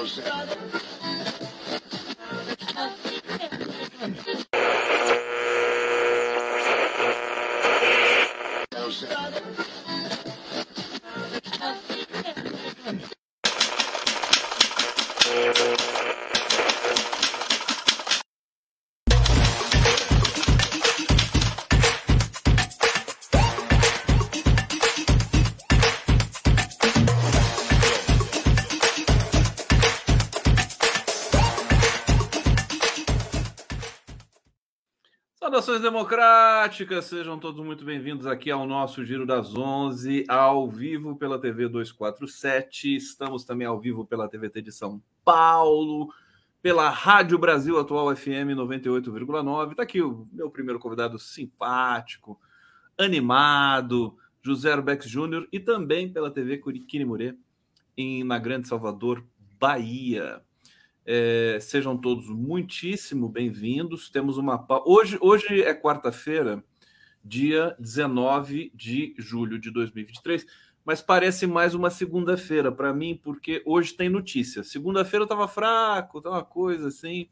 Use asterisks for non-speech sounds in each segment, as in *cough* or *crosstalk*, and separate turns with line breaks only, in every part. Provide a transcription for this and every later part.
knows that. Democráticas, sejam todos muito bem-vindos aqui ao nosso Giro das 11, ao vivo pela TV 247. Estamos também ao vivo pela TVT de São Paulo, pela Rádio Brasil Atual FM 98,9. Está aqui o meu primeiro convidado simpático, animado, José Arbex Júnior, e também pela TV Curiquini Murê, em, na Grande Salvador, Bahia. É, sejam todos muitíssimo bem-vindos. Temos uma. Hoje, hoje é quarta-feira, dia 19 de julho de 2023, mas parece mais uma segunda-feira para mim, porque hoje tem notícia. Segunda-feira estava fraco, tá uma coisa assim,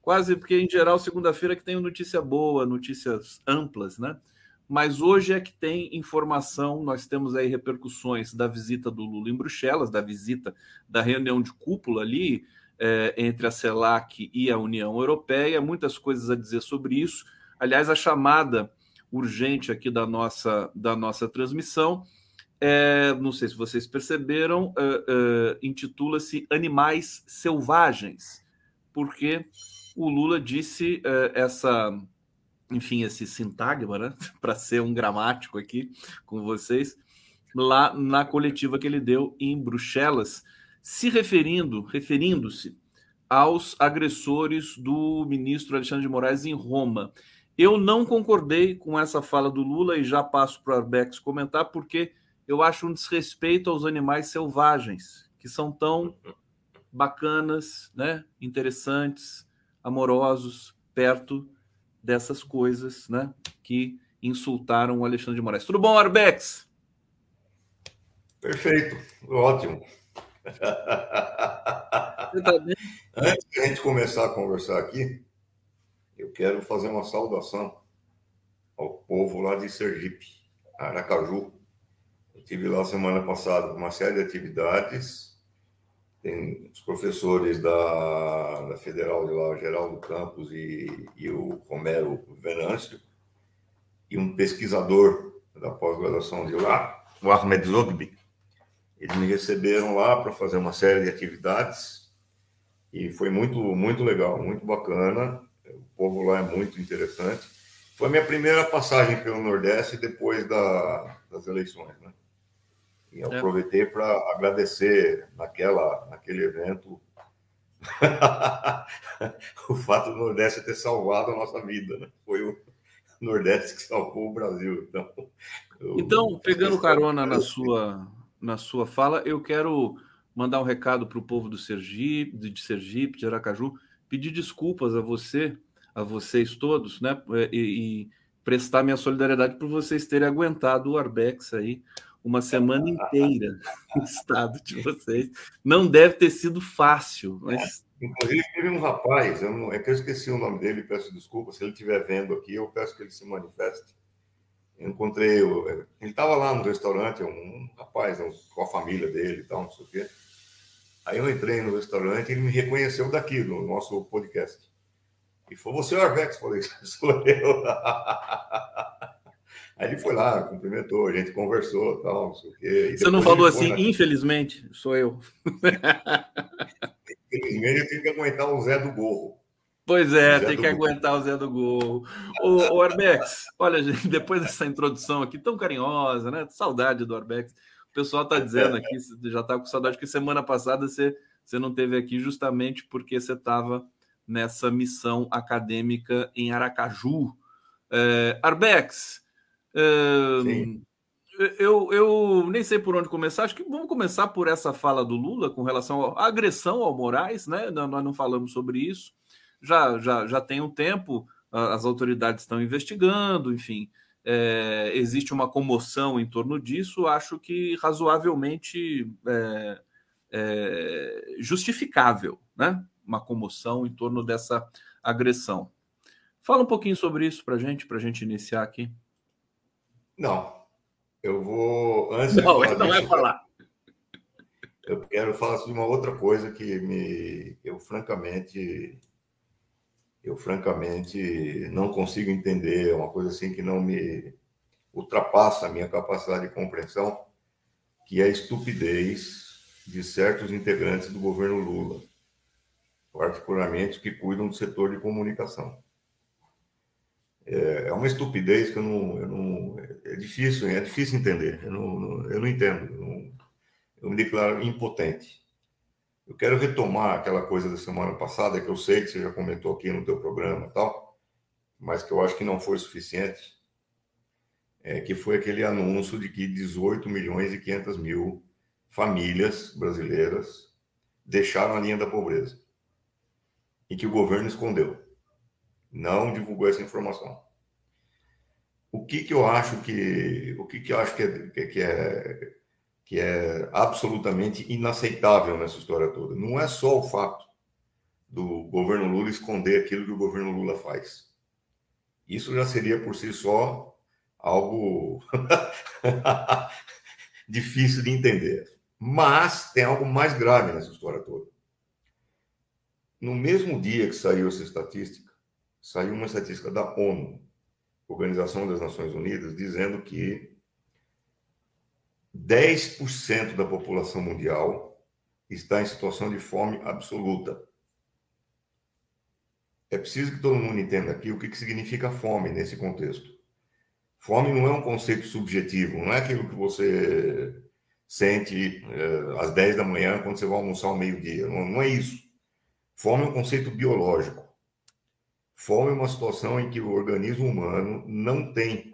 quase porque, em geral, segunda-feira é que tem notícia boa, notícias amplas, né? Mas hoje é que tem informação, nós temos aí repercussões da visita do Lula em Bruxelas, da visita da reunião de cúpula ali é, entre a CELAC e a União Europeia, muitas coisas a dizer sobre isso. Aliás, a chamada urgente aqui da nossa, da nossa transmissão, é, não sei se vocês perceberam, é, intitula-se Animais Selvagens, porque o Lula disse essa, enfim, esse sintagma, né, *laughs* para ser um gramático aqui com vocês, lá na coletiva que ele deu em Bruxelas se referindo, referindo-se aos agressores do ministro Alexandre de Moraes em Roma. Eu não concordei com essa fala do Lula e já passo para o Arbex comentar, porque eu acho um desrespeito aos animais selvagens, que são tão bacanas, né, interessantes, amorosos, perto dessas coisas né, que insultaram o Alexandre de Moraes. Tudo bom, Arbex?
Perfeito, ótimo. Tá Antes de a gente começar a conversar aqui, eu quero fazer uma saudação ao povo lá de Sergipe, Aracaju. Eu tive lá semana passada uma série de atividades. Tem os professores da, da Federal de lá, Geraldo Campos e, e o Romero Venâncio, e um pesquisador da pós-graduação de lá, o Ahmed Zogbi eles me receberam lá para fazer uma série de atividades e foi muito, muito legal, muito bacana. O povo lá é muito interessante. Foi minha primeira passagem pelo Nordeste depois da, das eleições, né? E eu é. aproveitei para agradecer naquela, naquele evento *laughs* o fato do Nordeste ter salvado a nossa vida, né? Foi o Nordeste que salvou o Brasil. Então,
eu... então pegando carona na sua na sua fala, eu quero mandar um recado para o povo do Sergipe, de Sergipe, de Aracaju, pedir desculpas a você, a vocês todos, né? E, e prestar minha solidariedade por vocês terem aguentado o Arbex aí uma semana inteira no *laughs* estado de vocês. Não deve ter sido fácil, mas.
Inclusive, teve um rapaz, eu não, é que eu esqueci o nome dele, peço desculpas. Se ele estiver vendo aqui, eu peço que ele se manifeste eu encontrei, ele estava lá no restaurante, um rapaz com a família dele e tal, não sei o quê. Aí eu entrei no restaurante e ele me reconheceu daqui, no nosso podcast. E falou, você é o Arbex? Falei, *laughs* sou eu. *laughs* Aí ele foi lá, cumprimentou, a gente conversou tal, não sei o quê.
Você não falou assim, na... infelizmente, sou eu. *laughs*
Infelizmente eu tenho que aguentar o Zé do Gorro.
Pois é, tem que aguentar o Zé do Gol. O, o Arbex, olha, gente, depois dessa introdução aqui tão carinhosa, né? Saudade do Arbex. O pessoal está dizendo aqui, já está com saudade, que semana passada você, você não teve aqui justamente porque você estava nessa missão acadêmica em Aracaju. É, Arbex, é, eu, eu nem sei por onde começar. Acho que vamos começar por essa fala do Lula com relação à agressão ao Moraes, né? Nós não falamos sobre isso já, já, já tem um tempo, as autoridades estão investigando, enfim, é, existe uma comoção em torno disso, acho que razoavelmente é, é, justificável, né? Uma comoção em torno dessa agressão. Fala um pouquinho sobre isso para gente, para a gente iniciar aqui.
Não, eu vou
antes não, de falar não é falar.
Eu quero falar sobre uma outra coisa que me, eu francamente, eu francamente não consigo entender, é uma coisa assim que não me ultrapassa a minha capacidade de compreensão, que é a estupidez de certos integrantes do governo Lula, particularmente que cuidam do setor de comunicação. É, é uma estupidez que eu não, eu não é difícil, é difícil entender. Eu não, eu não entendo. Eu, não, eu me declaro impotente. Eu quero retomar aquela coisa da semana passada que eu sei que você já comentou aqui no teu programa e tal, mas que eu acho que não foi suficiente, é, que foi aquele anúncio de que 18 milhões e 500 mil famílias brasileiras deixaram a linha da pobreza e que o governo escondeu, não divulgou essa informação. O que, que eu acho que o que, que eu acho que é, que é que é absolutamente inaceitável nessa história toda não é só o fato do governo Lula esconder aquilo que o governo Lula faz. Isso já seria por si só algo *laughs* difícil de entender. Mas tem algo mais grave nessa história toda. No mesmo dia que saiu essa estatística, saiu uma estatística da ONU, Organização das Nações Unidas, dizendo que 10% da população mundial está em situação de fome absoluta. É preciso que todo mundo entenda aqui o que significa fome nesse contexto. Fome não é um conceito subjetivo, não é aquilo que você sente é, às 10 da manhã quando você vai almoçar ao meio-dia. Não, não é isso. Fome é um conceito biológico. Fome é uma situação em que o organismo humano não tem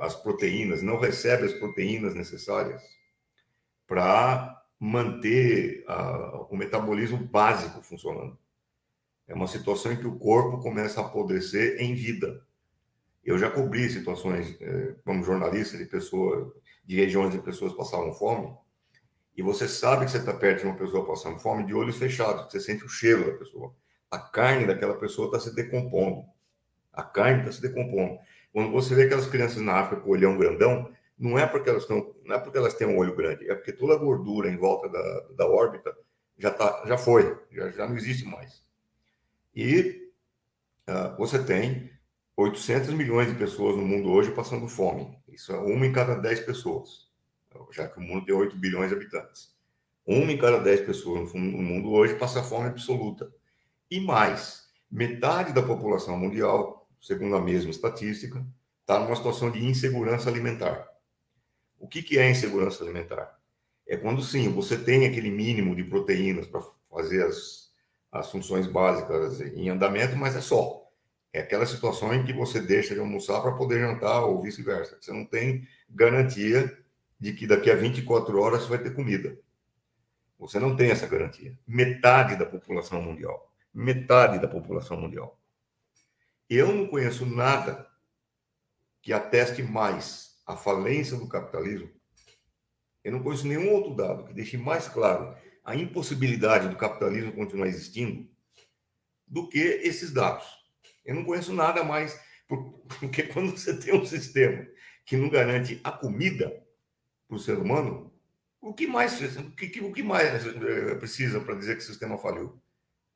as proteínas, não recebe as proteínas necessárias para manter o metabolismo básico funcionando. É uma situação em que o corpo começa a apodrecer em vida. Eu já cobri situações eh, como jornalista de pessoas, de regiões de pessoas passavam fome, e você sabe que você está perto de uma pessoa passando fome de olhos fechados, você sente o cheiro da pessoa. A carne daquela pessoa está se decompondo. A carne está se decompondo. Quando você vê aquelas crianças na África com o olhão grandão, não é porque elas estão, não é porque elas têm um olho grande, é porque toda a gordura em volta da, da órbita já tá, já foi, já, já não existe mais. E uh, você tem 800 milhões de pessoas no mundo hoje passando fome. Isso é uma em cada 10 pessoas, já que o mundo tem 8 bilhões de habitantes. Uma em cada 10 pessoas no mundo hoje passa fome absoluta. E mais, metade da população mundial, segundo a mesma estatística, está numa situação de insegurança alimentar. O que, que é insegurança alimentar? É quando, sim, você tem aquele mínimo de proteínas para fazer as, as funções básicas em andamento, mas é só. É aquela situação em que você deixa de almoçar para poder jantar ou vice-versa. Você não tem garantia de que daqui a 24 horas você vai ter comida. Você não tem essa garantia. Metade da população mundial. Metade da população mundial. Eu não conheço nada que ateste mais a falência do capitalismo. Eu não conheço nenhum outro dado que deixe mais claro a impossibilidade do capitalismo continuar existindo do que esses dados. Eu não conheço nada mais, porque *laughs* quando você tem um sistema que não garante a comida para o ser humano, o que mais, o que, o que mais eh, precisa para dizer que o sistema faliu?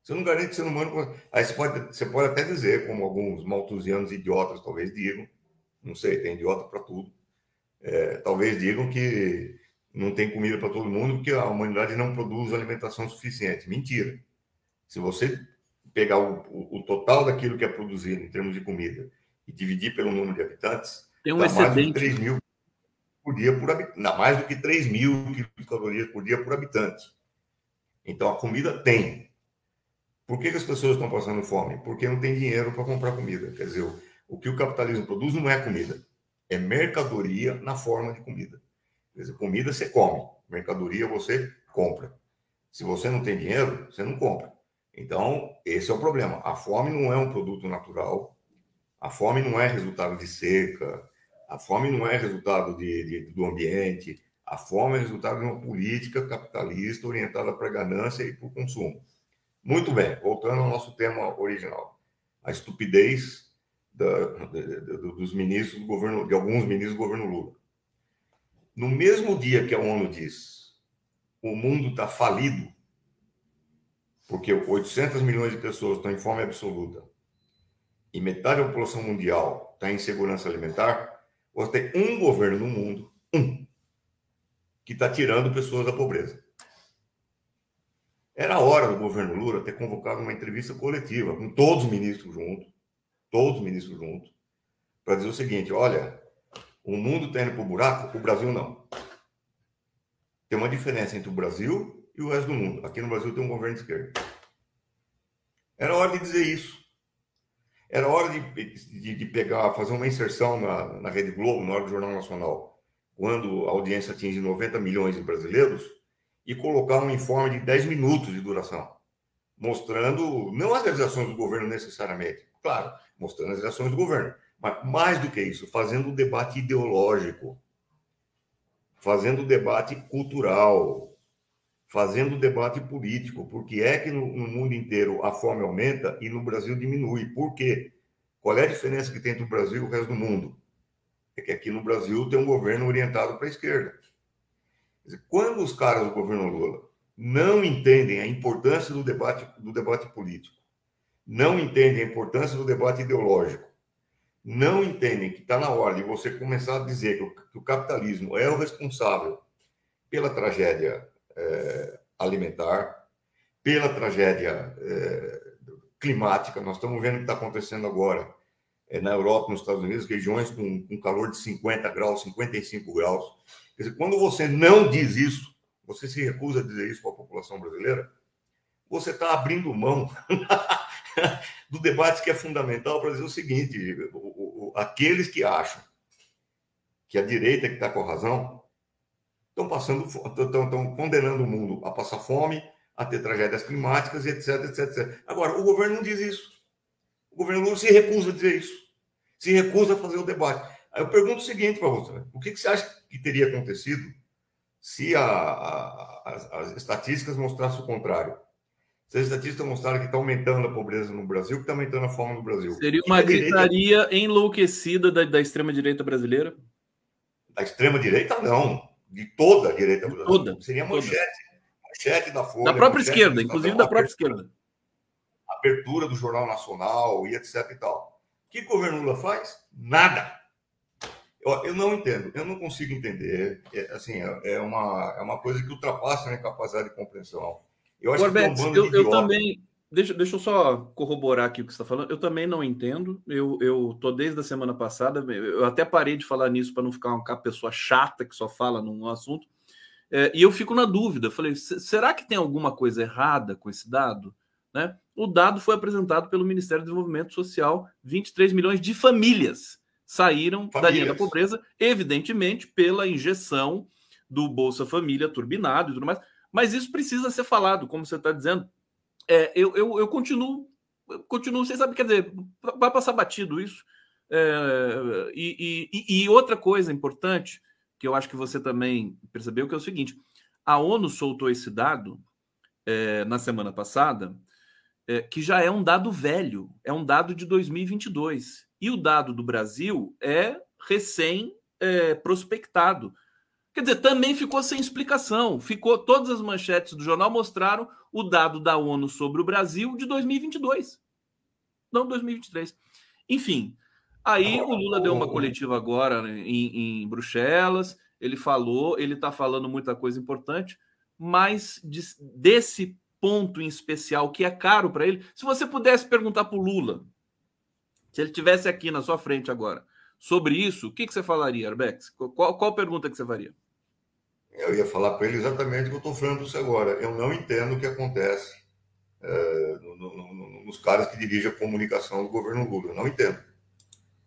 Você não garante o ser humano. Aí você pode, você pode até dizer, como alguns maltusianos idiotas talvez digam, não sei, tem idiota para tudo, é, talvez digam que não tem comida para todo mundo porque a humanidade não produz alimentação suficiente. Mentira. Se você pegar o, o, o, total daquilo que é produzido em termos de comida e dividir pelo número de habitantes,
tem um excedente. Mais que 3
mil por dia por habitante. Mais do que 3 mil calorias por dia por habitante. Então, a comida tem. Por que, que as pessoas estão passando fome? Porque não tem dinheiro para comprar comida. Quer dizer, o, o que o capitalismo produz não é comida, é mercadoria na forma de comida. Quer dizer, comida você come, mercadoria você compra. Se você não tem dinheiro, você não compra. Então, esse é o problema. A fome não é um produto natural, a fome não é resultado de seca, a fome não é resultado de, de do ambiente, A fome é resultado de uma política capitalista orientada para ganância e para o consumo. Muito bem, voltando ao nosso tema original. A estupidez da, dos ministros do governo, de alguns ministros do governo Lula. No mesmo dia que a ONU diz o mundo está falido, porque 800 milhões de pessoas estão em fome absoluta e metade da população mundial está em segurança alimentar, você tem um governo no mundo, um, que está tirando pessoas da pobreza. Era hora do governo Lula ter convocado uma entrevista coletiva com todos os ministros juntos, todos os ministros juntos, para dizer o seguinte: olha, o mundo está indo para o buraco, o Brasil não. Tem uma diferença entre o Brasil e o resto do mundo. Aqui no Brasil tem um governo de esquerda. Era hora de dizer isso. Era hora de, de, de pegar, fazer uma inserção na, na Rede Globo, na hora do Jornal Nacional, quando a audiência atinge 90 milhões de brasileiros, e colocar um informe de 10 minutos de duração, mostrando não as realizações do governo necessariamente, claro, mostrando as realizações do governo, mas mais do que isso, fazendo um debate ideológico, fazendo um debate cultural, fazendo debate político. Por que é que no, no mundo inteiro a fome aumenta e no Brasil diminui? Por quê? Qual é a diferença que tem entre o Brasil e o resto do mundo? É que aqui no Brasil tem um governo orientado para a esquerda. Quando os caras do governo Lula não entendem a importância do debate, do debate político, não entendem a importância do debate ideológico, não entendem que está na hora de você começar a dizer que o, que o, capitalismo é o responsável pela tragédia é, alimentar, pela tragédia é, climática. Nós estamos vendo o que está acontecendo agora é, na Europa, nos Estados Unidos, regiões com, com calor de 50 graus, 55 graus dizer, quando você não diz isso, você se recusa a dizer isso para a população brasileira, você está abrindo mão *laughs* do debate que é fundamental para dizer o seguinte: aqueles que acham que a direita que está com a razão estão passando, estão, estão condenando o mundo a passar fome, a ter tragédias climáticas etc, etc, etc. Agora, o governo não diz isso. O governo se recusa a dizer isso. Se recusa a fazer o debate. Aí eu pergunto o seguinte para você: o que, que, você acha que teria acontecido se a, a, as, as, estatísticas mostrassem o contrário? Se as estatísticas mostrarem que está aumentando a pobreza no Brasil, que está aumentando a fome no Brasil.
Seria uma gritaria direita... enlouquecida da, da extrema-direita brasileira?
Da extrema-direita, não. De toda a direita brasileira. Toda. Seria manchete. Toda. Manchete da Folha.
Da própria esquerda, inclusive da própria esquerda.
Abertura do Jornal Nacional e etc e tal. O que o governo Lula faz? Nada. Eu não entendo, eu não consigo entender. É, assim, é, é uma, é uma coisa que ultrapassa a minha capacidade de compreensão.
Eu acho Gorbetes, que é um eu, eu também. Deixa, deixa eu só corroborar aqui o que você está falando. Eu também não entendo. Eu, eu tô desde a semana passada. Eu até parei de falar nisso para não ficar uma pessoa chata que só fala num assunto. É, e eu fico na dúvida. Falei, será que tem alguma coisa errada com esse dado? Né? O dado foi apresentado pelo Ministério do Desenvolvimento Social: 23 milhões de famílias saíram Famílias. da linha da pobreza, evidentemente pela injeção do Bolsa Família turbinado e tudo mais. Mas isso precisa ser falado, como você está dizendo. É, eu, eu, eu continuo, eu continuo, você sabe, quer dizer, vai passar batido isso. É, e, e, e, outra coisa importante, que eu acho que você também percebeu, que é o seguinte: a ONU soltou esse dado é, na semana passada, é, que já é um dado velho, é um dado de 2022. E o dado do Brasil é recém é, prospectado. Quer dizer, também ficou sem explicação. Ficou todas as manchetes do jornal mostraram o dado da ONU sobre o Brasil de 2022, não 2023. Enfim, aí o Lula deu uma coletiva agora em, em Bruxelas. Ele falou, ele está falando muita coisa importante, mas de, desse ponto em especial que é caro para ele. Se você pudesse perguntar para o Lula, se ele tivesse aqui na sua frente agora, sobre isso, o que, que você falaria, Arbex? Qual, qual pergunta que você faria?
Eu ia falar para ele exatamente o que eu estou falando para você agora. Eu não entendo o que acontece é, no, no, nos caras que dirigem a comunicação do governo Lula. Eu não entendo.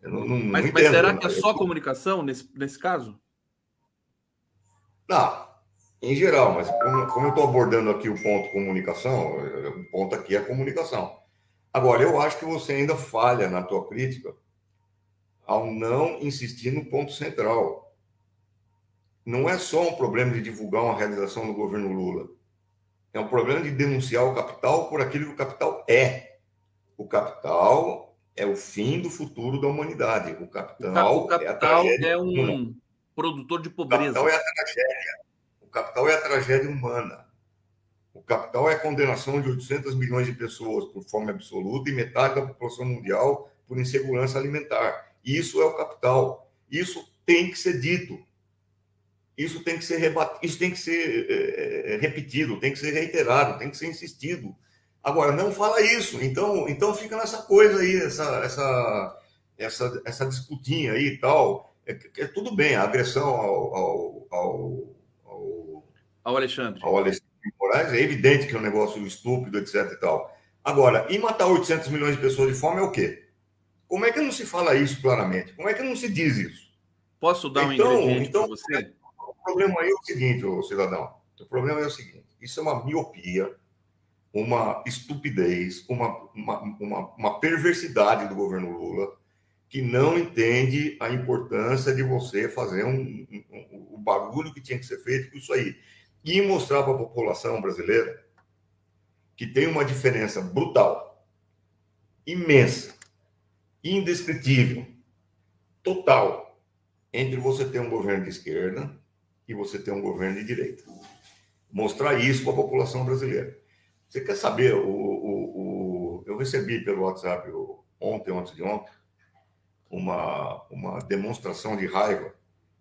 Eu não, não, mas, não mas entendo, será que é só comunicação nesse, nesse caso?
Não, em geral, mas como, como eu estou abordando aqui o ponto comunicação, o ponto aqui é comunicação. Agora, eu acho que você ainda falha na tua crítica ao não insistir no ponto central. não é só um problema de divulgar uma realização do governo Lula. É um problema de denunciar o capital por aquilo que o capital é. O capital é o fim do futuro da humanidade. O capital,
o capital é, é um produtor de pobreza.
O capital é a tragédia. O capital é a tragédia humana. Capital é a condenação de 800 milhões de pessoas por fome absoluta e metade da população mundial por insegurança alimentar. Isso é o capital. Isso tem que ser dito. Isso tem que ser rebatido, isso tem que ser é, repetido, tem que ser reiterado, tem que ser insistido. Agora, não fala isso. Então, então fica nessa coisa aí, essa, essa, essa, essa disputinha aí e tal. É, é, tudo bem, a agressão ao, ao, ao,
ao, ao Alexandre.
Ao Alexandre Moraes é evidente que é um negócio estúpido, etc e tal. Agora, e matar 800 milhões de pessoas de fome é o quê? Como é que não se fala isso claramente? Como é que não se diz isso?
Posso dar um então, ingrediente então, para você?
problema aí é o seguinte, ô cidadão. O problema é o seguinte: isso é uma miopia, uma estupidez, uma, uma, uma, uma perversidade do governo Lula que não entende a importância de você fazer um, um, um, o barulho que tinha que ser feito com isso aí. E mostrar para a população brasileira que tem uma diferença brutal, imensa, indescritível, total, entre você ter um governo de esquerda e você ter um governo de direita. Mostrar isso para a população brasileira. Você quer saber? O, o, o, eu recebi pelo WhatsApp ontem, ontem de ontem, uma, uma demonstração de raiva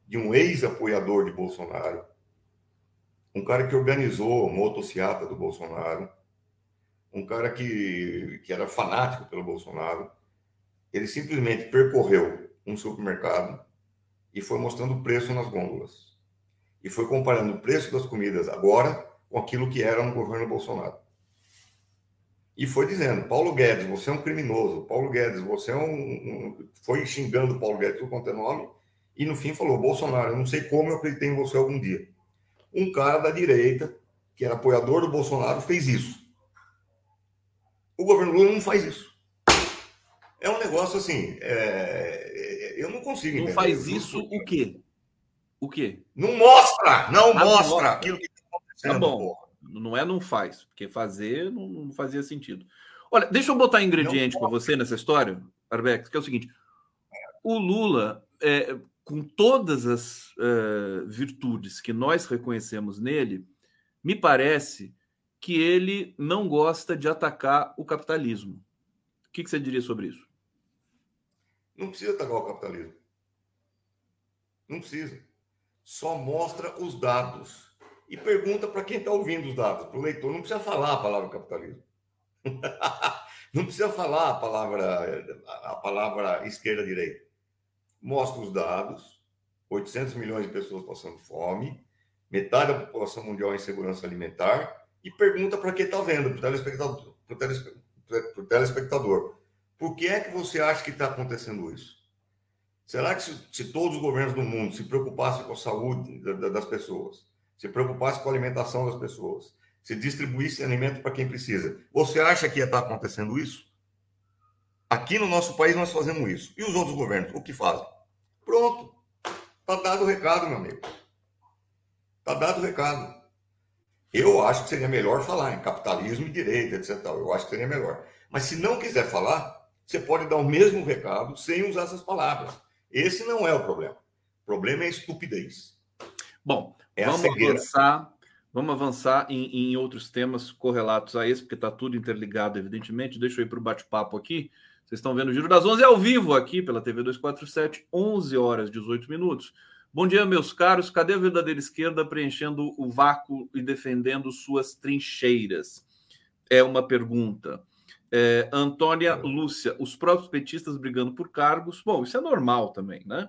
de um ex-apoiador de Bolsonaro, um cara que organizou a motociata do Bolsonaro, um cara que, que era fanático pelo Bolsonaro. Ele simplesmente percorreu um supermercado e foi mostrando o preço nas gôndolas e foi comparando o preço das comidas agora com aquilo que era no governo Bolsonaro. E foi dizendo: Paulo Guedes, você é um criminoso. Paulo Guedes, você é um. um... Foi xingando Paulo Guedes, tudo quanto é nome. E no fim falou: Bolsonaro, eu não sei como eu acreditei em você algum dia. Um cara da direita, que era apoiador do Bolsonaro, fez isso. O governo Lula não faz isso. É um negócio assim. É... Eu não consigo
entender. Não faz isso o quê? O quê?
Não mostra! Não ah, mostra, mostra aquilo que está acontecendo.
Tá bom. Porra. Não é não faz, porque fazer não, não fazia sentido. Olha, deixa eu botar ingrediente para você nessa história, Arbex, que é o seguinte: o Lula, é, com todas as é, virtudes que nós reconhecemos nele, me parece que ele não gosta de atacar o capitalismo. O que, que você diria sobre isso?
Não precisa atacar o capitalismo. Não precisa só mostra os dados e pergunta para quem está ouvindo os dados, para o leitor. Não precisa falar a palavra capitalismo. *laughs* não precisa falar a palavra, a palavra esquerda-direita. Mostra os dados: 800 milhões de pessoas passando fome, metade da população mundial em segurança alimentar, e pergunta para quem está vendo, para o telespectador, telespectador: por que é que você acha que está acontecendo isso? Será que se, se, todos os governos do mundo se preocupassem com a saúde das pessoas, se preocupassem com a alimentação das pessoas, se distribuíssem alimento para quem precisa, você acha que ia estar acontecendo isso? Aqui no nosso país nós fazemos isso. E os outros governos, o que fazem? Pronto. Está dado o recado, meu amigo. Está dado o recado. Eu acho que seria melhor falar em capitalismo e direito, etc. Eu acho que seria melhor. Mas se não quiser falar, você pode dar o mesmo recado sem usar essas palavras. Esse não é o problema. O problema é a estupidez.
Bom, é vamos avançar. Vamos avançar em, em, outros temas correlatos a esse, porque está tudo interligado, evidentemente. Deixa eu ir para o bate-papo aqui. Vocês estão vendo o Giro das 11 ao vivo aqui pela TV 247, 11 horas 18 minutos. Bom dia, meus caros. Cadê a verdadeira esquerda preenchendo o vácuo e defendendo suas trincheiras? É uma pergunta. É, Antônia Lúcia, os próprios petistas brigando por cargos. Bom, isso é normal também, né?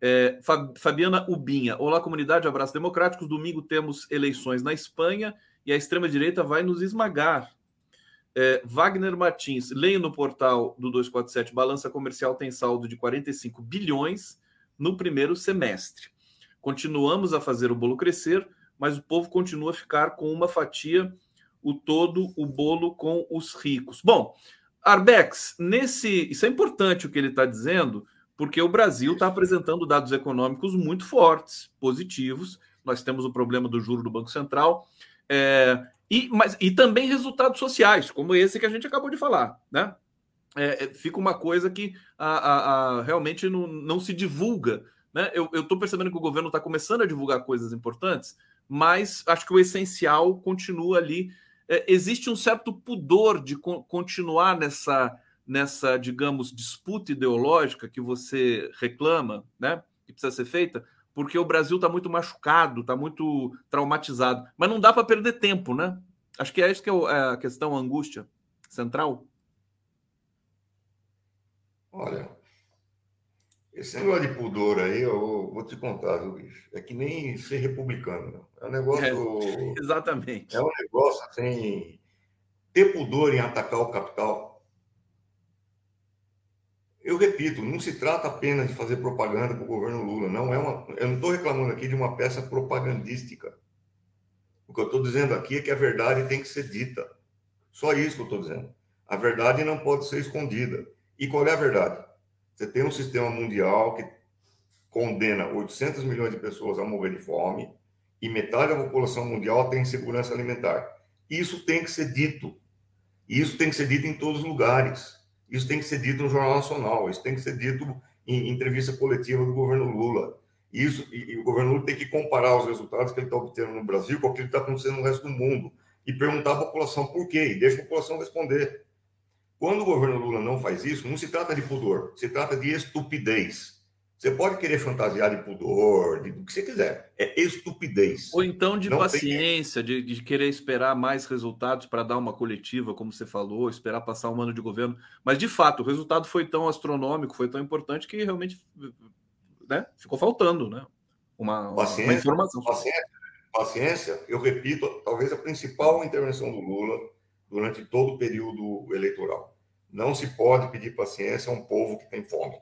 É, Fabiana Ubinha, olá comunidade, abraço democráticos. Domingo temos eleições na Espanha e a extrema-direita vai nos esmagar. É, Wagner Martins, leio no portal do 247, balança comercial tem saldo de 45 bilhões no primeiro semestre. Continuamos a fazer o bolo crescer, mas o povo continua a ficar com uma fatia o todo o bolo com os ricos. Bom, Arbex, nesse. Isso é importante o que ele está dizendo, porque o Brasil está apresentando dados econômicos muito fortes, positivos. Nós temos o problema do juro do Banco Central, é, e, mas, e também resultados sociais, como esse que a gente acabou de falar. Né? É, é fica uma coisa que a, a, a, realmente não, não se divulga. Né? Eu estou percebendo que o governo está começando a divulgar coisas importantes, mas acho que o essencial continua ali. É, existe um certo pudor de co continuar nessa nessa, digamos, disputa ideológica que você reclama, né, que precisa ser feita, porque o Brasil está muito machucado, está muito traumatizado. Mas não dá para perder tempo, né? Acho que é isso que é, é a questão, a angústia central.
Olha, esse negócio de pudor aí, eu vou te contar, viu, bicho? É que nem ser republicano. Né? É um negócio. É, *laughs*
exatamente.
É um negócio assim. Ter pudor em atacar o capital eu repito, não se trata apenas de fazer propaganda para o governo Lula. Não é uma, eu não estou reclamando aqui de uma peça propagandística. O que eu estou dizendo aqui é que a verdade tem que ser dita. Só isso que eu estou dizendo. A verdade não pode ser escondida. E qual é a verdade? Você tem um sistema mundial que condena 800 milhões de pessoas a morrer de fome e metade da população mundial tem insegurança alimentar. Isso tem que ser dito. Isso tem que ser dito em todos os lugares. Isso tem que ser dito no Jornal Nacional, isso tem que ser dito em entrevista coletiva do governo Lula. Isso, e, e o governo Lula tem que comparar os resultados que ele está obtendo no Brasil com aquilo que está acontecendo no resto do mundo e perguntar à população por quê, e deixa a população responder. Quando o governo Lula não faz isso, não se trata de pudor, se trata de estupidez. Você pode querer fantasiar de pudor, de, do que você quiser. É estupidez.
Ou então de Não paciência, tem... de, de, querer esperar mais resultados para dar uma coletiva, como você falou, esperar passar um ano de governo. Mas, de fato, o resultado foi tão astronômico, foi tão importante que realmente né, ficou faltando né, uma,
paciência, uma informação. Paciência, paciência, eu repito, talvez a principal intervenção do Lula durante todo o período eleitoral. Não se pode pedir paciência a um povo que tem fome.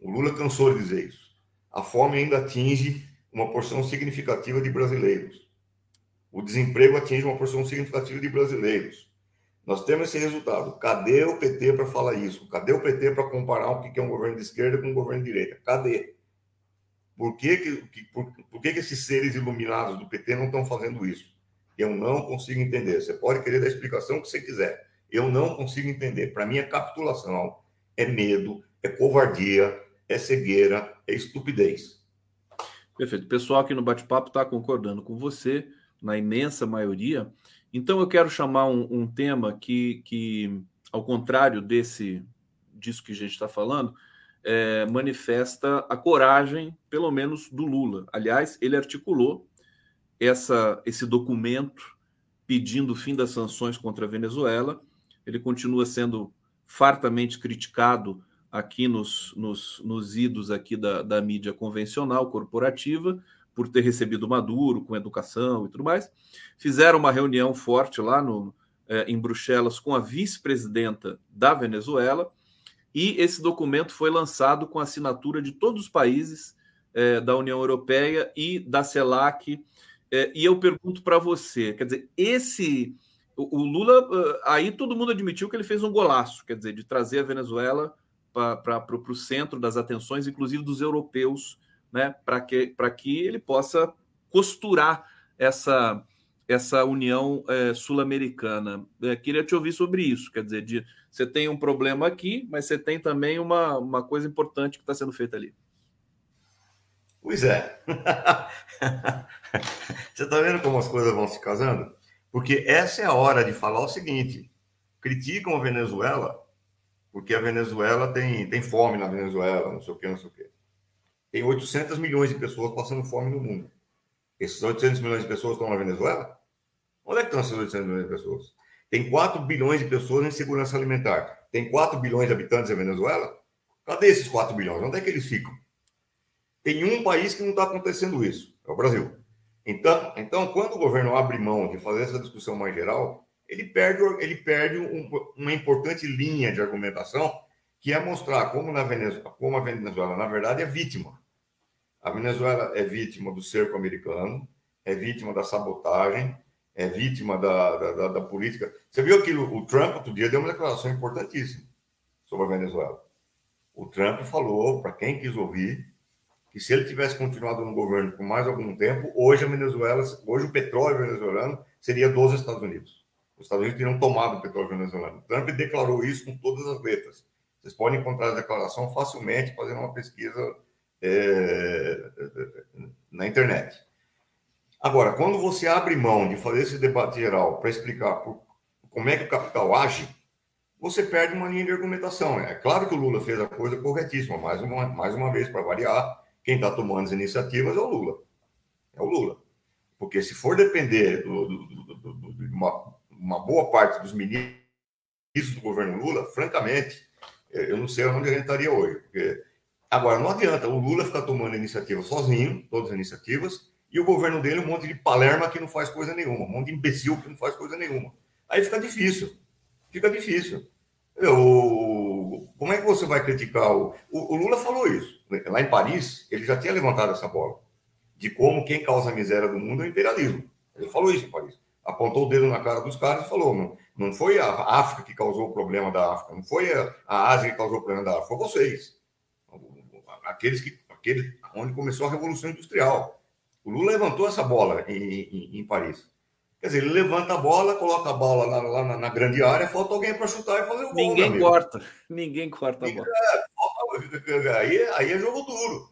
O Lula cansou de dizer isso. A fome ainda atinge uma porção significativa de brasileiros. O desemprego atinge uma porção significativa de brasileiros. Nós temos esse resultado. Cadê o PT para falar isso? Cadê o PT para comparar o que é um governo de esquerda com um governo de direita? Cadê? Por que, que, por, por que, que esses seres iluminados do PT não estão fazendo isso? Eu não consigo entender. Você pode querer dar explicação que você quiser. Eu não consigo entender. Para mim, é capitulação, é medo, é covardia, é cegueira, é estupidez.
Perfeito. O pessoal aqui no bate-papo está concordando com você, na imensa maioria. Então, eu quero chamar um, um tema que, que, ao contrário desse disso que a gente está falando, é, manifesta a coragem, pelo menos, do Lula. Aliás, ele articulou essa, esse documento pedindo o fim das sanções contra a Venezuela. Ele continua sendo fartamente criticado aqui nos, nos, nos idos aqui da, da mídia convencional, corporativa, por ter recebido Maduro com educação e tudo mais. Fizeram uma reunião forte lá no, é, em Bruxelas com a vice-presidenta da Venezuela, e esse documento foi lançado com assinatura de todos os países é, da União Europeia e da CELAC. É, e eu pergunto para você, quer dizer, esse. O Lula, aí todo mundo admitiu que ele fez um golaço, quer dizer, de trazer a Venezuela para o centro das atenções, inclusive dos europeus, né, para que, que ele possa costurar essa, essa união é, sul-americana. É, queria te ouvir sobre isso, quer dizer, de, você tem um problema aqui, mas você tem também uma, uma coisa importante que está sendo feita ali.
Pois é. *laughs* você está vendo como as coisas vão se casando? Porque essa é a hora de falar o seguinte: criticam a Venezuela porque a Venezuela tem, tem fome na Venezuela, não sei o que, não sei o que. Tem 800 milhões de pessoas passando fome no mundo. Esses 800 milhões de pessoas estão na Venezuela? Onde é que estão esses 800 milhões de pessoas? Tem 4 bilhões de pessoas em segurança alimentar. Tem 4 bilhões de habitantes na Venezuela? Cadê esses 4 bilhões? Onde é que eles ficam? Tem um país que não está acontecendo isso, é o Brasil. Então, então, quando o governo abre mão de fazer essa discussão mais geral, ele perde, ele perde um, uma importante linha de argumentação, que é mostrar como, na Venezuela, como a Venezuela, na verdade, é vítima. A Venezuela é vítima do cerco americano, é vítima da sabotagem, é vítima da, da, da, da política. Você viu aquilo? O Trump, outro dia, deu uma declaração importantíssima sobre a Venezuela. O Trump falou, para quem quis ouvir, que se ele tivesse continuado no governo por mais algum tempo, hoje a Venezuela, hoje o petróleo venezuelano seria dos Estados Unidos. Os Estados Unidos teriam tomado o petróleo venezuelano. Trump declarou isso com todas as letras. Vocês podem encontrar a declaração facilmente fazendo uma pesquisa é, na internet. Agora, quando você abre mão de fazer esse debate geral para explicar por, como é que o capital age, você perde uma linha de argumentação. É claro que o Lula fez a coisa corretíssima, mais uma, mais uma vez, para variar, quem está tomando as iniciativas é o Lula. É o Lula. Porque se for depender do, do, do, de uma, uma, boa parte dos ministros do governo Lula, francamente, eu não sei onde gente estaria hoje. Porque... Agora, não adianta o Lula ficar tomando iniciativa sozinho, todas as iniciativas, e o governo dele um monte de palerma que não faz coisa nenhuma, um monte de imbecil que não faz coisa nenhuma. Aí fica difícil. Fica difícil. Eu, como é que você vai criticar o, o, o Lula falou isso lá em Paris? Ele já tinha levantado essa bola de como quem causa a miséria do mundo é o imperialismo. Ele falou isso em Paris. Apontou o dedo na cara dos caras e falou: não, não foi a África que causou o problema da África, não foi a, a Ásia que causou o problema da África, foi vocês. Aqueles que, aquele, onde começou a Revolução Industrial. O Lula levantou essa bola em, em, em Paris. Quer dizer, ele levanta a bola, coloca a bola lá, lá na, na, grande área, falta alguém para chutar e fazer o gol.
Ninguém corta. Ninguém corta a bola. É,
falta, aí, aí é jogo duro.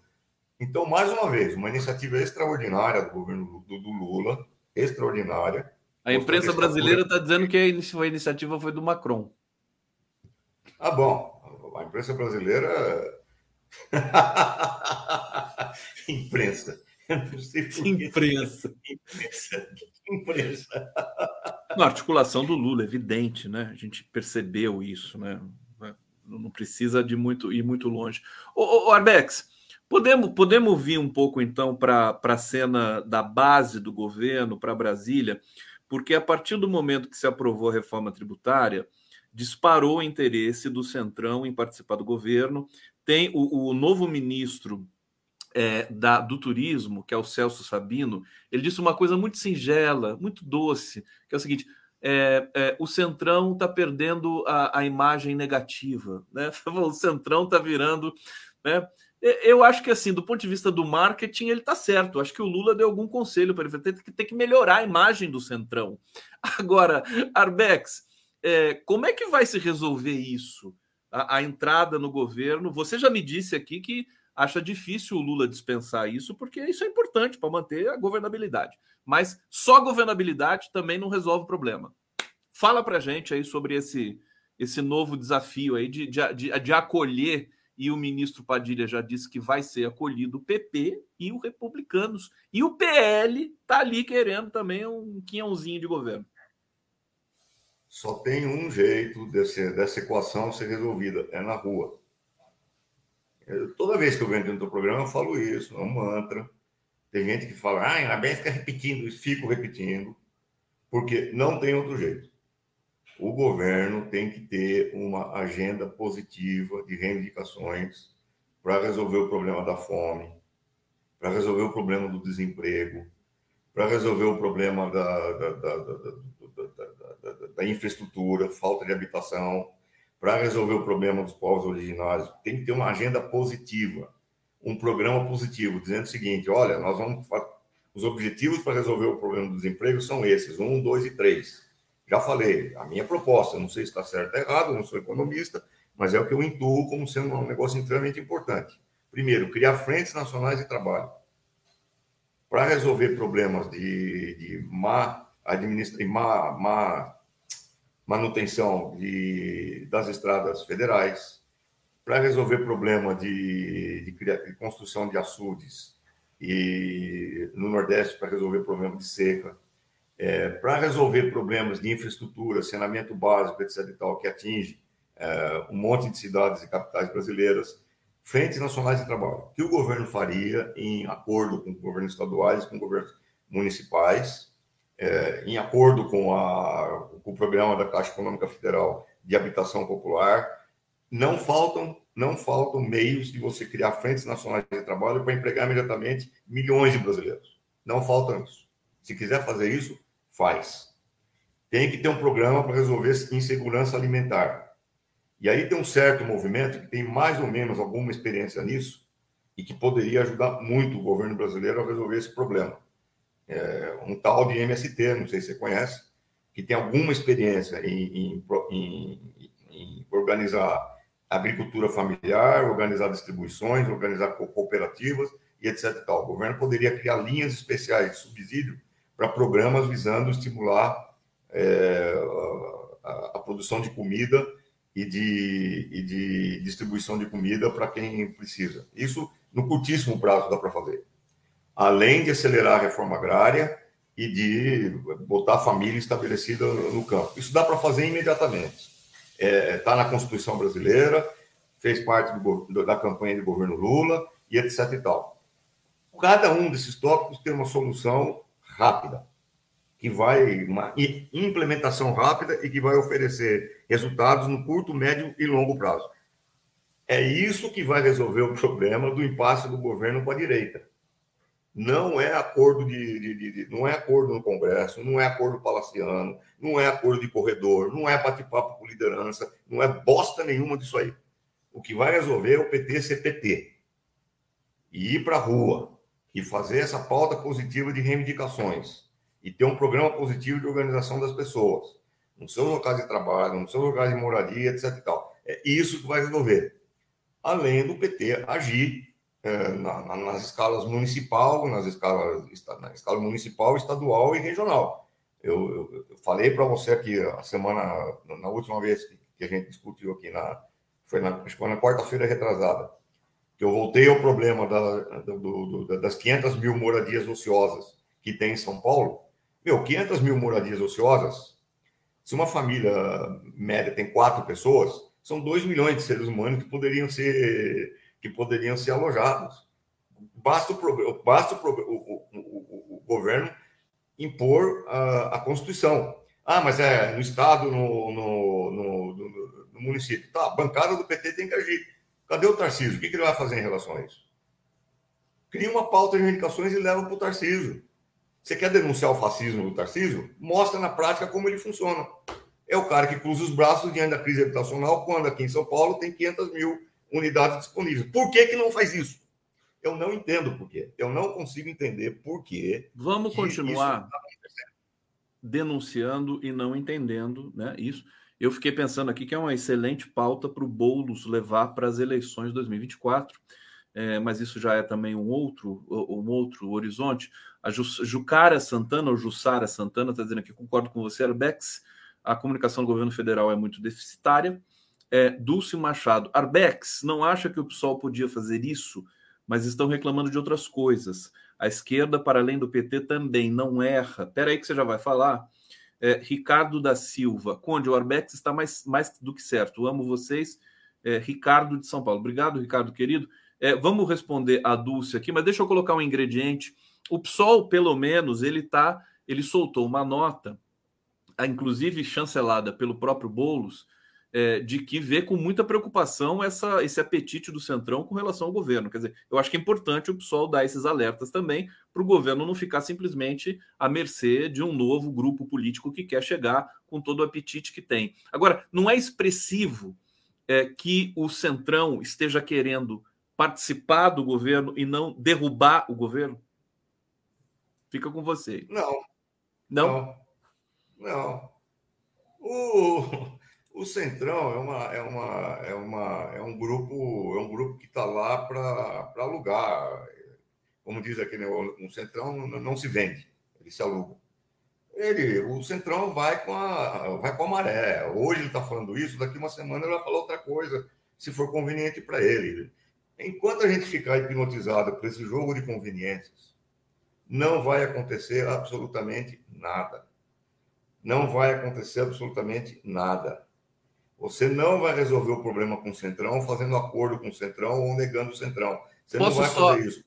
Então, mais uma vez, uma iniciativa extraordinária do governo do, do Lula, extraordinária.
A imprensa brasileira está dizendo que a iniciativa foi do Macron.
Ah, bom. A imprensa brasileira. *laughs* imprensa.
Imprensa. Imprensa. Imprensa. Na articulação do Lula, evidente, né? A gente percebeu isso, né? Não precisa de muito ir muito longe. Ô, ô Arbex, podemos, podemos vir um pouco então para a cena da base do governo, para Brasília, porque a partir do momento que se aprovou a reforma tributária, disparou o interesse do Centrão em participar do governo. Tem o, o novo ministro é, da, do turismo, que é o Celso Sabino, ele disse uma coisa muito singela, muito doce, que é o seguinte: é, é, o Centrão está perdendo a, a, imagem negativa, né? *laughs* O Centrão está virando. Né? Eu acho que, assim, do ponto de vista do marketing, ele está certo. acho que o Lula deu algum conselho para ele. Tem que, tem que melhorar a imagem do Centrão. *laughs* Agora, Arbex, é, como é que vai se resolver isso? A, a entrada no governo. Você já me disse aqui que acha difícil o Lula dispensar isso, porque isso é importante para manter a governabilidade. Mas só governabilidade também não resolve o problema. Fala para gente aí sobre esse, esse novo desafio aí de, de, de, de acolher, e o ministro Padilha já disse que vai ser acolhido o PP e os republicanos. E o PL está ali querendo também um quinhãozinho de governo.
Só tem um jeito desse, dessa equação ser resolvida, é na rua. Eu, toda vez que eu venho dentro do programa, eu falo isso, é um mantra. Tem gente que fala, ah, ainda bem fica repetindo, e fico repetindo, porque não tem outro jeito. O governo tem que ter uma agenda positiva de reivindicações para resolver o problema da fome, para resolver o problema do desemprego, para resolver o problema da, da, da, da, infraestrutura, falta de habitação, para resolver o problema dos povos originários, tem que ter uma agenda positiva, um programa positivo, dizendo o seguinte: olha, nós vamos. Os objetivos para resolver o problema do desemprego são esses: um, dois e três. Já falei, a minha proposta, não sei se está certo ou errado, não sou economista, mas é o que eu intuo como sendo um negócio extremamente importante. Primeiro, criar frentes nacionais de trabalho para resolver problemas de, de má, administra, má, má manutenção de, das estradas federais, para resolver problema de, de, de, construção de açudes e no Nordeste para resolver problema de seca, é, para resolver problemas de infraestrutura, saneamento básico, etc. e tal, que atinge é, um monte de cidades e capitais brasileiras, frentes nacionais de trabalho, que o governo faria em acordo com governos estaduais, com governos municipais, é, em acordo com, a, com, o programa da Caixa Econômica Federal de Habitação Popular, não faltam, não faltam meios de você criar frentes nacionais de trabalho para empregar imediatamente milhões de brasileiros. Não faltam isso. Se quiser fazer isso, faz. Tem que ter um programa para resolver insegurança alimentar. E aí tem um certo movimento que tem mais ou menos alguma experiência nisso e que poderia ajudar muito o governo brasileiro a resolver esse problema. É um tal de MST, não sei se você conhece, que tem alguma experiência em, em, em, em organizar agricultura familiar, organizar distribuições, organizar cooperativas e etc. Tal. O governo poderia criar linhas especiais de subsídio para programas visando estimular é, a, a, produção de comida e de, e de distribuição de comida para quem precisa. Isso no curtíssimo prazo dá para fazer. Além de acelerar a reforma agrária e de botar a família estabelecida no campo. Isso dá para fazer imediatamente. Está é, tá na Constituição brasileira, fez parte do, da campanha do governo Lula e etc. E tal. Cada um desses tópicos tem uma solução rápida, que vai, uma implementação rápida e que vai oferecer resultados no curto, médio e longo prazo. É isso que vai resolver o problema do impasse do governo com a direita. Não é acordo de, de, de, de não é acordo no Congresso, não é acordo palaciano, não é acordo de corredor, não é bate-papo com liderança, não é bosta nenhuma disso aí. O que vai resolver é o PT ser PT e ir para a rua e fazer essa pauta positiva de reivindicações e ter um programa positivo de organização das pessoas nos seus locais de trabalho, nos seus locais de moradia, etc. É isso que vai resolver. Além do PT agir é, na, na, nas escalas municipal, nas escalas, na escala municipal, estadual e regional. Eu, eu, eu falei para você aqui a semana, na última vez que a gente discutiu aqui, na, foi na, que foi na quarta-feira retrasada, que eu voltei ao problema da, do, do, das 500 mil moradias ociosas que tem em São Paulo. Meu, 500 mil moradias ociosas, se uma família média tem quatro pessoas, são 2 milhões de seres humanos que poderiam ser que poderiam ser alojados. Basta o, basta o, o, o, o governo impor a, a, Constituição. Ah, mas é no Estado, no, no, no, no, município. Tá, a bancada do PT tem que agir. Cadê o Tarcísio? O que, ele vai fazer em relação a isso? Cria uma pauta de reivindicações e leva para o Tarcísio. Você quer denunciar o fascismo do Tarcísio? Mostra na prática como ele funciona. É o cara que cruza os braços diante da crise habitacional, quando aqui em São Paulo tem 500 mil unidades disponíveis. Por que, que não faz isso? Eu não entendo por quê. Eu não consigo entender por quê.
Vamos continuar denunciando e não entendendo né, isso. Eu fiquei pensando aqui que é uma excelente pauta para o Boulos levar para as eleições de 2024, é, mas isso já é também um outro, um outro horizonte. A Jucara Santana, ou Jussara Santana, está dizendo aqui, concordo com você, Arbex, a comunicação do governo federal é muito deficitária é, Dulce Machado. Arbex, não acha que o PSOL podia fazer isso, mas estão reclamando de outras coisas. A esquerda, para além do PT, também não erra. Espera aí que você já vai falar. É, Ricardo da Silva. Conde, o Arbex está mais, mais do que certo. Amo vocês. É, Ricardo de São Paulo. Obrigado, Ricardo, querido. É, vamos responder a Dulce aqui, mas deixa eu colocar um ingrediente. O PSOL, pelo menos, ele tá, ele soltou uma nota, inclusive chancelada pelo próprio Boulos, é, de que vê com muita preocupação essa, esse apetite do Centrão com relação ao governo. Quer dizer, eu acho que é importante o pessoal dar esses alertas também para o governo não ficar simplesmente à mercê de um novo grupo político que quer chegar com todo o apetite que tem. Agora, não é expressivo é, que o Centrão esteja querendo participar do governo e não derrubar o governo? Fica com você.
Não.
Não?
Não. não. O, o Centrão é, uma, é, uma, é, uma, é um grupo é um grupo que está lá para alugar. Como diz né, o Centrão não, não se vende, ele se aluga. Ele, o Centrão vai com a, vai com a maré. Hoje ele está falando isso, daqui uma semana ele vai falar outra coisa, se for conveniente para ele. Enquanto a gente ficar hipnotizado por esse jogo de conveniências, não vai acontecer absolutamente nada. Não vai acontecer absolutamente nada. Você não vai resolver o problema com o Centrão fazendo acordo com o Centrão ou negando o Centrão. Você
Posso não vai só fazer isso.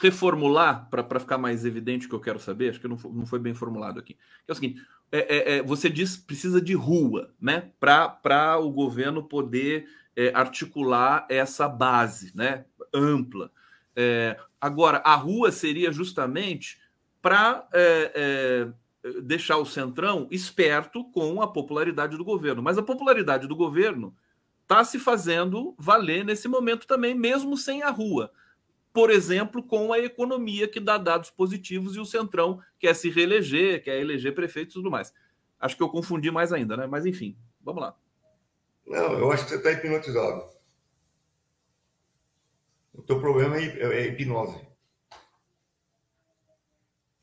Reformular para ficar mais evidente o que eu quero saber, acho que não foi, não foi bem formulado aqui. É o seguinte: é, é, é, você diz precisa de rua, né? Para o governo poder é, articular essa base né? ampla. É, agora, a rua seria justamente para é, deixar o Centrão esperto com a popularidade do governo. Mas a popularidade do governo está se fazendo valer nesse momento também, mesmo sem a rua. Por exemplo, com a economia que dá dados positivos e o Centrão quer se reeleger, quer eleger prefeitos e tudo mais. Acho que eu confundi mais ainda, né? Mas enfim, vamos lá.
Não, eu acho que você está hipnotizado. O teu problema é, é hipnose.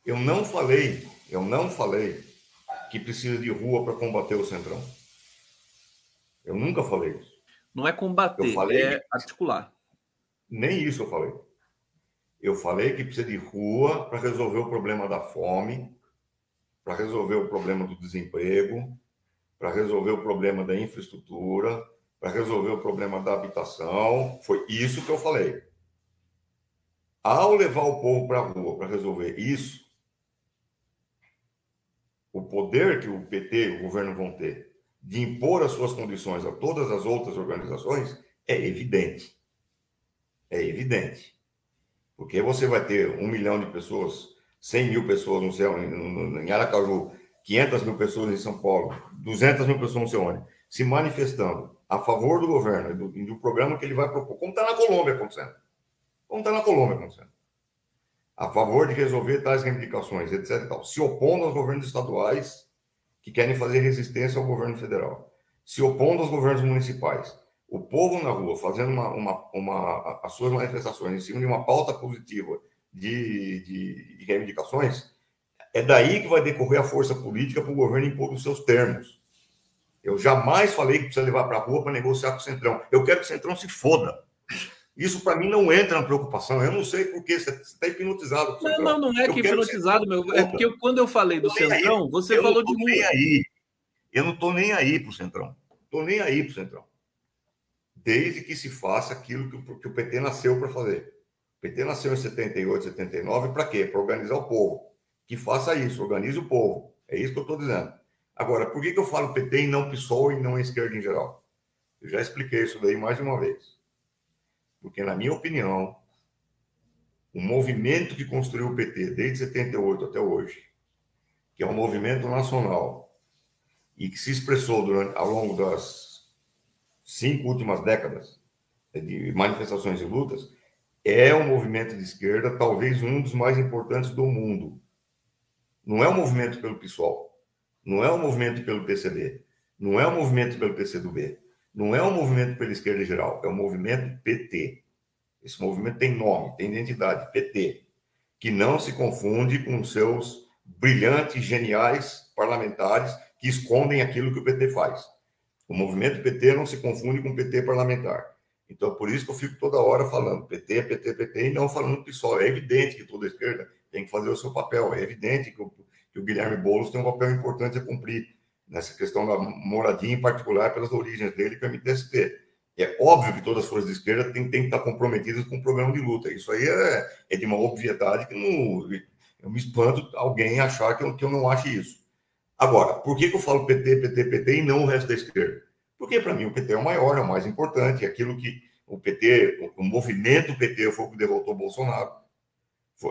Eu não falei, eu não falei que precisa de rua para combater o Centrão. Eu nunca falei isso.
Não é combater, eu falei é articular.
Nem isso eu falei. Eu falei que precisa de rua para resolver o problema da fome, para resolver o problema do desemprego, para resolver o problema da infraestrutura, para resolver o problema da habitação. Foi isso que eu falei. Ao levar o povo para a rua para resolver isso, o poder que o PT e o governo vão ter de impor as suas condições a todas as outras organizações é evidente. É evidente. Porque você vai ter um milhão de pessoas, 100 mil pessoas no céu, em Aracaju, 500 mil pessoas em São Paulo, 200 mil pessoas no onde, se manifestando a favor do governo e do, do, programa que ele vai propor, como está na Colômbia acontecendo. Como está na Colômbia acontecendo. A favor de resolver tais reivindicações, etc. Se opondo aos governos estaduais que querem fazer resistência ao governo federal, se opondo aos governos municipais. O povo na rua fazendo uma, uma, uma, as suas manifestações em cima de uma pauta positiva de, de, de reivindicações, é daí que vai decorrer a força política para o governo impor os seus termos. Eu jamais falei que precisa levar para a rua para negociar com o Centrão. Eu quero que o Centrão se foda. Isso para mim não entra na preocupação. Eu não sei porque você está hipnotizado.
Não, não, não é que hipnotizado, meu. É porque eu, quando eu falei do Centrão, aí. você eu falou de
nem aí. Eu não estou nem aí para o Centrão. Estou nem aí para o Centrão. Desde que se faça aquilo que o, que PT nasceu para fazer. O PT nasceu em 78, 79, para quê? Para organizar o povo. Que faça isso, organize o povo. É isso que eu estou dizendo. Agora, por que, que eu falo PT e não PSOL e não esquerda em geral? Eu já expliquei isso daí mais de uma vez. Porque, na minha opinião, o movimento que construiu o PT desde 78 até hoje, que é um movimento nacional e que se expressou durante, ao longo das cinco últimas décadas de manifestações e lutas, é um movimento de esquerda, talvez um dos mais importantes do mundo. Não é um movimento pelo PSOL, não é um movimento pelo PCB, não é um movimento pelo PCdoB, não é um movimento pela esquerda geral, é um movimento PT. Esse movimento tem nome, tem identidade, PT, que não se confunde com seus brilhantes, geniais parlamentares que escondem aquilo que o PT faz. O movimento PT não se confunde com o PT parlamentar. Então, por isso que eu fico toda hora falando PT, PT, PT, e não falando PSOL. É evidente que toda esquerda tem que fazer o seu papel. É evidente que o, que o Guilherme Boulos tem um papel importante a cumprir nessa questão da moradia, em particular pelas origens dele com o MTST. É óbvio que todas as forças de esquerda têm, têm que estar comprometidas com o programa de luta. Isso aí é, é de uma obviedade que não, eu me espanto alguém achar que eu, que eu não ache isso. Agora, por que, que eu falo PT, PT, PT e não o resto da esquerda? Porque, para mim, o PT é o maior, é o mais importante, é aquilo que o PT, o, movimento PT foi o que derrotou o Bolsonaro.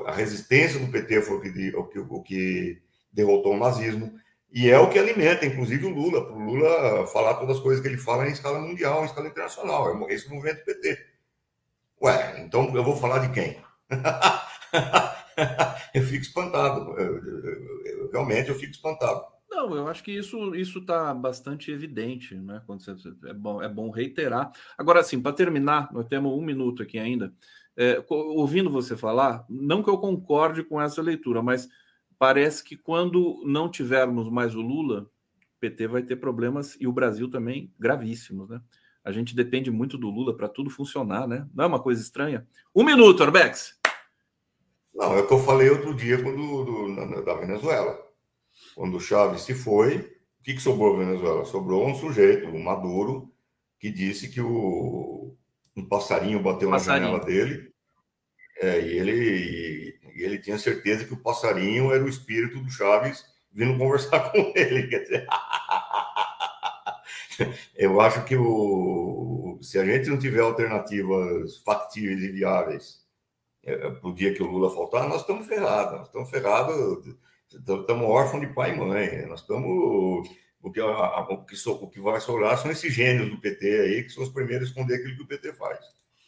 A resistência do PT foi o que, o que, o que derrotou o nazismo. E é o que alimenta, inclusive, o Lula, para o Lula falar todas as coisas que ele fala em escala mundial, em escala internacional. É esse movimento PT. Ué, então eu vou falar de quem? *laughs* eu fico espantado. Eu, eu, eu, realmente eu fico espantado.
Não, eu acho que isso isso está bastante evidente, né? Quando você, é bom é bom reiterar. Agora, assim, para terminar, nós temos um minuto aqui ainda. É, ouvindo você falar, não que eu concorde com essa leitura, mas parece que quando não tivermos mais o Lula, o PT vai ter problemas e o Brasil também gravíssimos, né? A gente depende muito do Lula para tudo funcionar, né? Não é uma coisa estranha? Um minuto, Arbex.
Não, é o que eu falei outro dia quando, do, na, da Venezuela. Quando o Chaves se foi, o que, que sobrou da Venezuela? Sobrou um sujeito, um Maduro, que disse que o, um passarinho bateu passarinho. na janela dele é, e ele, e, e ele tinha certeza que o passarinho era o espírito do Chaves vindo conversar *laughs* com ele. Quer dizer, *laughs* eu acho que o, se a gente não tiver alternativas factíveis e viáveis é, é para o dia que o Lula faltar, nós estamos ferrados. Nós estamos ferrados, estamos órfãos de pai e mãe. Nós estamos Porque a, a, o, que so, o que vai sobrar são esses gênios do PT aí, que são os primeiros a esconder aquilo que o PT faz.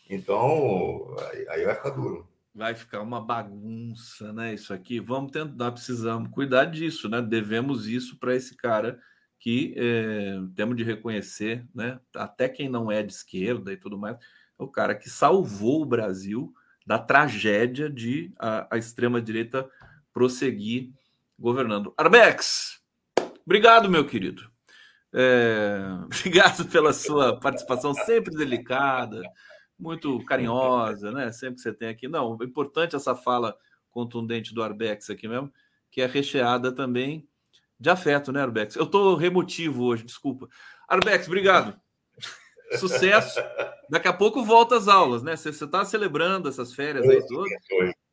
Então, aí, aí vai ficar duro.
Vai ficar uma bagunça, né? Isso aqui. Vamos tentar, precisamos cuidar disso, né? Devemos isso para esse cara que é, temos de reconhecer, né? Até quem não é de esquerda e tudo mais, é o cara que salvou o Brasil da tragédia de a, a extrema-direita prosseguir governando. Arbex, obrigado, meu querido. É, *laughs* obrigado pela sua participação sempre delicada, muito carinhosa, né? Sempre que você tem aqui. Não, é importante essa fala contundente do Arbex aqui mesmo, que é recheada também de afeto, né, Arbex? Eu estou remotivo hoje, desculpa. Arbex, obrigado. Sucesso. Daqui a pouco volta às aulas, né? Você está celebrando essas férias aí todas.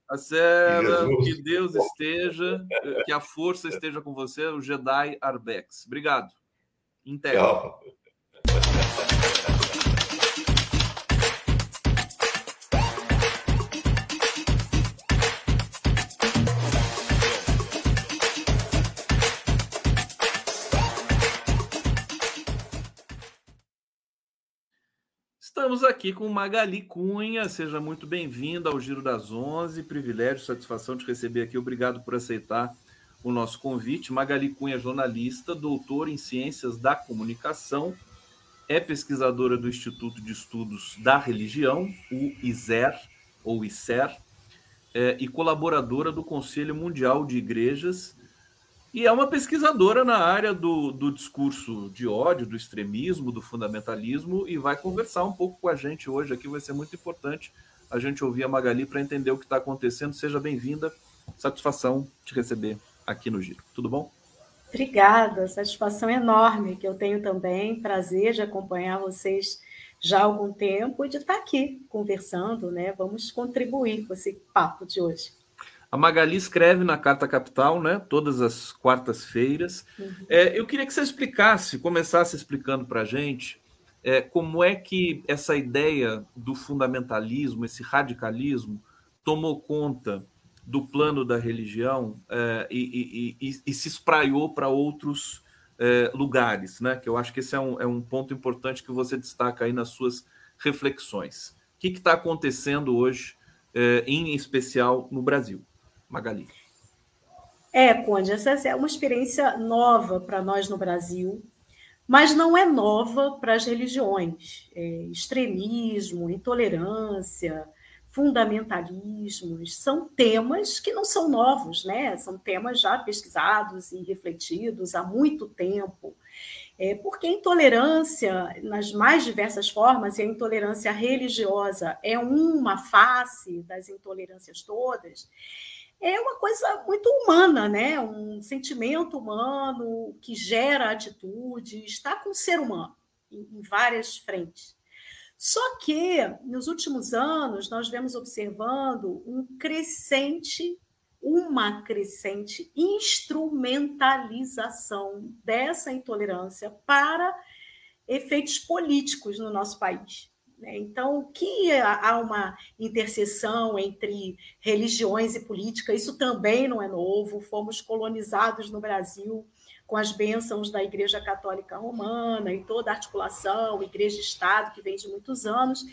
A Sera, que Deus esteja, que a força esteja com você, o Jedi Arbex. Obrigado. Integro. Tchau. Estamos aqui com Magali Cunha, seja muito bem-vinda ao Giro das Onze, privilégio, satisfação de receber aqui, obrigado por aceitar o nosso convite. Magali Cunha, é jornalista, doutora em Ciências da Comunicação, é pesquisadora do Instituto de Estudos da Religião, o ISER, ou ICER, é, e colaboradora do Conselho Mundial de Igrejas e é uma pesquisadora na área do, do discurso de ódio, do extremismo, do fundamentalismo, e vai conversar um pouco com a gente hoje aqui. Vai ser muito importante a gente ouvir a Magali para entender o que está acontecendo. Seja bem-vinda. Satisfação te receber aqui no Giro. Tudo bom?
Obrigada, satisfação enorme que eu tenho também, prazer de acompanhar vocês já há algum tempo e de estar aqui conversando, né? Vamos contribuir com esse papo de hoje.
A Magali escreve na Carta Capital, né? Todas as quartas-feiras. Uhum. É, eu queria que você explicasse, começasse explicando para a gente é, como é que essa ideia do fundamentalismo, esse radicalismo, tomou conta do plano da religião é, e, e, e, e, se espraiou para outros é, lugares, né? Que eu acho que esse é um, é um ponto importante que você destaca aí nas suas reflexões. O que está acontecendo hoje, é, em especial no Brasil? Magali.
É, Conde, essa é uma experiência nova para nós no Brasil, mas não é nova para as religiões. É, extremismo, intolerância, fundamentalismos são temas que não são novos, né? São temas já pesquisados e refletidos há muito tempo. É, porque a intolerância, nas mais diversas formas, e a intolerância religiosa é uma face das intolerâncias todas, é uma coisa muito humana, né? Um sentimento humano que gera atitude, está com o ser humano em, várias frentes. Só que nos últimos anos nós vemos observando um crescente, uma crescente instrumentalização dessa intolerância para efeitos políticos no nosso país. Né? Então, que há uma interseção entre religiões e política, isso também não é novo. Fomos colonizados no Brasil com as bênçãos da Igreja Católica Romana e toda a articulação, Igreja-Estado, que vem de muitos anos.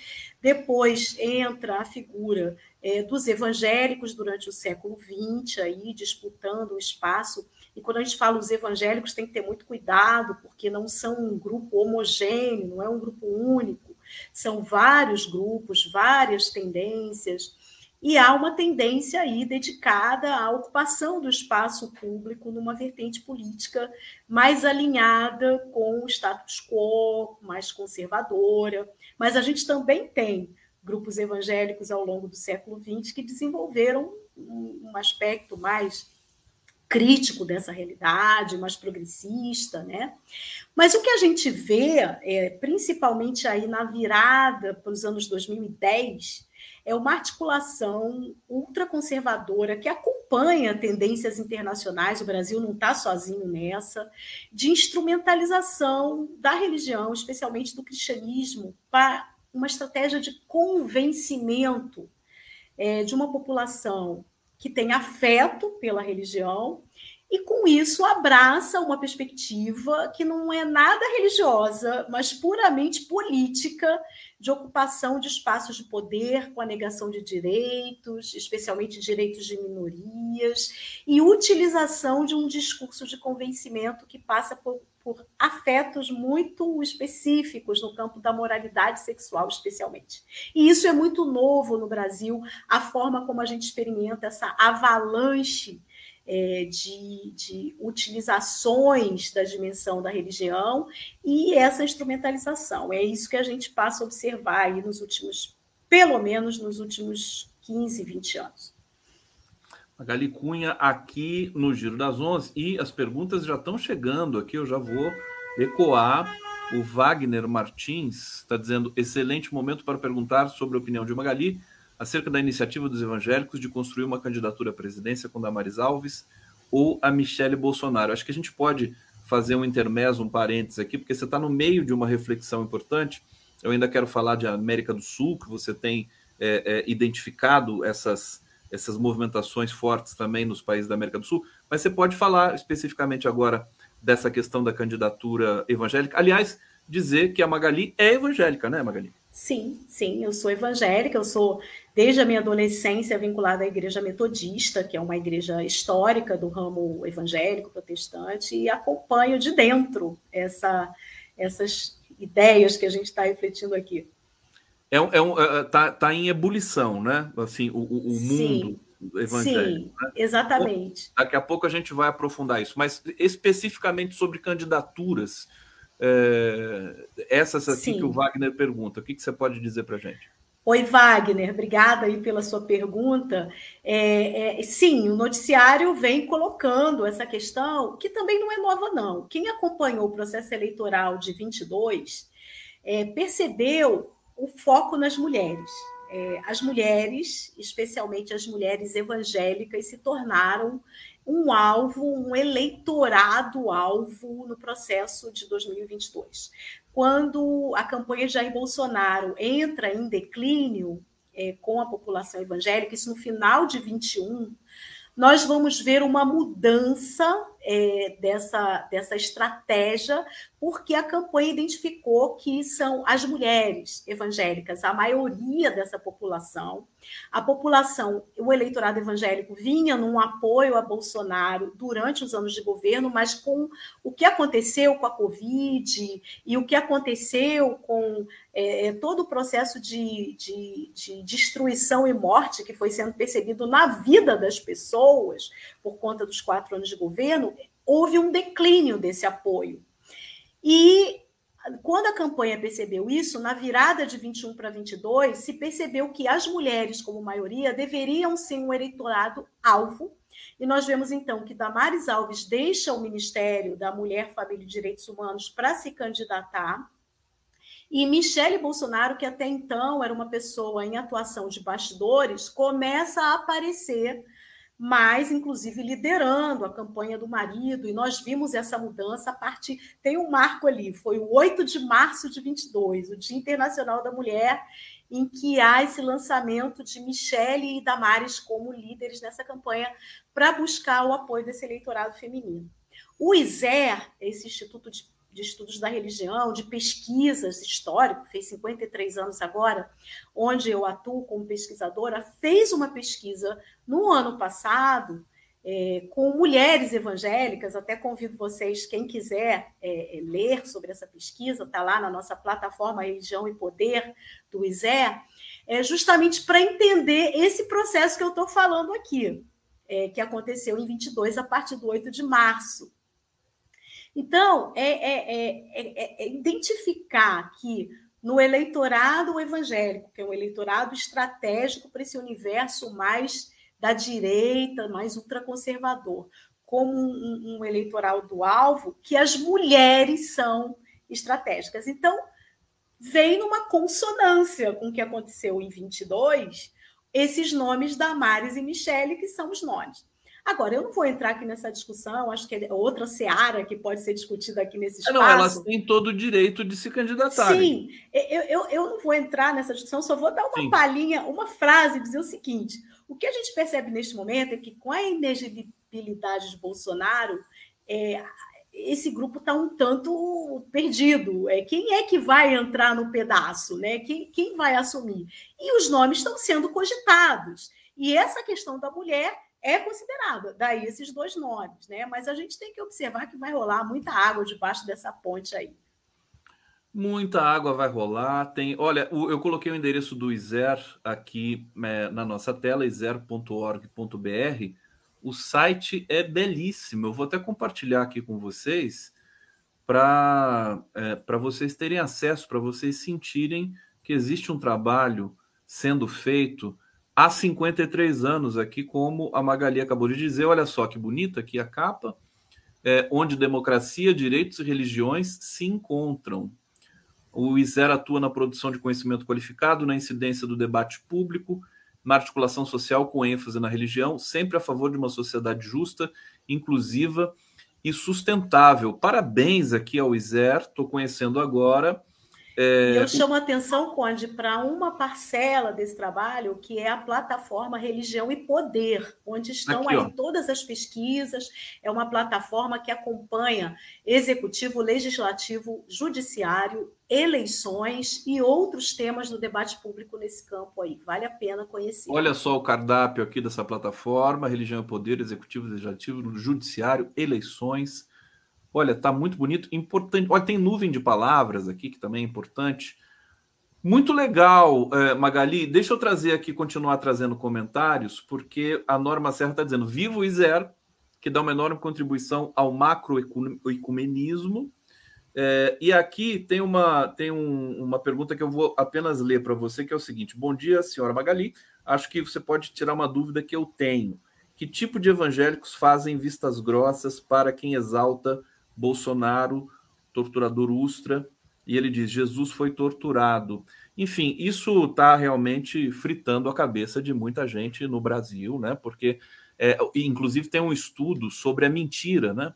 Depois entra a figura é, dos evangélicos durante o século XX, aí, disputando o espaço. E quando a gente fala os evangélicos, tem que ter muito cuidado, porque não são um grupo homogêneo, não é um grupo único são vários grupos, várias tendências, e há uma tendência aí dedicada à ocupação do espaço público numa vertente política mais alinhada com o status quo, mais conservadora. Mas a gente também tem grupos evangélicos ao longo do século XX que desenvolveram um aspecto mais crítico dessa realidade, mais progressista, né? Mas o que a gente vê, é, principalmente aí na virada para os anos 2010, é uma articulação ultraconservadora que acompanha tendências internacionais, o Brasil não está sozinho nessa, de instrumentalização da religião, especialmente do cristianismo, para uma estratégia de convencimento é, de uma população que tem afeto pela religião e com isso abraça uma perspectiva que não é nada religiosa, mas puramente política, de ocupação de espaços de poder, com a negação de direitos, especialmente direitos de minorias, e utilização de um discurso de convencimento que passa por, por afetos muito específicos no campo da moralidade sexual, especialmente. E isso é muito novo no Brasil, a forma como a gente experimenta essa avalanche é, de, de, utilizações da dimensão da religião e essa instrumentalização. É isso que a gente passa a observar aí nos últimos, pelo menos nos últimos 15, 20 anos.
Magali Cunha aqui no Giro das Onze e as perguntas já estão chegando aqui, eu já vou ecoar. O Wagner Martins está dizendo: excelente momento para perguntar sobre a opinião de Magali acerca da iniciativa dos evangélicos de construir uma candidatura à presidência com Damares Alves ou a Michele Bolsonaro. Acho que a gente pode fazer um intermezzo, um parênteses aqui, porque você está no meio de uma reflexão importante. Eu ainda quero falar de América do Sul, que você tem é, é, identificado essas, essas movimentações fortes também nos países da América do Sul, mas você pode falar especificamente agora dessa questão da candidatura evangélica. Aliás, dizer que a Magali é evangélica, né, Magali?
Sim, sim, eu sou evangélica, eu sou desde a minha adolescência vinculada à Igreja Metodista, que é uma igreja histórica do ramo evangélico protestante, e acompanho de dentro essa, essas ideias que a gente está refletindo aqui.
É, é um, é, tá, tá em ebulição, né? Assim, o, o mundo evangélico. Sim,
né? exatamente.
daqui a pouco a gente vai aprofundar isso, mas especificamente sobre candidaturas é, essas aqui Sim. que o Wagner pergunta. O que, que você pode dizer para a gente?
Oi, Wagner, obrigada aí pela sua pergunta. É, é, sim, o noticiário vem colocando essa questão, que também não é nova, não. Quem acompanhou o processo eleitoral de 22 é, percebeu o foco nas mulheres. É, as mulheres, especialmente as mulheres evangélicas, se tornaram um alvo, um eleitorado alvo no processo de 2022. Quando a campanha de Jair Bolsonaro entra em declínio é, com a população evangélica, isso no final de 21, nós vamos ver uma mudança é, dessa, dessa estratégia, porque a campanha identificou que são as mulheres evangélicas, a maioria dessa população. A população, o eleitorado evangélico vinha num apoio a Bolsonaro durante os anos de governo, mas com o que aconteceu com a Covid e o que aconteceu com é, todo o processo de, de, de destruição e morte que foi sendo percebido na vida das pessoas por conta dos quatro anos de governo, houve um declínio desse apoio. E quando a campanha percebeu isso, na virada de 21 para 22, se percebeu que as mulheres, como maioria, deveriam ser um eleitorado alvo. E nós vemos então que Damares Alves deixa o Ministério da Mulher, Família e Direitos Humanos para se candidatar. E Michele Bolsonaro, que até então era uma pessoa em atuação de bastidores, começa a aparecer mas inclusive liderando a campanha do marido, e nós vimos essa mudança a partir. Tem um marco ali, foi o 8 de março de 22, o Dia Internacional da Mulher, em que há esse lançamento de Michele e Damares como líderes nessa campanha para buscar o apoio desse eleitorado feminino. O ISER, esse Instituto de de Estudos da Religião, de pesquisas histórico, fez 53 anos agora, onde eu atuo como pesquisadora, fez uma pesquisa no ano passado é, com mulheres evangélicas. Até convido vocês, quem quiser é, é ler sobre essa pesquisa, está lá na nossa plataforma Religião e Poder do ISE, é justamente para entender esse processo que eu estou falando aqui, é, que aconteceu em 22, a partir do 8 de março. Então, é, é, é, é, identificar que no eleitorado evangélico, que é um eleitorado estratégico para esse universo mais da direita, mais ultraconservador, como um, um eleitoral do alvo, que as mulheres são estratégicas. Então, vem numa consonância com o que aconteceu em 22, esses nomes da Maris e Michele, que são os nomes. Agora, eu não vou entrar aqui nessa discussão, acho que é outra seara que pode ser discutida aqui nesse espaço.
Não, elas têm todo o direito de se candidatarem.
Sim, eu, eu, eu não vou entrar nessa discussão, só vou dar uma Sim. palhinha, uma frase, dizer o seguinte: o que a gente percebe neste momento é que com a elegibilidade de Bolsonaro, é, esse grupo está um tanto perdido. É, quem é que vai entrar no pedaço? Né? Quem, quem vai assumir? E os nomes estão sendo cogitados. E essa questão da mulher é considerada, daí esses dois nomes, né? Mas a gente tem que observar que vai rolar muita água debaixo dessa ponte aí.
Muita água vai rolar. Tem, olha, eu coloquei o endereço do ISER aqui é, na nossa tela, iser.org.br. O site é belíssimo. Eu vou até compartilhar aqui com vocês para é, vocês terem acesso, para vocês sentirem que existe um trabalho sendo feito há 53 anos aqui, como a Magali acabou de dizer. Olha só que bonita aqui a capa, é, onde democracia, direitos e religiões se encontram. O ISER atua na produção de conhecimento qualificado, na incidência do debate público, na articulação social com ênfase na religião, sempre a favor de uma sociedade justa, inclusiva e sustentável. Parabéns aqui ao ISER, estou conhecendo agora
é... Eu chamo a atenção, Conde, para uma parcela desse trabalho, que é a plataforma Religião e Poder, onde estão Aqui, aí ó. todas as pesquisas. É uma plataforma que acompanha executivo, legislativo, judiciário, eleições e outros temas do debate público nesse campo aí. Vale a pena conhecer.
Olha só o cardápio aqui dessa plataforma: Religião e Poder, Executivo, Legislativo, Judiciário, Eleições Olha, tá muito bonito, importante. Olha, tem nuvem de palavras aqui que também é importante. Muito legal, eh, Magali. Deixa eu trazer aqui, continuar trazendo comentários, porque a Norma Serra está dizendo: vivo o ISER, que dá uma enorme contribuição ao macroecumenismo. É, e aqui tem uma, tem um, uma pergunta que eu vou apenas ler para você, que é o seguinte: Bom dia, senhora Magali. Acho que você pode tirar uma dúvida que eu tenho. Que tipo de evangélicos fazem vistas grossas para quem exalta Bolsonaro, torturador Ustra, e ele diz: Jesus foi torturado. Enfim, isso está realmente fritando a cabeça de muita gente no Brasil, né? Porque, é, inclusive, tem um estudo sobre a mentira, né?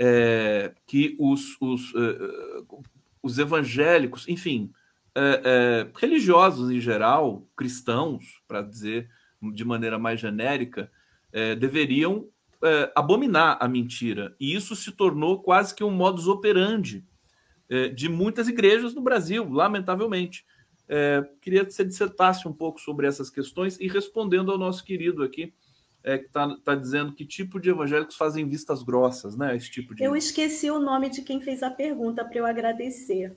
É, que os, os, uh, os evangélicos, enfim, é, religiosos em geral, cristãos, para dizer de maneira mais genérica, deveriam é, abominar a mentira. E isso se tornou quase que um modus operandi é, de muitas igrejas no Brasil, lamentavelmente. É, queria que você dissertasse um pouco sobre essas questões e respondendo ao nosso querido aqui, é, que está tá dizendo que tipo de evangélicos fazem vistas grossas, né? Esse tipo de...
Eu esqueci o nome de quem fez a pergunta para eu agradecer.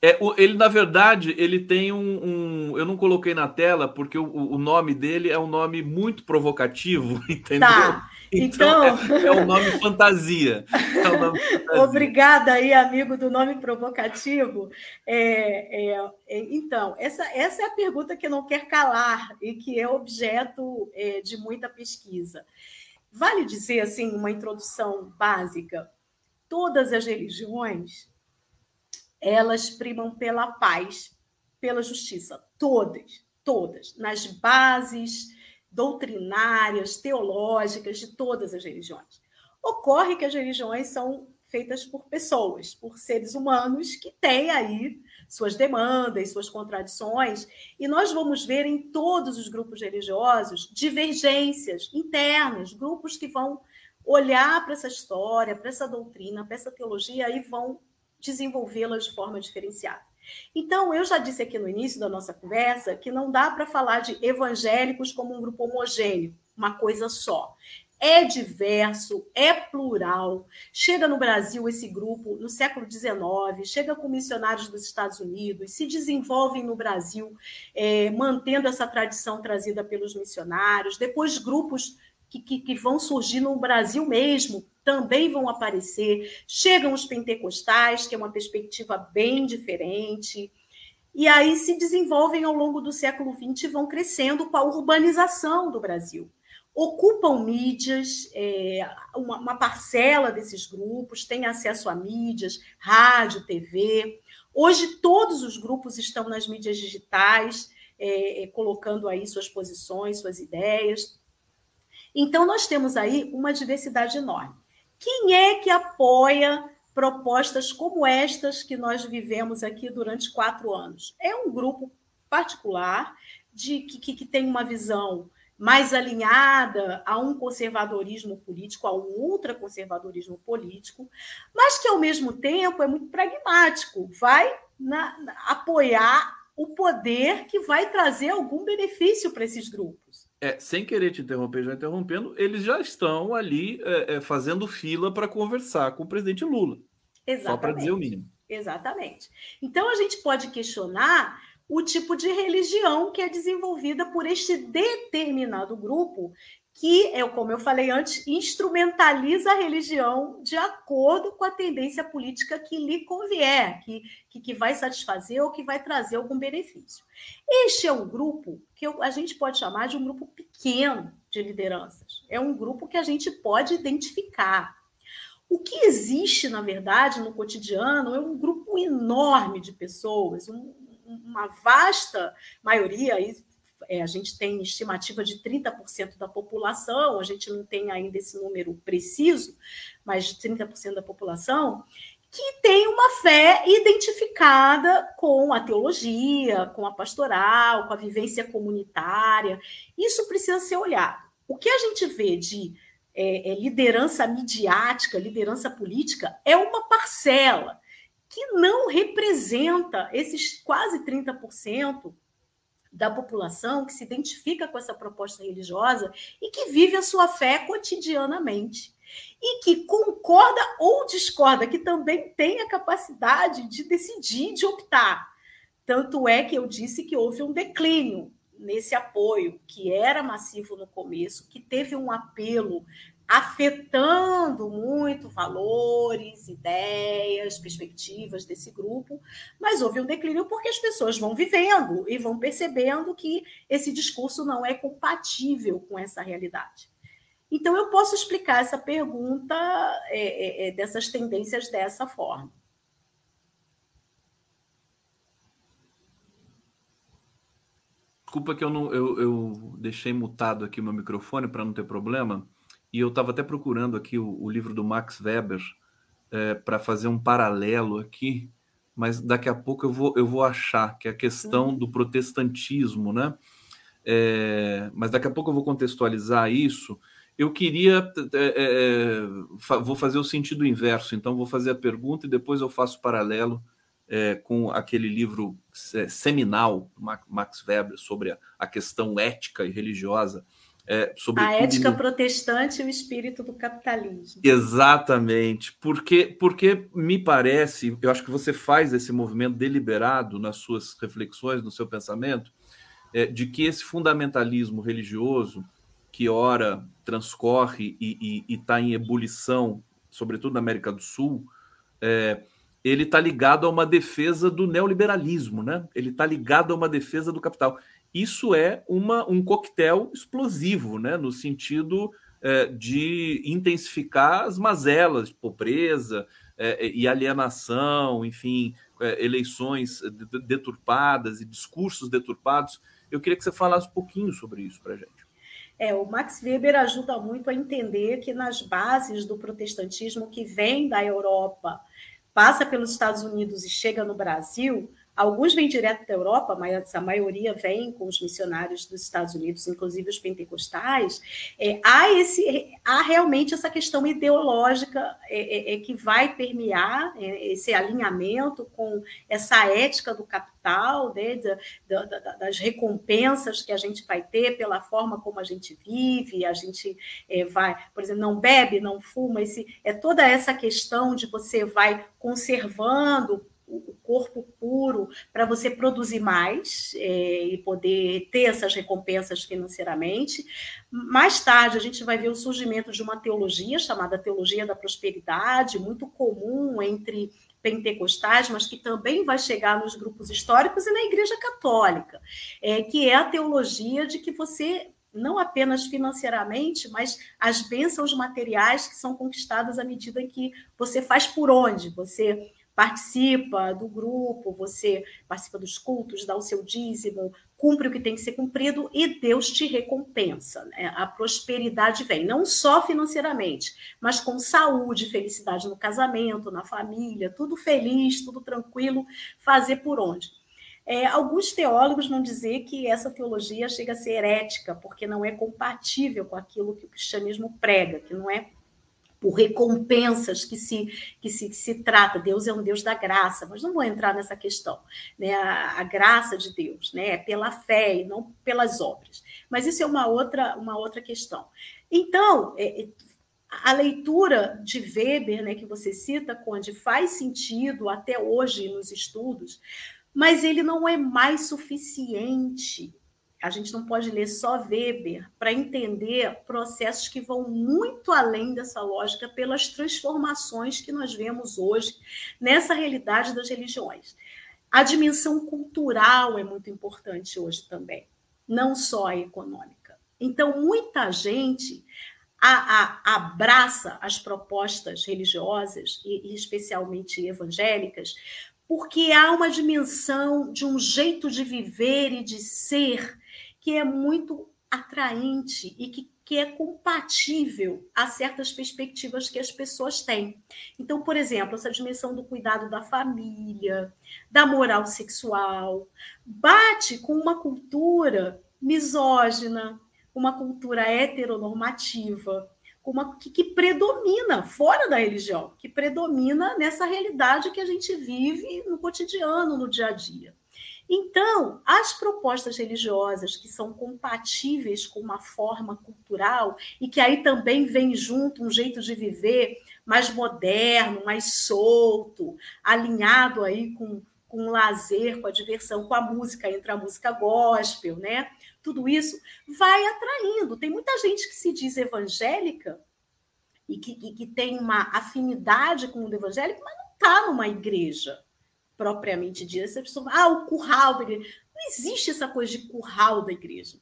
É, ele, na verdade, ele tem um, um, Eu não coloquei na tela, porque o, o, nome dele é um nome muito provocativo, *laughs* entendeu? Tá. Então, então *laughs* é, é, um nome fantasia. É
nome *laughs* fantasia. Obrigada aí, amigo do nome provocativo. É, é, é, então, essa, essa é a pergunta que não quer calar e que é objeto é, de muita pesquisa. Vale dizer, assim, uma introdução básica: todas as religiões elas primam pela paz, pela justiça, todas, todas, nas bases doutrinárias, teológicas de todas as religiões. Ocorre que as religiões são feitas por pessoas, por seres humanos que têm aí suas demandas, suas contradições, e nós vamos ver em todos os grupos religiosos divergências internas, grupos que vão olhar para essa história, para essa doutrina, para essa teologia e vão desenvolvê-las de forma diferenciada. Então, eu já disse aqui no início da nossa conversa que não dá para falar de evangélicos como um grupo homogêneo, uma coisa só. É diverso, é plural. Chega no Brasil esse grupo no século XIX, chega com missionários dos Estados Unidos, se desenvolvem no Brasil, é, mantendo essa tradição trazida pelos missionários. Depois, grupos que, que, que vão surgir no Brasil mesmo, também vão aparecer. Chegam os pentecostais, que é uma perspectiva bem diferente. E aí se desenvolvem ao longo do século XX e vão crescendo com a urbanização do Brasil. Ocupam mídias, é, uma, uma parcela desses grupos tem acesso a mídias, rádio, TV. Hoje, todos os grupos estão nas mídias digitais, é, é, colocando aí suas posições, suas ideias. Então, nós temos aí uma diversidade enorme. Quem é que apoia propostas como estas que nós vivemos aqui durante quatro anos? É um grupo particular de que, que tem uma visão mais alinhada a um conservadorismo político, a um ultraconservadorismo político, mas que, ao mesmo tempo, é muito pragmático, vai na, na, apoiar o poder que vai trazer algum benefício para esses grupos.
É, sem querer te interromper, já interrompendo, eles já estão ali é, é, fazendo fila para conversar com o presidente Lula.
Exatamente.
Só para dizer o mínimo.
Exatamente. Então a gente pode questionar o tipo de religião que é desenvolvida por este determinado grupo que, é como eu falei antes, instrumentaliza a religião de acordo com a tendência política que lhe convier, que, que, que vai satisfazer ou que vai trazer algum benefício. Este é um grupo que eu, a gente pode chamar de um grupo pequeno de lideranças. É um grupo que a gente pode identificar. O que existe, na verdade, no cotidiano é um grupo enorme de pessoas, um, uma vasta maioria, é, a gente tem estimativa de 30% da população, a gente não tem ainda esse número preciso, mas de 30% da população, que tem uma fé identificada com a teologia, com a pastoral, com a vivência comunitária. Isso precisa ser olhado. O que a gente vê de é, é, liderança midiática, liderança política, é uma parcela que não representa esses quase 30% da população que se identifica com essa proposta religiosa e que vive a sua fé cotidianamente. E que concorda ou discorda, que também tem a capacidade de decidir, de optar. Tanto é que eu disse que houve um declínio nesse apoio, que era massivo no começo, que teve um apelo afetando muito valores, ideias, perspectivas desse grupo, mas houve um declínio porque as pessoas vão vivendo e vão percebendo que esse discurso não é compatível com essa realidade. Então, eu posso explicar essa pergunta é, é, é dessas tendências dessa forma.
Desculpa que eu não eu, eu deixei mutado aqui o meu microfone para não ter problema e eu estava até procurando aqui o, o, livro do Max Weber é, para fazer um paralelo aqui, mas daqui a pouco eu vou, eu vou achar que é a questão do protestantismo, né? É, mas daqui a pouco eu vou contextualizar isso. Eu queria, é, é vou fazer o sentido inverso, então vou fazer a pergunta e depois eu faço paralelo é, com aquele livro é, seminal, Max Weber, sobre a, a questão ética e religiosa
é, a ética no... protestante e o espírito do capitalismo.
Exatamente, porque, porque me parece, eu acho que você faz esse movimento deliberado nas suas reflexões, no seu pensamento, é, de que esse fundamentalismo religioso, que ora transcorre e está em ebulição, sobretudo na América do Sul, é, ele está ligado a uma defesa do neoliberalismo, né? Ele está ligado a uma defesa do capital isso é uma, um coquetel explosivo, né? no sentido é, de intensificar as mazelas de pobreza é, e alienação, enfim, é, eleições deturpadas e discursos deturpados. Eu queria que você falasse um pouquinho sobre isso para a gente.
É, o Max Weber ajuda muito a entender que nas bases do protestantismo que vem da Europa, passa pelos Estados Unidos e chega no Brasil, Alguns vêm direto da Europa, mas a maioria vem com os missionários dos Estados Unidos, inclusive os pentecostais. É, há, esse, há realmente essa questão ideológica é, é, é que vai permear é, esse alinhamento com essa ética do capital, né, da, da, das recompensas que a gente vai ter pela forma como a gente vive, a gente é, vai, por exemplo, não bebe, não fuma, esse, é toda essa questão de você vai conservando o corpo puro para você produzir mais é, e poder ter essas recompensas financeiramente. Mais tarde, a gente vai ver o surgimento de uma teologia chamada teologia da prosperidade, muito comum entre pentecostais, mas que também vai chegar nos grupos históricos e na Igreja Católica, é, que é a teologia de que você não apenas financeiramente, mas as bênçãos materiais que são conquistadas à medida que você faz por onde, você participa do grupo, você participa dos cultos, dá o seu dízimo, cumpre o que tem que ser cumprido e Deus te recompensa. Né? A prosperidade vem, não só financeiramente, mas com saúde, felicidade no casamento, na família, tudo feliz, tudo tranquilo, fazer por onde. É, alguns teólogos vão dizer que essa teologia chega a ser herética, porque não é compatível com aquilo que o cristianismo prega, que não é por recompensas que se, que se, que se trata. Deus é um Deus da graça, mas não vou entrar nessa questão. Né? A, a, graça de Deus né? é pela fé e não pelas obras. Mas isso é uma outra, uma outra questão. Então, é, é a leitura de Weber, né, que você cita, Conde, faz sentido até hoje nos estudos, mas ele não é mais suficiente a gente não pode ler só Weber para entender processos que vão muito além dessa lógica pelas transformações que nós vemos hoje nessa realidade das religiões. A dimensão cultural é muito importante hoje também, não só a econômica. Então, muita gente a, a, abraça as propostas religiosas, e, e especialmente evangélicas, porque há uma dimensão de um jeito de viver e de ser que é muito atraente e que, que é compatível a certas perspectivas que as pessoas têm. Então, por exemplo, essa dimensão do cuidado da família, da moral sexual, bate com uma cultura misógina, uma cultura heteronormativa, uma que, que, predomina fora da religião, que predomina nessa realidade que a gente vive no cotidiano, no dia a dia. Então, as propostas religiosas que são compatíveis com uma forma cultural e que aí também vem junto um jeito de viver mais moderno, mais solto, alinhado aí com, com o lazer, com a diversão, com a música, entre a música gospel, né? Tudo isso vai atraindo. Tem muita gente que se diz evangélica e que, que, que tem uma afinidade com o evangélico, mas não está numa igreja propriamente dita. Essa pessoa, ah, o curral da igreja. Não existe essa coisa de curral da igreja.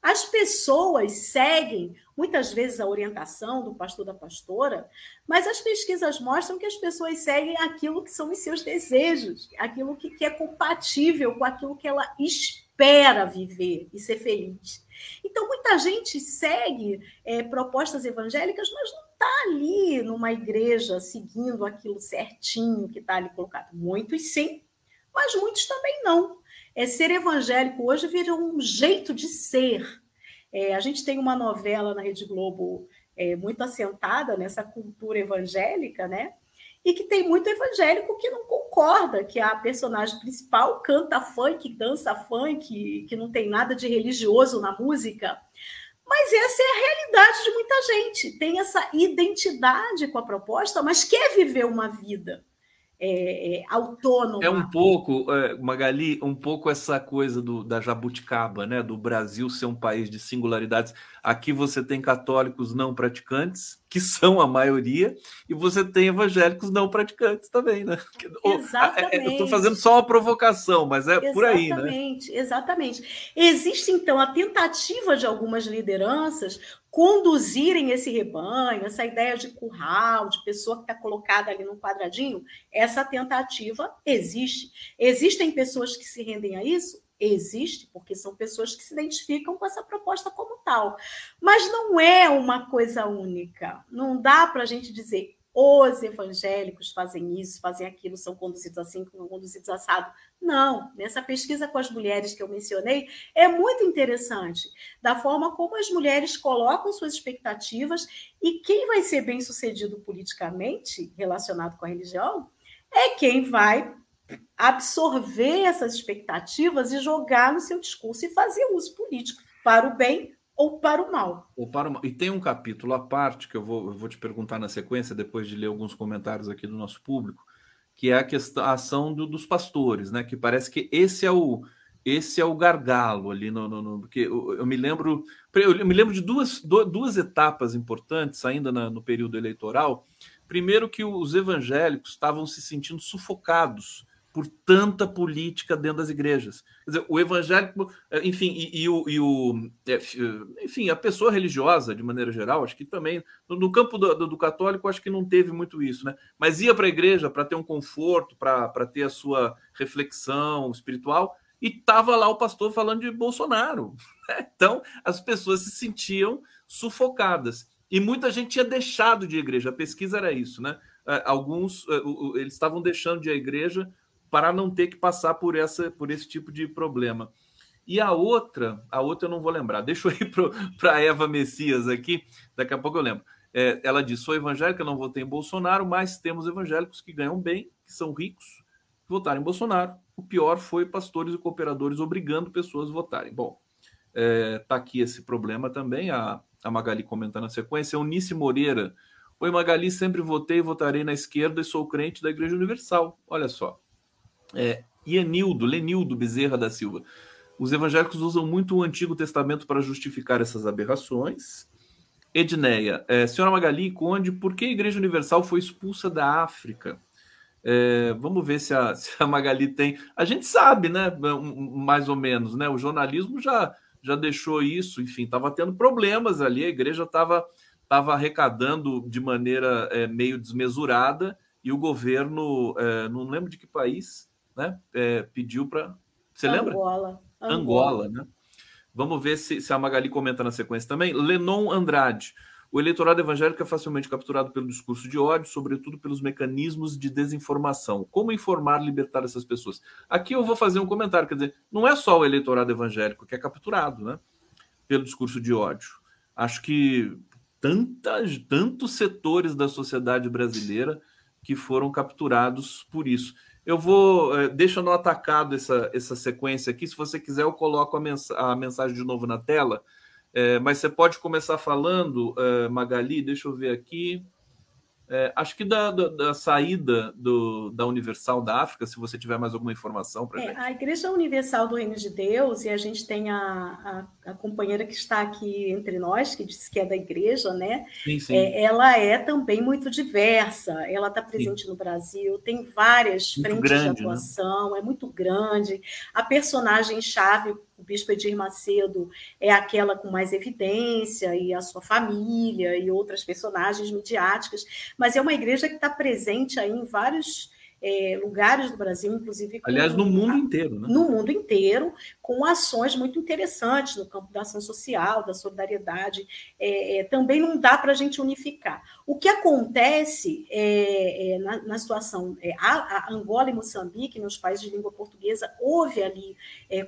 As pessoas seguem, muitas vezes, a orientação do pastor da pastora, mas as pesquisas mostram que as pessoas seguem aquilo que são os seus desejos, aquilo que, que é compatível com aquilo que ela espera viver e ser feliz. Então, muita gente segue é, propostas evangélicas, mas não está ali numa igreja seguindo aquilo certinho que está ali colocado. Muitos sim, mas muitos também não. É, ser evangélico hoje virou um jeito de ser. É, a gente tem uma novela na Rede Globo é, muito assentada nessa cultura evangélica, né? E que tem muito evangélico que não concorda que a personagem principal canta funk, dança funk, que não tem nada de religioso na música. Mas essa é a realidade de muita gente. Tem essa identidade com a proposta, mas quer viver uma vida é, é, autônoma.
É um pouco, é, Magali, um pouco essa coisa do, da jabuticaba, né? Do Brasil ser um país de singularidades. Aqui você tem católicos não praticantes, que são a maioria, e você tem evangélicos não praticantes também, né?
Exatamente.
Eu estou fazendo só uma provocação, mas é
exatamente,
por aí, né?
Exatamente, exatamente. Existe, então, a tentativa de algumas lideranças conduzirem esse rebanho, essa ideia de curral, de pessoa que está colocada ali num quadradinho, essa tentativa existe. Existem pessoas que se rendem a isso? Existe, porque são pessoas que se identificam com essa proposta como tal. Mas não é uma coisa única. Não dá para a gente dizer os evangélicos fazem isso, fazem aquilo, são conduzidos assim, são conduzidos assado. Não, nessa pesquisa com as mulheres que eu mencionei, é muito interessante da forma como as mulheres colocam suas expectativas e quem vai ser bem sucedido politicamente relacionado com a religião é quem vai absorver essas expectativas e jogar no seu discurso e fazer uso político para o bem ou para o mal.
Ou para o mal. E tem um capítulo à parte que eu vou, eu vou te perguntar na sequência, depois de ler alguns comentários aqui do nosso público, que é a questão, a ação do, dos pastores, né? Que parece que esse é o esse é o gargalo ali no, no, no porque eu, eu, me lembro eu me lembro de duas, duas etapas importantes ainda na, no período eleitoral. Primeiro que os evangélicos estavam se sentindo sufocados por tanta política dentro das igrejas. Quer dizer, o evangélico, enfim, e, e, o, e o, é, enfim, a pessoa religiosa, de maneira geral, acho que também, no, no campo do, do, do, católico, acho que não teve muito isso, né? Mas ia para a igreja para ter um conforto, para ter a sua reflexão espiritual, e estava lá o pastor falando de Bolsonaro. Né? Então, as pessoas se sentiam sufocadas. E muita gente tinha deixado de igreja. A pesquisa era isso, né? Eh, alguns, eh, eles estavam deixando de ir à igreja para não ter que passar por essa por esse tipo de problema. E a outra, a outra eu não vou lembrar. Deixa eu *laughs* ir para Eva Messias aqui, daqui a pouco eu lembro. É, ela diz: sou evangélica, não votei em Bolsonaro, mas temos evangélicos que ganham bem, que são ricos, que votaram em Bolsonaro. O pior foi pastores e cooperadores obrigando pessoas a votarem. Bom, é, tá aqui esse problema também. A, a Magali comenta na sequência. Eunice Moreira. Oi, Magali, sempre votei e votarei na esquerda e sou crente da Igreja Universal. Olha só. É, Ianildo, Lenildo Bezerra da Silva. Os evangélicos usam muito o Antigo Testamento para justificar essas aberrações. Edneia, é, senhora Magali Conde, por que a Igreja Universal foi expulsa da África? É, vamos ver se a, *laughs* se a, Magali tem. A gente sabe, né? Mais ou menos, né? O jornalismo já, já deixou isso, enfim, estava tendo problemas ali, a igreja estava estava arrecadando de maneira é, meio desmesurada e o governo, é, não lembro de que país, né? É, pediu para. Você lembra?
Angola.
Angola, né? Vamos ver se, se a Magali comenta na sequência também. Lenon Andrade. O eleitorado evangélico é facilmente capturado pelo discurso de ódio, sobretudo pelos mecanismos de desinformação. Como informar, libertar essas pessoas? Aqui eu vou fazer um comentário, quer dizer, não é só o eleitorado evangélico que é capturado, né, pelo discurso de ódio. Acho que tantas, tantos setores da sociedade brasileira que foram capturados por isso. Eu vou. Eh, deixa no atacado essa, essa sequência aqui. Se você quiser, eu coloco a, mens a mensagem de novo na tela. É, mas você pode começar falando, uh, Magali, deixa eu ver aqui. É, acho que da, da, da saída do, da Universal da África, se você tiver mais alguma informação para
é, A Igreja Universal do Reino de Deus, e a gente tem a, a, a, companheira que está aqui entre nós, que disse que é da igreja, né?
Sim, sim.
É, ela é também muito diversa, ela está presente sim. no Brasil, tem várias muito frentes grande, de né? atuação, né? é muito grande. A personagem-chave o bispo Edir Macedo é aquela com mais evidência, e a sua família, e outras personagens midiáticas, mas é uma igreja que está presente aí em vários é, lugares do Brasil, inclusive.
Com, Aliás, no mundo inteiro, né?
No mundo inteiro, com ações muito interessantes no campo da ação social, da solidariedade. É, é, também não dá para a gente unificar. O que acontece é, é, na, na, situação, é, a, a, Angola e Moçambique, nos países de língua portuguesa, houve ali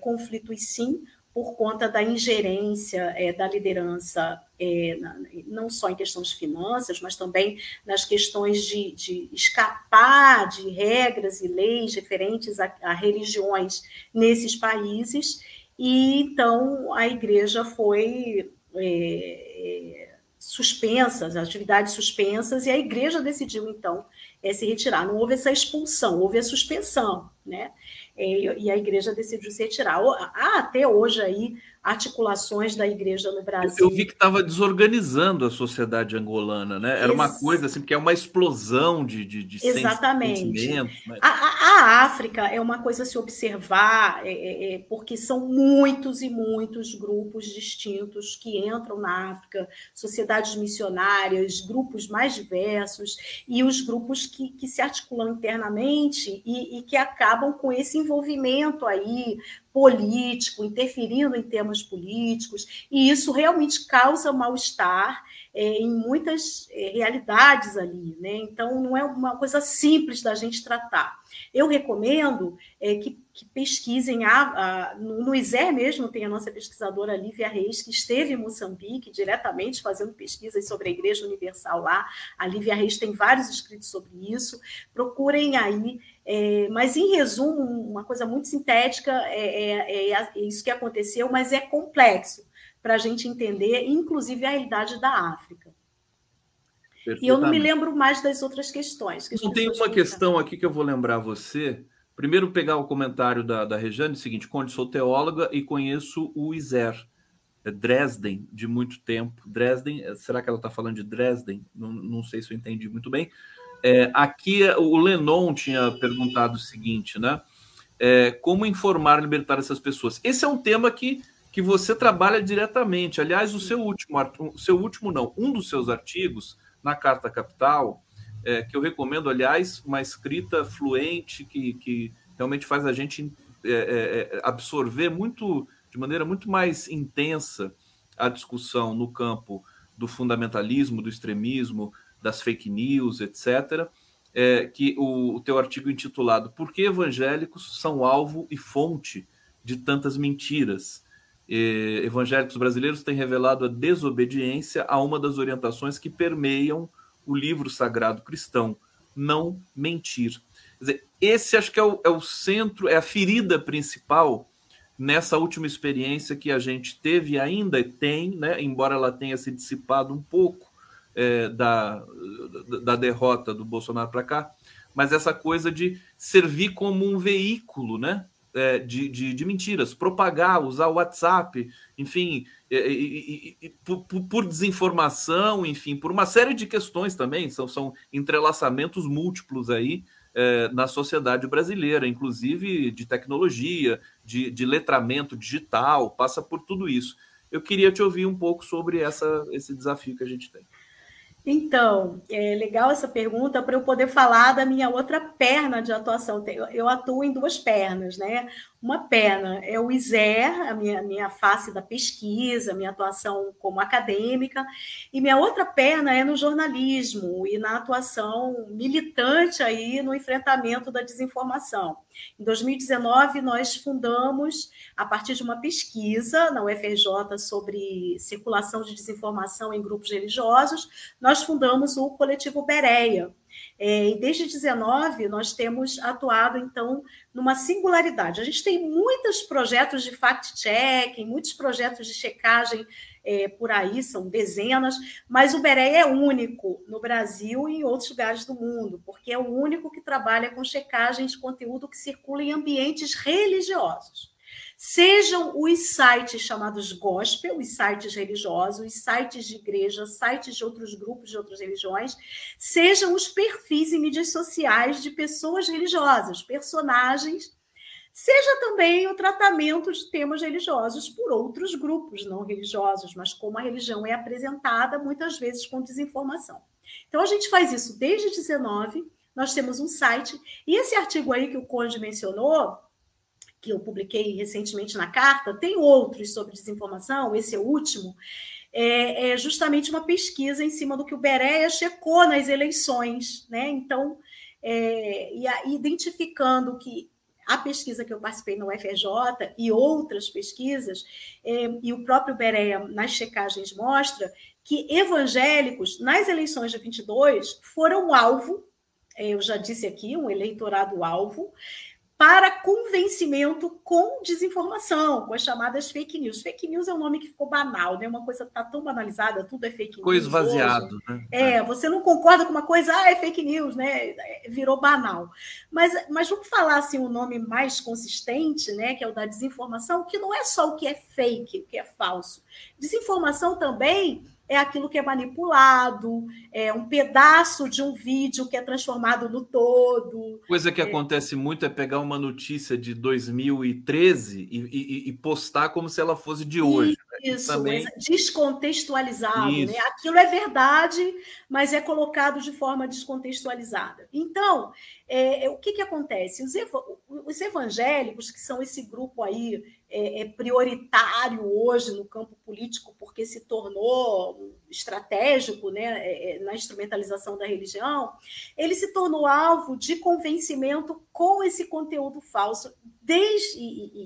conflitos sim, por conta da ingerência é, da liderança, é, na, não só em questões de finanças, mas também nas questões de, de escapar de regras e leis referentes a, a, religiões nesses países. E então a igreja foi é, é suspensa, as atividades suspensas, e a igreja decidiu então é, se retirar. Não houve essa expulsão, houve a suspensão, né? E a igreja decidiu se retirar. Há até hoje aí articulações da igreja no Brasil.
Eu vi que estava desorganizando a sociedade angolana, né? Era uma coisa assim, porque é uma explosão de, de, de
Exatamente. Mas... A, a, África é uma coisa a se observar, é, é, é, porque são muitos e muitos grupos distintos que entram na África, sociedades missionárias, grupos mais diversos, e os grupos que, que se articulam internamente e, e que acabam com esse envolvimento aí político, interferindo em temas políticos, e isso realmente causa mal-estar é, em muitas é, realidades ali. Né? Então, não é uma coisa simples da gente tratar. Eu recomendo é, que, que, pesquisem, a, a, no, no ISER mesmo, tem a nossa pesquisadora Lívia Reis, que esteve em Moçambique diretamente fazendo pesquisas sobre a Igreja Universal lá. A Lívia Reis tem vários escritos sobre isso. Procurem aí é, mas, em resumo, uma coisa muito sintética é, é, é, isso que aconteceu, mas é complexo para a gente entender, inclusive, a realidade da África. E eu não me lembro mais das outras questões.
Que não tem uma questão aqui que eu vou lembrar você. Primeiro, pegar o comentário da, da Rejane, seguinte: Conde, sou teóloga e conheço o Iser, é Dresden, de muito tempo. Dresden, será que ela está falando de Dresden? Não, não sei se eu entendi muito bem. É, aqui o Lenon tinha perguntado o seguinte, né? É, como informar e libertar essas pessoas? Esse é um tema que, que você trabalha diretamente. Aliás, o seu último, o seu último não, um dos seus artigos na Carta Capital, é, que eu recomendo, aliás, uma escrita fluente que, que realmente faz a gente é, é, é, absorver muito, de maneira muito mais intensa a discussão no campo do fundamentalismo, do extremismo, das fake news, etc. é, que o, o teu artigo intitulado Por que evangélicos são alvo e fonte de tantas mentiras? E, evangélicos brasileiros têm revelado a desobediência a uma das orientações que permeiam o livro sagrado cristão, não mentir. Dizer, esse acho que é o, é o centro, é a ferida principal nessa última experiência que a gente teve e ainda tem, né, embora ela tenha se dissipado um pouco, é, da, da derrota do Bolsonaro para cá, mas essa coisa de servir como um veículo, né? É, de, de, de, mentiras, propagar, usar o WhatsApp, enfim, e, e, por, por, desinformação, enfim, por uma série de questões também, são, são entrelaçamentos múltiplos aí é, na sociedade brasileira, inclusive de tecnologia, de, de letramento digital, passa por tudo isso. Eu queria te ouvir um pouco sobre essa, esse desafio que a gente tem.
Então, é legal essa pergunta para eu poder falar da minha outra perna de atuação. Eu atuo em duas pernas, né? Uma perna é o ISER, a minha, minha face da pesquisa, minha atuação como acadêmica, e minha outra perna é no jornalismo e na atuação militante aí no enfrentamento da desinformação. Em 2019, nós fundamos, a partir de uma pesquisa na UFRJ sobre circulação de desinformação em grupos religiosos, nós fundamos o coletivo Bereia, é, e desde 19 nós temos atuado então numa singularidade. A gente tem muitos projetos de fact-checking, muitos projetos de checagem é, por aí, são dezenas, mas o Beré é único no Brasil e em outros lugares do mundo, porque é o único que trabalha com checagem de conteúdo que circula em ambientes religiosos. Sejam os sites chamados gospel, os sites religiosos, os sites de igreja, sites de outros grupos de outras religiões, sejam os perfis em mídias sociais de pessoas religiosas, personagens, seja também o tratamento de temas religiosos por outros grupos não religiosos, mas como a religião é apresentada muitas vezes com desinformação. Então a gente faz isso desde 19, nós temos um site, e esse artigo aí que o Conde mencionou, que eu publiquei recentemente na carta, tem outros sobre desinformação, esse é o último, é, é justamente uma pesquisa em cima do que o Berea checou nas eleições, né? Então, é, e a, identificando que a pesquisa que eu participei no UFRJ e outras pesquisas, é, e o próprio Berea nas checagens mostra que evangélicos, nas eleições de 22, foram alvo, é, eu já disse aqui, um eleitorado alvo, para convencimento com desinformação, com as chamadas fake news. Fake news é um nome que ficou banal, né? Uma coisa está tão banalizada, tudo é fake
news. Coisa esvaziado. Né?
É, você não concorda com uma coisa, ah, é fake news, né? Virou banal. Mas, mas vamos falar assim um nome mais consistente, né? Que é o da desinformação, que não é só o que é fake, o que é falso. Desinformação também é aquilo que é manipulado, é um pedaço de um vídeo que é transformado no todo.
Coisa que é... acontece muito é pegar uma notícia de 2013 e, e, e postar como se ela fosse de hoje.
Né? Isso, também... descontextualizado. Né? Aquilo é verdade, mas é colocado de forma descontextualizada. Então, é, é, o que, que acontece? Os, ev os, evangélicos, que são esse grupo aí é, é, prioritário hoje no campo político, porque se tornou estratégico né, é, é, na instrumentalização da religião, ele se tornou alvo de convencimento com esse conteúdo falso desde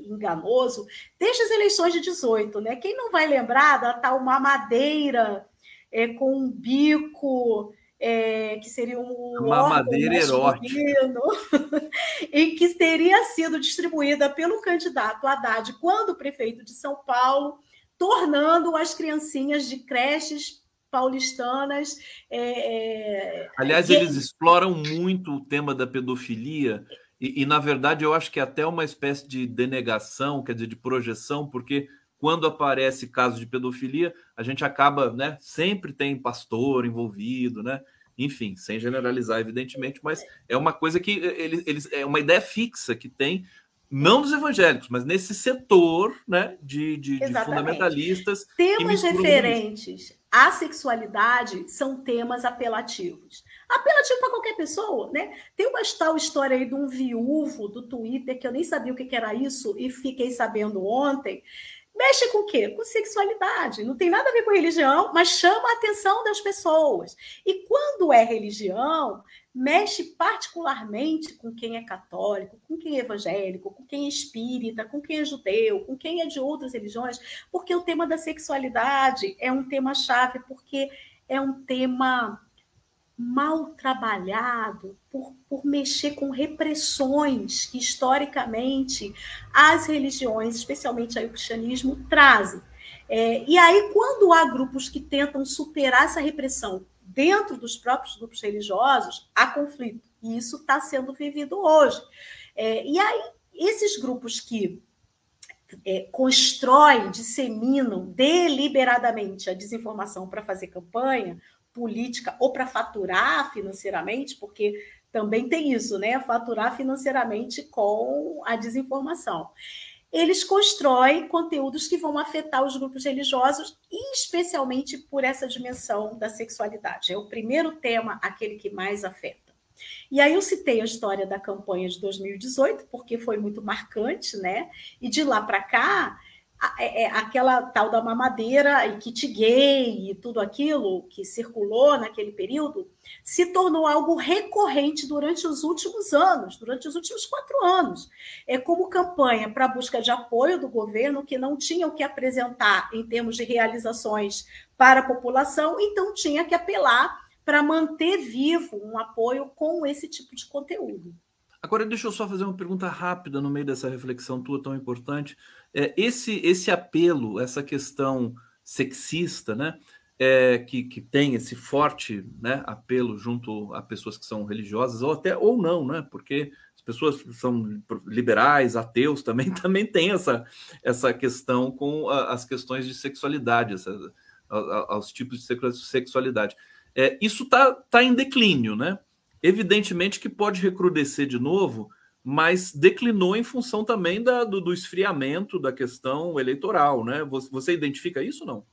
enganoso desde as eleições de 18. Né? Quem não vai lembrar da tal mamadeira é, com um bico é, que seria um
uma madeira erótica *laughs*
e que teria sido distribuída pelo candidato Haddad quando prefeito de São Paulo, tornando as criancinhas de creches paulistanas. É,
é Aliás, eles exploram muito o tema da pedofilia. E, e, na verdade, eu acho que é até uma espécie de denegação, quer dizer, de projeção, porque quando aparece caso de pedofilia, a gente acaba, né? Sempre tem pastor envolvido, né? Enfim, sem generalizar, evidentemente, mas é uma coisa que eles, eles é uma ideia fixa que tem, não dos evangélicos, mas nesse setor né, de, de, de fundamentalistas.
Temas referentes à sexualidade são temas apelativos. Apelativo para qualquer pessoa, né? Tem uma tal história aí de um viúvo do Twitter que eu nem sabia o que era isso e fiquei sabendo ontem mexe com o quê? Com sexualidade. Não tem nada a ver com religião, mas chama a atenção das pessoas. E quando é religião, mexe particularmente com quem é católico, com quem é evangélico, com quem é espírita, com quem é judeu, com quem é de outras religiões, porque o tema da sexualidade é um tema chave, porque é um tema mal trabalhado por, por mexer com repressões que historicamente as religiões, especialmente aí o cristianismo, trazem. É, e aí, quando há grupos que tentam superar essa repressão dentro dos próprios grupos religiosos, há conflito. E isso está sendo vivido hoje. É, e aí, esses grupos que é, constroem, disseminam deliberadamente a desinformação para fazer campanha, política ou para faturar financeiramente, porque também tem isso, né? Faturar financeiramente com a desinformação. Eles constroem conteúdos que vão afetar os grupos religiosos, especialmente por essa dimensão da sexualidade. É o primeiro tema, aquele que mais afeta. E aí eu citei a história da campanha de 2018, porque foi muito marcante, né? E de lá para cá, é, é, aquela tal da mamadeira e kit gay e tudo aquilo que circulou naquele período se tornou algo recorrente durante os últimos anos, durante os últimos quatro anos. É como campanha para busca de apoio do governo que não tinha o que apresentar em termos de realizações para a população, então tinha que apelar para manter vivo um apoio com esse tipo de conteúdo.
Agora, deixa eu só fazer uma pergunta rápida no meio dessa reflexão tua tão importante. É, esse, esse apelo, essa questão sexista, né, é, que, que tem esse forte né, apelo junto a pessoas que são religiosas, ou até ou não, né, porque as pessoas são liberais, ateus também, *laughs* também tem essa, essa questão com a, as questões de sexualidade, essa, a, a, aos tipos de sexualidade. É, isso está tá em declínio, né? Evidentemente que pode recrudescer de novo, mas declinou em função também da, do, do, esfriamento da questão eleitoral, né? Você, você identifica isso não?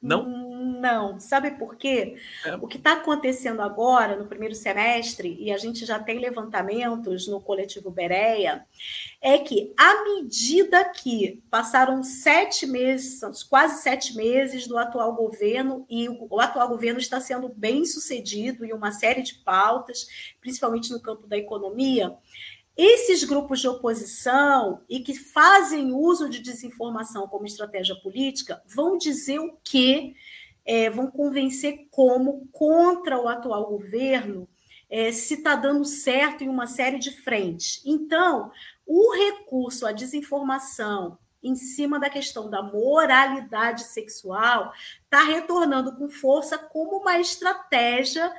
Não? Não. Sabe por quê? É. O que está acontecendo agora, no primeiro semestre, e a gente já tem levantamentos no coletivo Bereia, é que, à medida que passaram sete meses, quase sete meses do atual governo, e o, o atual governo está sendo bem sucedido em uma série de pautas, principalmente no campo da economia, esses grupos de oposição e que fazem uso de desinformação como estratégia política vão dizer o quê? É, vão convencer como contra o atual governo é, se está dando certo em uma série de frentes. Então, o recurso à desinformação em cima da questão da moralidade sexual está retornando com força como uma estratégia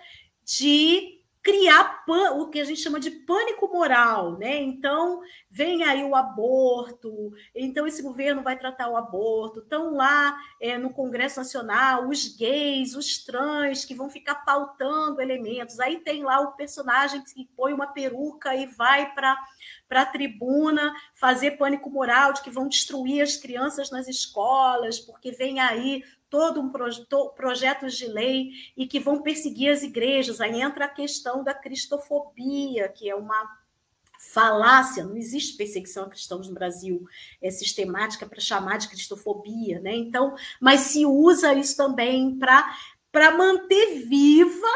de criar o que a gente chama de pânico moral, né? Então, vem aí o aborto, então esse governo vai tratar o aborto, estão lá é, no Congresso Nacional os gays, os trans, que vão ficar pautando elementos. Aí tem lá o personagem que põe uma peruca e vai para a tribuna fazer pânico moral de que vão destruir as crianças nas escolas, porque vem aí todo um proje projetos de lei e que vão perseguir as igrejas. Aí entra a questão da cristofobia, que é uma falácia, não existe perseguição a cristãos no Brasil é sistemática para chamar de cristofobia, né? Então, mas se usa isso também para para manter viva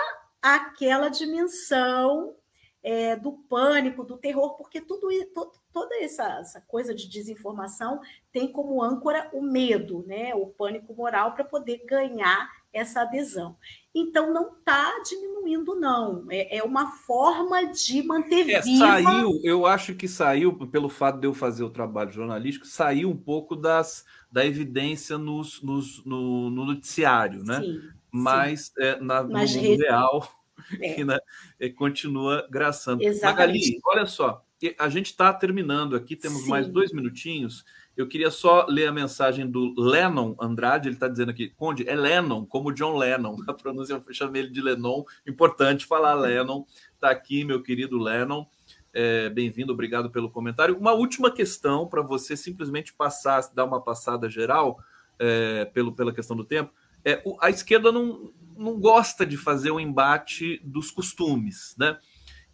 aquela dimensão é, do pânico, do terror, porque tudo todo, toda essa, essa, coisa de desinformação tem como âncora o medo, né, o pânico moral para poder ganhar essa adesão. Então não está diminuindo, não. É, é, uma forma de manter é, viva.
Saiu, eu acho que saiu, pelo fato de eu fazer o trabalho jornalístico, saiu um pouco das, da evidência nos, nos no, no, noticiário, né? Sim, Mas sim. É, na, no mundo real *laughs* é. que né, é, continua graçando. Exatamente. Magali, olha só, a gente está terminando aqui, temos Sim. mais dois minutinhos. Eu queria só ler a mensagem do Lennon Andrade, ele está dizendo aqui, Conde, é Lennon, como John Lennon, *laughs* a pronúncia, eu chamei ele de Lennon, importante falar Lennon, está aqui, meu querido Lennon, é, bem-vindo, obrigado pelo comentário. Uma última questão para você simplesmente passar, dar uma passada geral, é, pelo, pela questão do tempo, é, a esquerda não, não gosta de fazer o um embate dos costumes, né?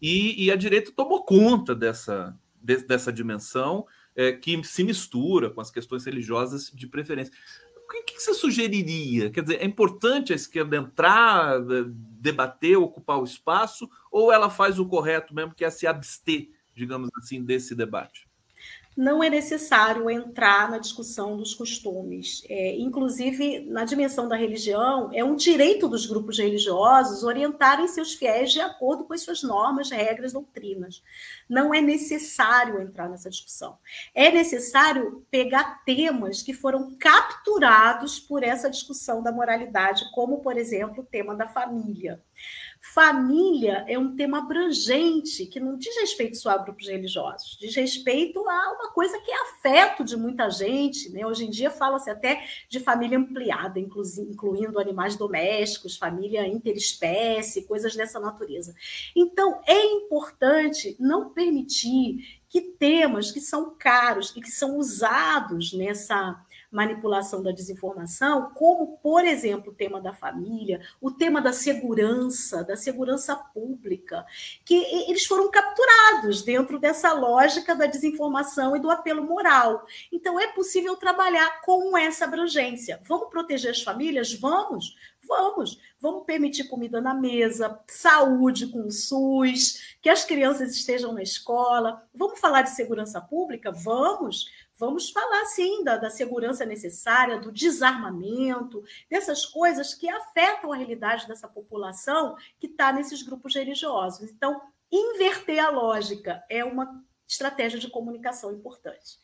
E, e, a direita tomou conta dessa, de, dessa dimensão. É, que se mistura com as questões religiosas de preferência. O que você sugeriria? Quer dizer, é importante a esquerda entrar, debater, ocupar o espaço, ou ela faz o correto mesmo, que é se abster, digamos assim, desse debate?
Não é necessário entrar na discussão dos costumes. É, inclusive, na dimensão da religião, é um direito dos grupos religiosos orientarem seus fiéis de acordo com as suas normas, regras, doutrinas. Não é necessário entrar nessa discussão. É necessário pegar temas que foram capturados por essa discussão da moralidade, como, por exemplo, o tema da família. Família é um tema abrangente, que não diz respeito só a grupos religiosos, diz respeito a uma coisa que é afeto de muita gente. Né? Hoje em dia fala-se até de família ampliada, incluindo animais domésticos, família interespécie, coisas dessa natureza. Então, é importante não permitir que temas que são caros e que são usados nessa manipulação da desinformação, como, por exemplo, o tema da família, o tema da segurança, da segurança pública, que eles foram capturados dentro dessa lógica da desinformação e do apelo moral. Então, é possível trabalhar com essa abrangência. Vamos proteger as famílias? Vamos. Vamos, vamos permitir comida na mesa, saúde com o SUS, que as crianças estejam na escola. Vamos falar de segurança pública? Vamos. Vamos falar, sim, da, da segurança necessária, do desarmamento, dessas coisas que afetam a realidade dessa população que está nesses grupos religiosos. Então, inverter a lógica é uma estratégia de comunicação importante.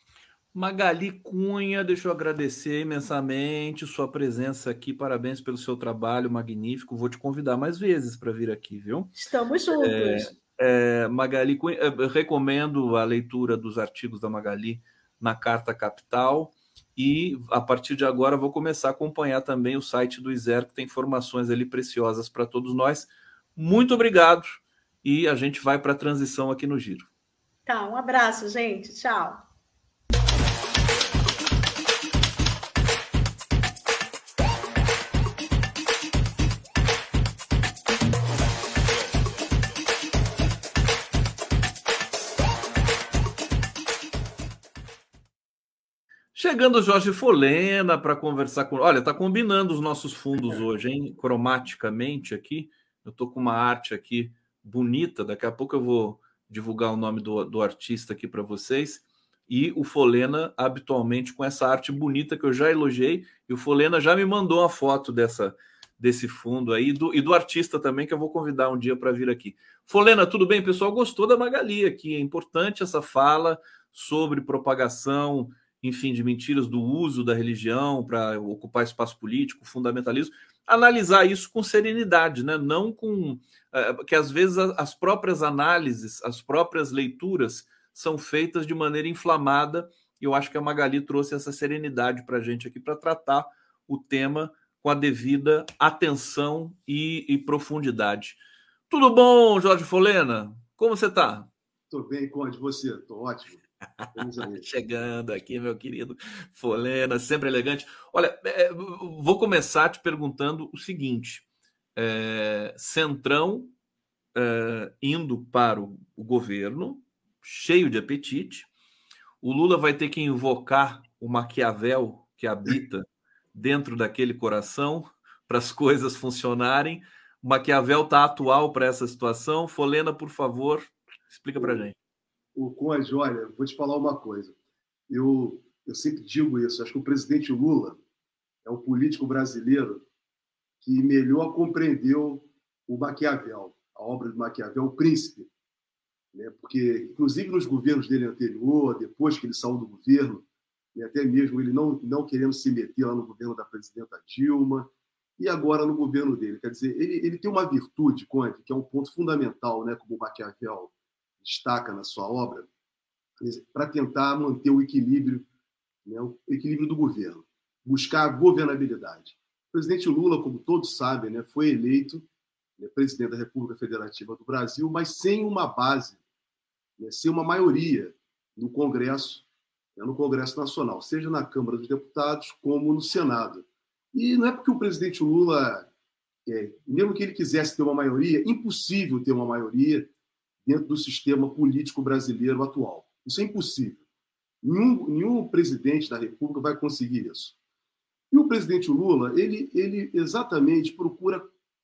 Magali Cunha, deixa eu agradecer imensamente sua presença aqui. Parabéns pelo seu trabalho magnífico. Vou te convidar mais vezes para vir aqui, viu?
Estamos juntos. É,
é, Magali Cunha, recomendo a leitura dos artigos da Magali na Carta Capital. E a partir de agora vou começar a acompanhar também o site do ISER, que tem informações ali preciosas para todos nós. Muito obrigado e a gente vai para a transição aqui no Giro.
Tá, um abraço, gente. Tchau.
Chegando o Jorge Folena para conversar com. Olha, tá combinando os nossos fundos hoje, hein? Cromaticamente aqui. Eu tô com uma arte aqui bonita. Daqui a pouco eu vou divulgar o nome do, do artista aqui para vocês. E o Folena, habitualmente, com essa arte bonita que eu já elogiei. E o Folena já me mandou uma foto dessa, desse fundo aí do, e do artista também, que eu vou convidar um dia para vir aqui. Folena, tudo bem? pessoal gostou da Magali aqui. É importante essa fala sobre propagação enfim, de mentiras do uso da religião para ocupar espaço político, fundamentalismo, analisar isso com serenidade, né? não com. É, que às vezes as próprias análises, as próprias leituras são feitas de maneira inflamada, e eu acho que a Magali trouxe essa serenidade para a gente aqui para tratar o tema com a devida atenção e, e profundidade. Tudo bom, Jorge Folena? Como você está?
Estou bem, Conde. Você? Estou ótimo. *laughs*
Chegando aqui, meu querido Folena, sempre elegante. Olha, é, vou começar te perguntando o seguinte: é, Centrão é, indo para o, o governo, cheio de apetite, o Lula vai ter que invocar o Maquiavel que habita dentro daquele coração para as coisas funcionarem. O Maquiavel está atual para essa situação. Folena, por favor, explica para gente
o Conde, olha, vou te falar uma coisa. Eu, eu sempre digo isso. Acho que o presidente Lula é o político brasileiro que melhor compreendeu o Maquiavel, a obra de Maquiavel, o Príncipe. Né? Porque, inclusive, nos governos dele anterior, depois que ele saiu do governo, e até mesmo ele não, não querendo se meter lá no governo da presidenta Dilma, e agora no governo dele. Quer dizer, ele, ele tem uma virtude, Conte, que é um ponto fundamental, né, como o Maquiavel destaca na sua obra, para tentar manter o equilíbrio, né, o equilíbrio do governo, buscar a governabilidade. O presidente Lula, como todos sabem, né, foi eleito né, presidente da República Federativa do Brasil, mas sem uma base, né, sem uma maioria no Congresso, né, no Congresso Nacional, seja na Câmara dos Deputados como no Senado. E não é porque o presidente Lula, é, mesmo que ele quisesse ter uma maioria, impossível ter uma maioria dentro do sistema político brasileiro atual. Isso é impossível. Nenhum, nenhum presidente da República vai conseguir isso. E o presidente Lula, ele, ele exatamente procura,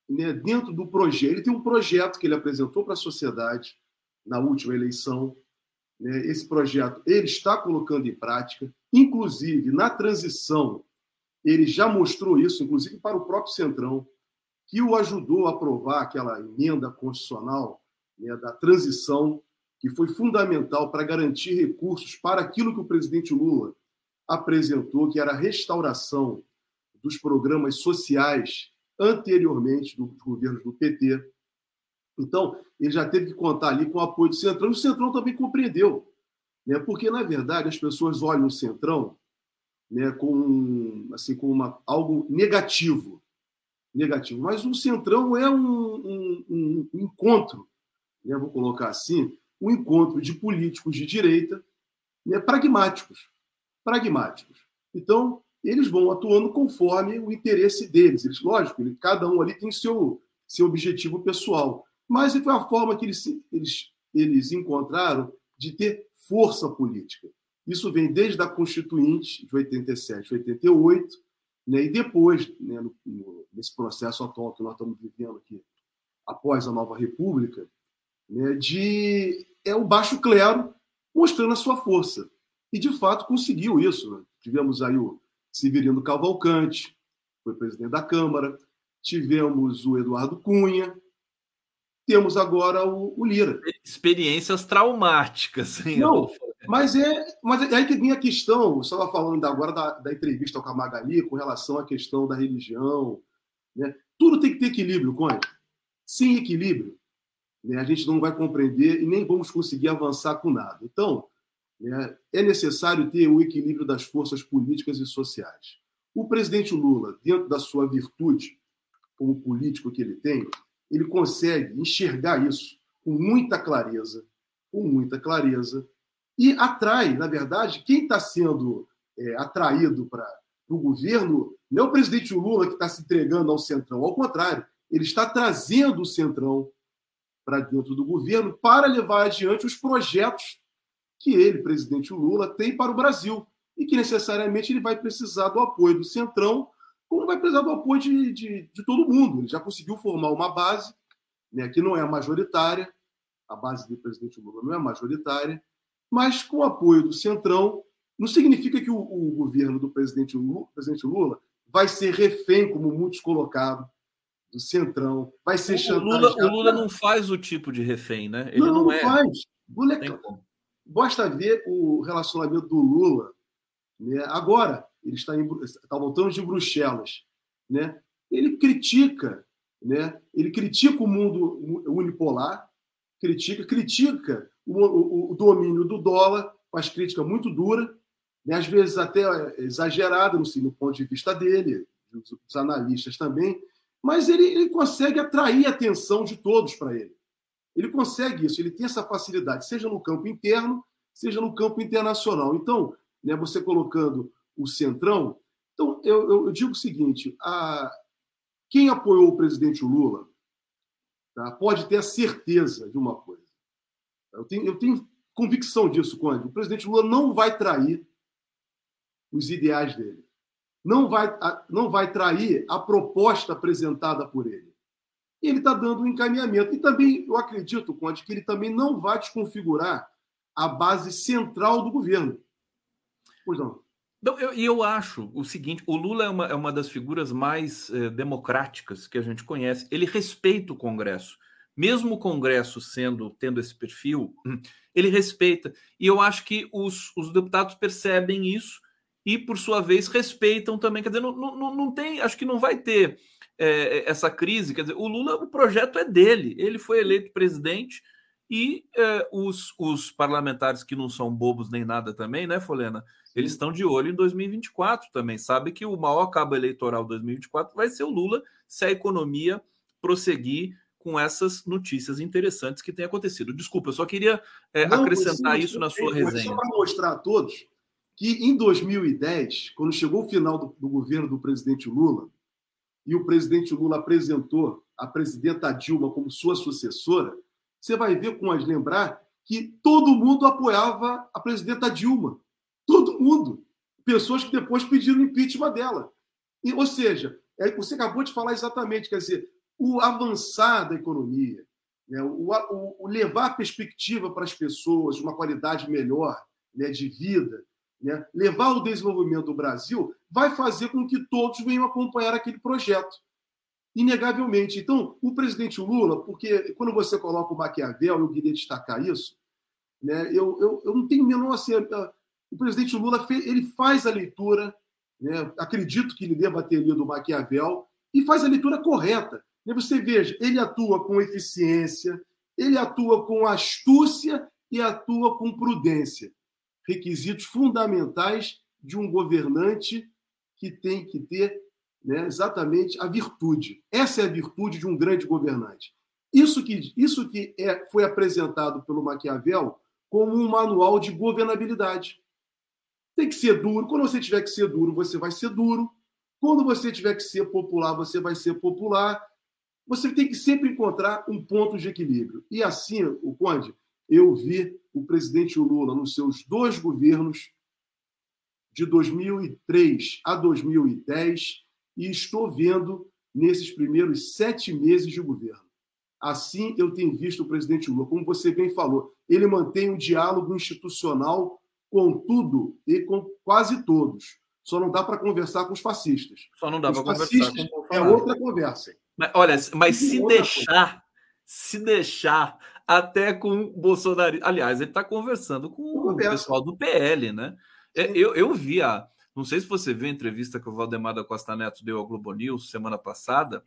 né, dentro do projeto, ele tem um projeto que ele apresentou para a sociedade na última eleição. Né, esse projeto ele está colocando em prática, inclusive na transição, ele já mostrou isso, inclusive para o próprio Centrão, que o ajudou a aprovar aquela emenda constitucional né, da transição, que foi fundamental para garantir recursos para aquilo que o presidente Lula apresentou, que era a restauração dos programas sociais anteriormente dos governos do PT. Então, ele já teve que contar ali com o apoio do Centrão, e o Centrão também compreendeu, né? porque, na verdade, as pessoas olham o Centrão né, com, assim, com uma, algo negativo, negativo. Mas o Centrão é um, um, um encontro, né, vou colocar assim, um encontro de políticos de direita né, pragmáticos. Pragmáticos. Então, eles vão atuando conforme o interesse deles. Eles, lógico, cada um ali tem seu, seu objetivo pessoal. Mas foi a forma que eles, eles, eles encontraram de ter força política. Isso vem desde a Constituinte de 87, 88, né, e depois, né, no, no, nesse processo atual que nós estamos vivendo aqui, após a nova República, né, de é o baixo clero mostrando a sua força. E, de fato, conseguiu isso. Né? Tivemos aí o Severino Cavalcante, foi presidente da Câmara, tivemos o Eduardo Cunha, temos agora o, o Lira.
Experiências traumáticas.
Hein, Não, mas é, mas é aí que vem a questão, eu estava falando agora da, da entrevista com a Magali com relação à questão da religião. Né? Tudo tem que ter equilíbrio, Conde. Sem equilíbrio, né, a gente não vai compreender e nem vamos conseguir avançar com nada. Então, né, é necessário ter o equilíbrio das forças políticas e sociais. O presidente Lula, dentro da sua virtude, como político que ele tem, ele consegue enxergar isso com muita clareza, com muita clareza, e atrai, na verdade, quem está sendo é, atraído para o governo não é o presidente Lula que está se entregando ao Centrão, ao contrário, ele está trazendo o Centrão para dentro do governo para levar adiante os projetos que ele, presidente Lula, tem para o Brasil e que necessariamente ele vai precisar do apoio do Centrão, como vai precisar do apoio de, de, de todo mundo. Ele já conseguiu formar uma base, né, que não é majoritária, a base do presidente Lula não é majoritária, mas com o apoio do Centrão, não significa que o, o governo do presidente Lula, presidente Lula vai ser refém, como muitos colocaram, do Centrão, vai ser
chantageado. O Lula, não faz o tipo de refém, né?
Ele não, não, é... faz. Lula é... Basta ver o relacionamento do Lula. Né? Agora, ele está, em... está voltando de Bruxelas. Né? Ele critica, né? ele critica o mundo unipolar, critica, critica o, o, o domínio do dólar, faz crítica muito dura, né? às vezes até exagerada no, no ponto de vista dele, dos analistas também, mas ele, ele consegue atrair a atenção de todos para ele. Ele consegue isso, ele tem essa facilidade, seja no campo interno, seja no campo internacional. Então, né, você colocando o centrão, então eu, eu, eu digo o seguinte: a, quem apoiou o presidente Lula tá, pode ter a certeza de uma coisa. Eu tenho, eu tenho convicção disso, Conde. O presidente Lula não vai trair os ideais dele não vai, não vai trair a proposta apresentada por ele. E ele está dando um encaminhamento. E também, eu acredito, Conde, que ele também não vai desconfigurar a base central do governo.
Pois não. E eu, eu, acho o seguinte: o Lula é uma, é uma das figuras mais eh, democráticas que a gente conhece. Ele respeita o Congresso. Mesmo o Congresso sendo tendo esse perfil, *clears throat* ele respeita. E eu acho que os, os deputados percebem isso e, por sua vez, respeitam também. Quer dizer, não, não, não tem, acho que não vai ter é, essa crise. Quer dizer, o Lula, o projeto é dele, ele foi eleito presidente e é, os, os parlamentares que não são bobos nem nada também, né, Folena? Eles estão de olho em 2024 também. Sabe que o maior cabo eleitoral 2024 vai ser o Lula se a economia prosseguir com essas notícias interessantes que têm acontecido. Desculpa, eu só queria é, não, acrescentar isso na sua resenha. Só
para mostrar a todos que em 2010, quando chegou o final do, do, governo do presidente Lula, e o presidente Lula apresentou a presidenta Dilma como sua sucessora, você vai ver com as lembrar que todo mundo apoiava a presidenta Dilma. todo mundo. Pessoas que depois pediram impeachment dela. E, ou seja, é, você acabou de falar exatamente, quer dizer, o avançar da economia, né, o, o, o, levar a perspectiva para as pessoas, uma qualidade melhor né, de vida, né, levar o desenvolvimento do Brasil, vai fazer com que todos venham acompanhar aquele projeto. Inegavelmente. Então, o presidente Lula, porque quando você coloca o Maquiavel, eu queria destacar isso, né, eu, eu, eu não tenho menor assim, o presidente Lula ele faz a leitura, né, acredito que ele deva ter lido o Maquiavel, e faz a leitura correta. Você veja, ele atua com eficiência, ele atua com astúcia e atua com prudência. Requisitos fundamentais de um governante que tem que ter né, exatamente a virtude. Essa é a virtude de um grande governante. Isso que, isso que é, foi apresentado pelo Maquiavel como um manual de governabilidade. Tem que ser duro. Quando você tiver que ser duro, você vai ser duro. Quando você tiver que ser popular, você vai ser popular. Você tem que sempre encontrar um ponto de equilíbrio. E assim, o Conde, eu vi o presidente Lula nos seus dois governos, de 2003 a 2010, e estou vendo nesses primeiros sete meses de governo. Assim, eu tenho visto o presidente Lula, como você bem falou, ele mantém um diálogo institucional com tudo e com quase todos. Só não dá para conversar com os fascistas.
Só não dá para conversar
com É outra conversa.
Mas, olha, mas se deixar, coisa. Se deixar até com o Bolsonaro. Aliás, ele está conversando com o pessoal do PL, né? É, eu, eu vi a. Não sei se você viu a entrevista que o Valdemar da Costa Neto deu ao Globo News semana passada,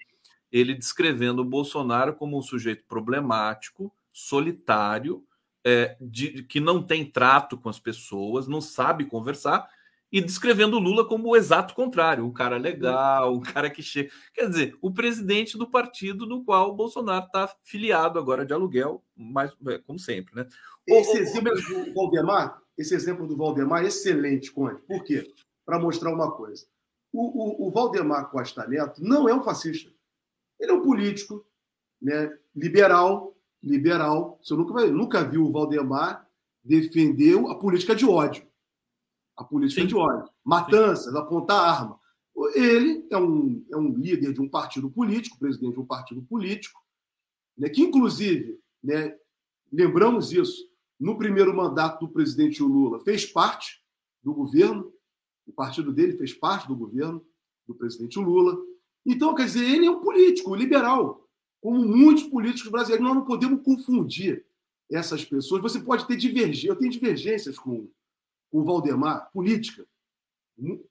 ele descrevendo o Bolsonaro como um sujeito problemático, solitário, é, de, que não tem trato com as pessoas, não sabe conversar, e descrevendo o Lula como o exato contrário, um cara legal, um cara que chega. Quer dizer, o presidente do partido no qual o Bolsonaro está filiado agora de aluguel, mas é, como sempre, né?
Esse exemplo do Valdemar, esse exemplo do Valdemar é excelente, Conde. Por quê? Para mostrar uma coisa. O, o, o, Valdemar Costa Neto não é um fascista. Ele é um político né, liberal, liberal. Você nunca, nunca viu o Valdemar defender a política de ódio. A política Sim. de ódio. Matanças, Sim. apontar arma. Ele é um, é um líder de um partido político, presidente de um partido político, né, que, inclusive, né, lembramos isso, no primeiro mandato do presidente Lula, fez parte do governo, o partido dele fez parte do governo do presidente Lula. Então, quer dizer, ele é um político liberal, como muitos políticos brasileiros. Nós não podemos confundir essas pessoas. Você pode ter divergências, eu tenho divergências com, com o Valdemar, política,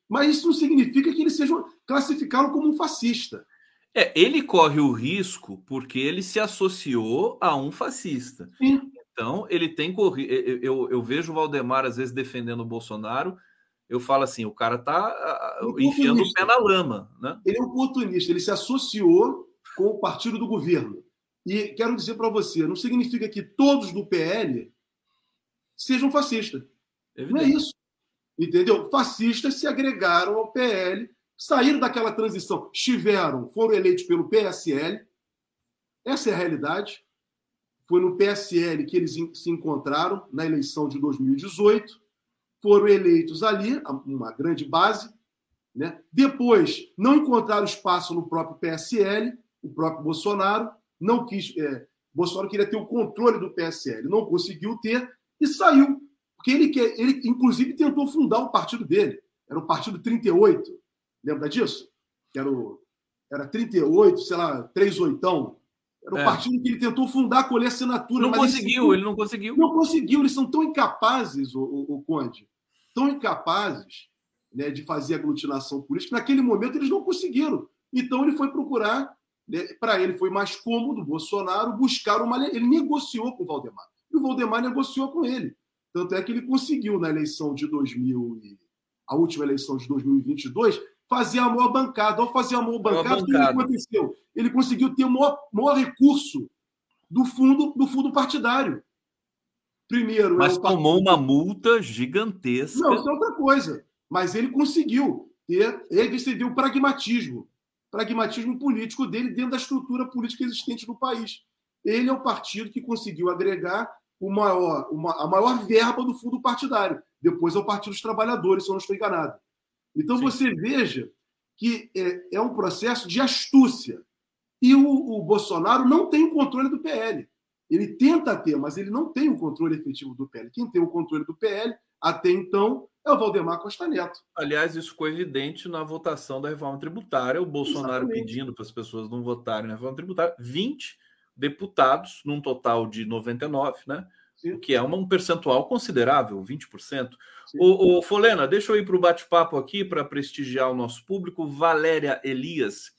mas isso não significa que ele seja classificá-lo como um fascista.
É, ele corre o risco porque ele se associou a um fascista. Sim. Então, ele tem corrido. Eu, eu, vejo o Valdemar, às vezes, defendendo o Bolsonaro. Eu falo assim: o cara tá é enfiando o pé na lama. Né?
Ele é um oportunista, ele se associou com o partido do governo. E quero dizer para você: não significa que todos do PL sejam fascistas. Evidente. Não é isso. Entendeu? Fascistas se agregaram ao PL, saíram daquela transição, estiveram, foram eleitos pelo PSL. Essa é a realidade. Foi no PSL que eles se encontraram na eleição de 2018. Foram eleitos ali, uma grande base. Né? Depois, não encontraram espaço no próprio PSL, o próprio Bolsonaro não quis. É, Bolsonaro queria ter o controle do PSL, não conseguiu ter e saiu. Porque ele, ele inclusive, tentou fundar o partido dele. Era o Partido 38. Lembra disso? Era, o, era 38, sei lá, 38. Era o é. partido que ele tentou fundar, colher assinatura.
Não conseguiu, ele, ele, não conseguiu.
Não conseguiu, eles são tão incapazes, o, o, o Conde, tão incapazes né, de fazer aglutinação política. Naquele momento eles não conseguiram. Então ele foi procurar, né, para ele foi mais cômodo, Bolsonaro, buscar uma. Ele negociou com o Valdemar. E o Valdemar negociou com ele. Tanto é que ele conseguiu na eleição de 2000, a última eleição de 2022, fazer a maior bancada. Ao fazer a maior bancada, o que aconteceu? Ele conseguiu ter o maior, maior recurso do fundo, do fundo partidário. Primeiro.
Mas tomou uma multa gigantesca.
Não, isso é outra coisa. Mas ele conseguiu ter. Ele decidiu o pragmatismo. Pragmatismo político dele dentro da estrutura política existente no país. Ele é o partido que conseguiu agregar o maior, uma, a maior verba do fundo partidário depois ao Partido dos Trabalhadores, se eu não estou enganado. Então Sim. você veja que é, é, um processo de astúcia. E o, o Bolsonaro não tem o controle do PL. Ele tenta ter, mas ele não tem o controle efetivo do PL. Quem tem o controle do PL, até então, é o Valdemar Costa Neto.
Aliás, isso ficou evidente na votação da reforma tributária. O Bolsonaro Exatamente. pedindo para as pessoas não votarem na reforma tributária. 20 deputados, num total de 99, né? Sim. que é uma, um percentual considerável, 20%. O, o Folena, deixa eu ir para o bate-papo aqui para prestigiar o nosso público. Valéria Elias.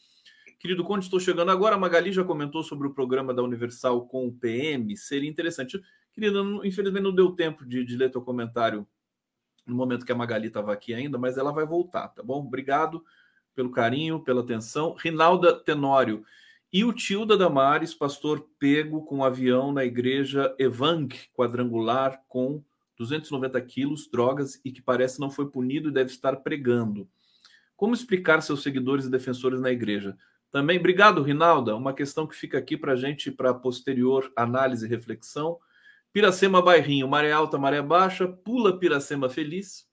Querido Conde, estou chegando agora. A Magali já comentou sobre o programa da Universal com o PM. Seria interessante. Querida, infelizmente não deu tempo de, de ler teu comentário no momento que a Magali estava aqui ainda, mas ela vai voltar, tá bom? Obrigado pelo carinho, pela atenção. Rinalda Tenório. E o tio da Damares, pastor pego com um avião na igreja Evang, quadrangular, com 290 quilos, drogas e que parece não foi punido e deve estar pregando. Como explicar seus seguidores e defensores na igreja? Também, obrigado, Rinalda. Uma questão que fica aqui para gente, para posterior análise e reflexão. Piracema Bairrinho, maré alta, maré baixa, pula Piracema feliz.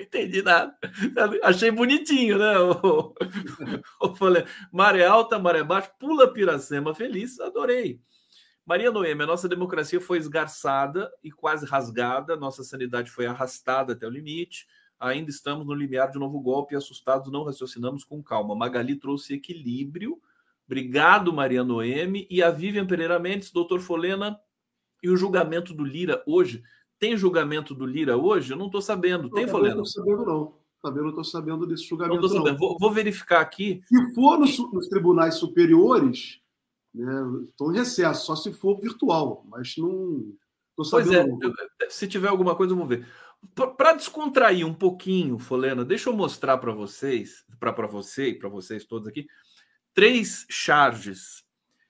Não entendi nada. *laughs* Achei bonitinho, né? *laughs* Eu, falei, maré alta, maré baixa, pula Piracema feliz. Adorei. Maria Noemi, a nossa democracia foi esgarçada e quase rasgada, nossa sanidade foi arrastada até o limite. Ainda estamos no limiar de um novo golpe e assustados não raciocinamos com calma. Magali trouxe equilíbrio. Obrigado, Maria Noemi. E a Vivian Pereira Mendes, doutor Folena, e o julgamento do Lira hoje tem julgamento do Lira hoje? Eu não estou sabendo. Tem, Folena?
Não estou sabendo, não. Também não estou sabendo desse julgamento. Não
estou sabendo. Vou, vou, verificar aqui.
Se for nos, nos tribunais superiores, né, estou em recesso, só se for virtual, mas não estou sabendo.
Pois é, eu, se tiver alguma coisa, vamos ver. Para descontrair um pouquinho, Folena, deixa eu mostrar para vocês, para você e para vocês todos aqui, três charges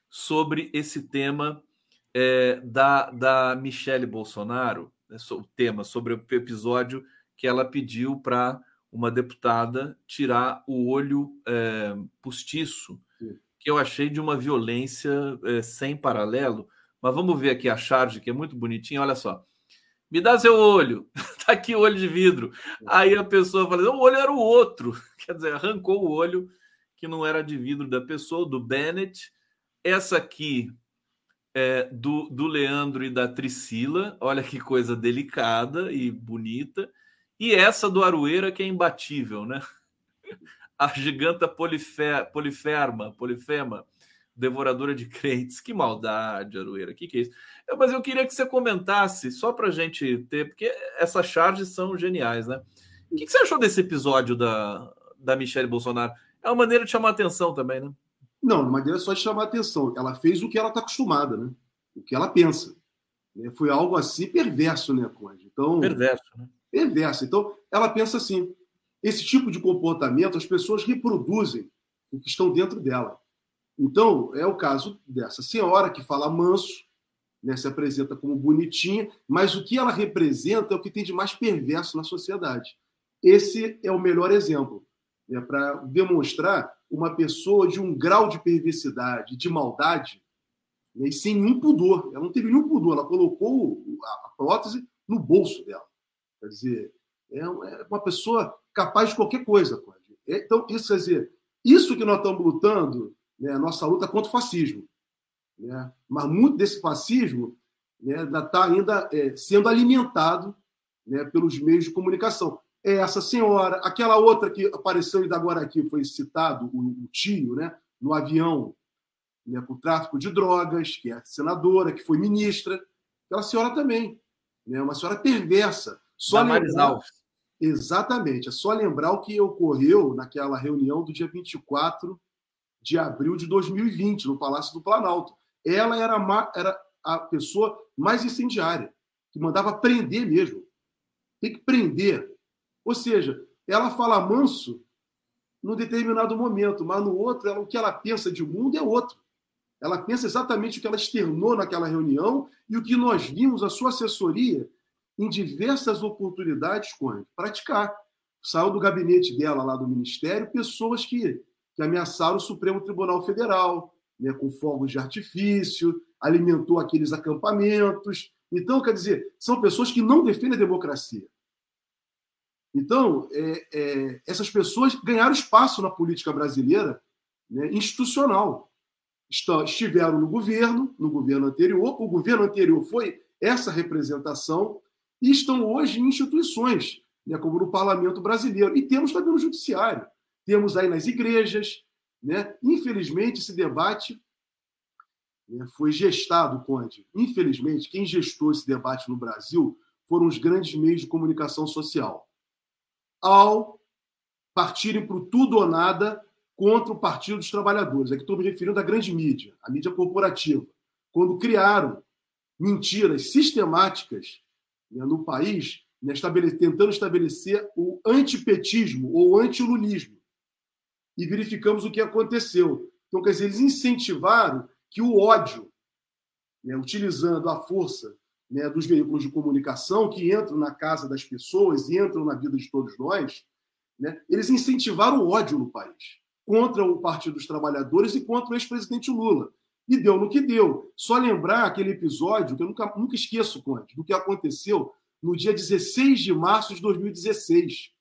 sobre esse tema é, da, da Michele Bolsonaro né, o tema sobre o episódio que ela pediu para uma deputada tirar o olho é, postiço, Sim. que eu achei de uma violência é, sem paralelo. Mas vamos ver aqui a charge, que é muito bonitinha. Olha só. Me dá seu olho. *laughs* tá aqui o olho de vidro. Aí a pessoa fala: o olho era o outro. *laughs* Quer dizer, arrancou o olho que não era de vidro da pessoa, do Bennett. Essa aqui é, do, do Leandro e da Tricila, olha que coisa delicada e bonita, e essa do Arueira que é imbatível, né? A giganta polife, poliferma, polifema, devoradora de crentes. Que maldade, Arueira, que que é isso? Mas eu queria que você comentasse, só para gente ter, porque essas charges são geniais, né? O que, que você achou desse episódio da, da Michelle Bolsonaro? É uma maneira de chamar atenção também, né?
Não, de maneira só de chamar atenção. Ela fez o que ela está acostumada, né? O que ela pensa. Né? Foi algo assim perverso, né, Conde? Então,
perverso, né?
Perverso. Então, ela pensa assim: esse tipo de comportamento as pessoas reproduzem o que estão dentro dela. Então, é o caso dessa senhora que fala manso, né, se apresenta como bonitinha, mas o que ela representa é o que tem de mais perverso na sociedade. Esse é o melhor exemplo né, para demonstrar uma pessoa de um grau de perversidade, de maldade, né, e sem nenhum pudor. Ela não teve nenhum pudor, ela colocou a prótese no bolso dela. Quer dizer, é, é uma pessoa capaz de qualquer coisa. É, então, isso quer dizer, isso que nós estamos lutando, né, nossa luta contra o fascismo. Né? Mas muito desse fascismo né, está ainda é, sendo alimentado né, pelos meios de comunicação essa senhora, aquela outra que apareceu ainda agora aqui, foi citado, o, o tio, né, no avião, né, com tráfico de drogas, que é senadora, que foi ministra, aquela senhora também, né, uma senhora perversa.
Só lembrar,
Exatamente, é só lembrar o que ocorreu naquela reunião do dia 24 de abril de 2020, no Palácio do Planalto. Ela era, era a pessoa mais incendiária, que mandava prender mesmo. Tem que prender ou seja, ela fala manso num determinado momento, mas no outro, ela, o que ela pensa de mundo é outro. Ela pensa exatamente o que ela externou naquela reunião e o que nós vimos, a sua assessoria, em diversas oportunidades, com praticar. Saiu do gabinete dela, lá do Ministério, pessoas que, que ameaçaram o Supremo Tribunal Federal, né, com fogos de artifício, alimentou aqueles acampamentos, Então, quer dizer, são pessoas que não defendem a democracia. Então, é, é, essas pessoas ganharam espaço na política brasileira né, institucional. estiveram no governo, no governo anterior, o governo anterior foi essa representação, e estão hoje em instituições, né, como no parlamento brasileiro. E temos também no judiciário, temos aí nas igrejas. Né? Infelizmente, esse debate né, foi gestado, Conde. Infelizmente, quem gestou esse debate no Brasil foram os grandes meios de comunicação social ao partirem para o tudo ou nada contra o Partido dos Trabalhadores. Aqui estou me referindo à grande mídia, à mídia corporativa. Quando criaram mentiras sistemáticas né, no país, né, estabele tentando estabelecer o antipetismo ou antilulismo. E verificamos o que aconteceu. Então, quer dizer, eles incentivaram que o ódio, né, utilizando a força né, dos veículos de comunicação que entram na casa das pessoas e entram na vida de todos nós, né, eles incentivaram o ódio no país contra o Partido dos Trabalhadores e contra o ex-presidente Lula. E deu no que deu. Só lembrar aquele episódio, que eu nunca, nunca esqueço, Conde, do que aconteceu no dia 16 de março de 2016,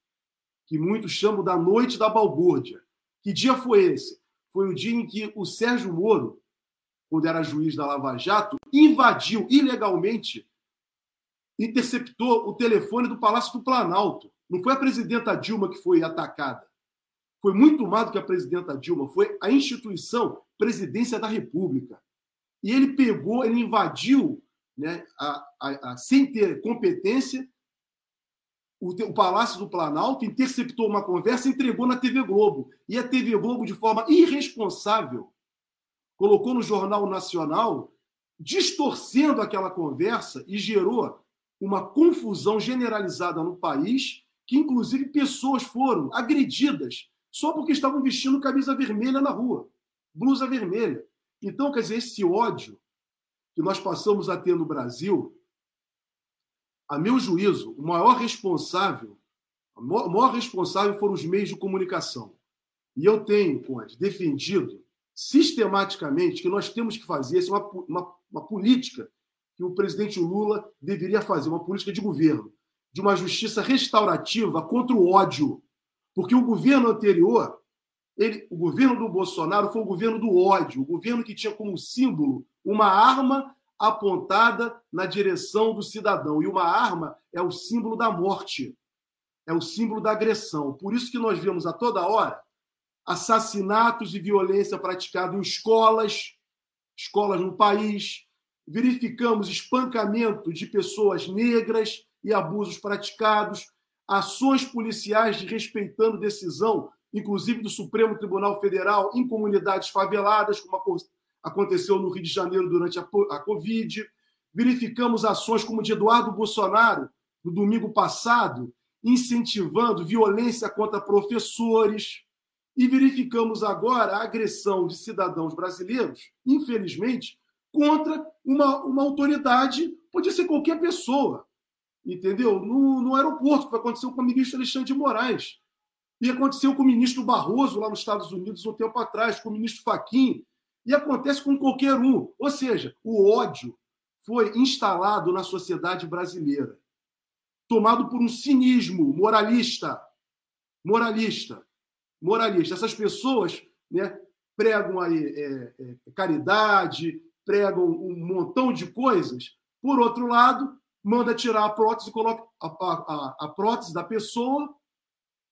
que muitos chamam da Noite da Balbúrdia. Que dia foi esse? Foi o dia em que o Sérgio Moro quando era juiz da Lava Jato, invadiu ilegalmente, interceptou o telefone do Palácio do Planalto. Não foi a presidenta Dilma que foi atacada. Foi muito mais do que a presidenta Dilma, foi a instituição Presidência da República. E ele pegou, ele invadiu, né, a, a, a, sem ter competência, o, o, Palácio do Planalto, interceptou uma conversa e entregou na TV Globo. E a TV Globo, de forma irresponsável, colocou no Jornal Nacional, distorcendo aquela conversa e gerou uma confusão generalizada no país, que inclusive pessoas foram agredidas só porque estavam vestindo camisa vermelha na rua, blusa vermelha. Então, quer dizer, esse ódio que nós passamos a ter no Brasil, a meu juízo, o maior responsável, o maior responsável foram os meios de comunicação. E eu tenho, Conde, defendido sistematicamente que nós temos que fazer, essa é uma, uma, uma política que o presidente Lula deveria fazer, uma política de governo, de uma justiça restaurativa contra o ódio. Porque o governo anterior, ele, o governo do Bolsonaro foi o governo do ódio, o governo que tinha como símbolo uma arma apontada na direção do cidadão. E uma arma é o símbolo da morte, é o símbolo da agressão. Por isso que nós vemos a toda hora assassinatos e violência praticada em escolas, escolas no país. Verificamos espancamento de pessoas negras e abusos praticados, ações policiais respeitando decisão, inclusive do Supremo Tribunal Federal, em comunidades faveladas, como aconteceu no Rio de Janeiro durante a Covid. Verificamos ações como de Eduardo Bolsonaro, no domingo passado, incentivando violência contra professores e verificamos agora a agressão de cidadãos brasileiros, infelizmente, contra uma, uma autoridade, podia ser qualquer pessoa, entendeu? No, no aeroporto, que aconteceu com o ministro Alexandre de Moraes. E aconteceu com o ministro Barroso, lá nos Estados Unidos, um tempo atrás, com o ministro Faquim, e acontece com qualquer um. Ou seja, o ódio foi instalado na sociedade brasileira, tomado por um cinismo moralista, moralista, moralista. Essas pessoas né, pregam aí é, é, é, pregam um montão de coisas. Por outro lado, manda tirar a prótese, coloca a, a, a prótese da pessoa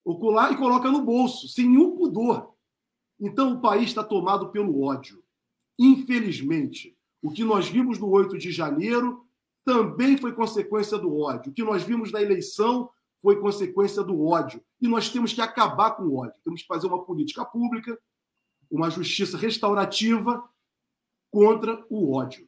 ocular e coloca no bolso, sem nenhum pudor. Então o país está tomado pelo ódio. Infelizmente, o que nós vimos no 8 de janeiro também foi consequência do ódio. O que nós vimos na eleição foi consequência do ódio. E nós temos que acabar com o ódio. Temos que fazer uma política pública, uma justiça restaurativa contra o ódio.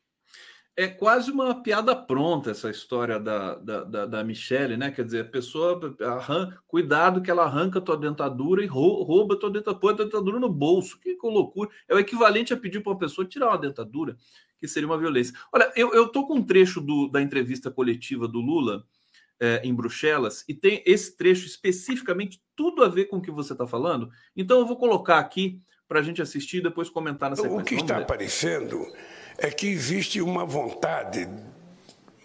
É quase uma piada pronta essa história da, da, da, da Michelle, né? Quer dizer, a pessoa arranca, cuidado que ela arranca tua dentadura e rouba tua dentadura, põe a dentadura no bolso. Que loucura! É o equivalente a pedir para uma pessoa tirar uma dentadura, que seria uma violência. Olha, eu, tô com um trecho do, da entrevista coletiva do Lula é, em Bruxelas e tem esse trecho especificamente tudo a ver com o que você está falando. Então eu vou colocar aqui para a gente assistir e depois comentar na sequência.
O que está aparecendo é que existe uma vontade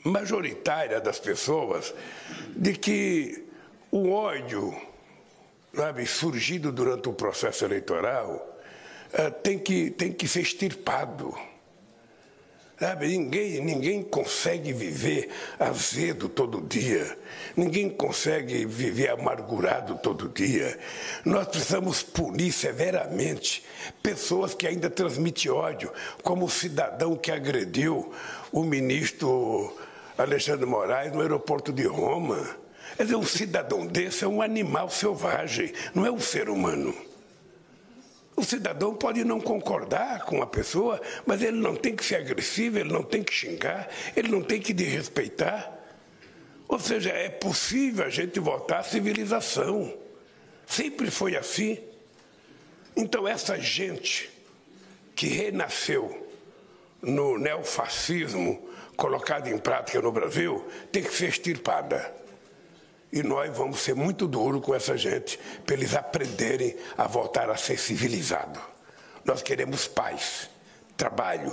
majoritária das pessoas de que o ódio sabe, surgido durante o processo eleitoral eh, tem, que, tem que ser extirpado. Sabe, ninguém, ninguém consegue viver azedo todo dia, ninguém consegue viver amargurado todo dia. Nós precisamos punir severamente pessoas que ainda transmitem ódio, como o cidadão que agrediu o ministro Alexandre Moraes no aeroporto de Roma. Quer dizer, um cidadão desse é um animal selvagem, não é um ser humano. O cidadão pode não concordar com a pessoa, mas ele não tem que ser agressivo, ele não tem que xingar, ele não tem que desrespeitar. Ou seja, é possível a gente voltar à civilização. Sempre foi assim. Então, essa gente que renasceu no neofascismo colocado em prática no Brasil tem que ser extirpada. E nós vamos ser muito duros com essa gente, para eles aprenderem a voltar a ser civilizados. Nós queremos paz, trabalho,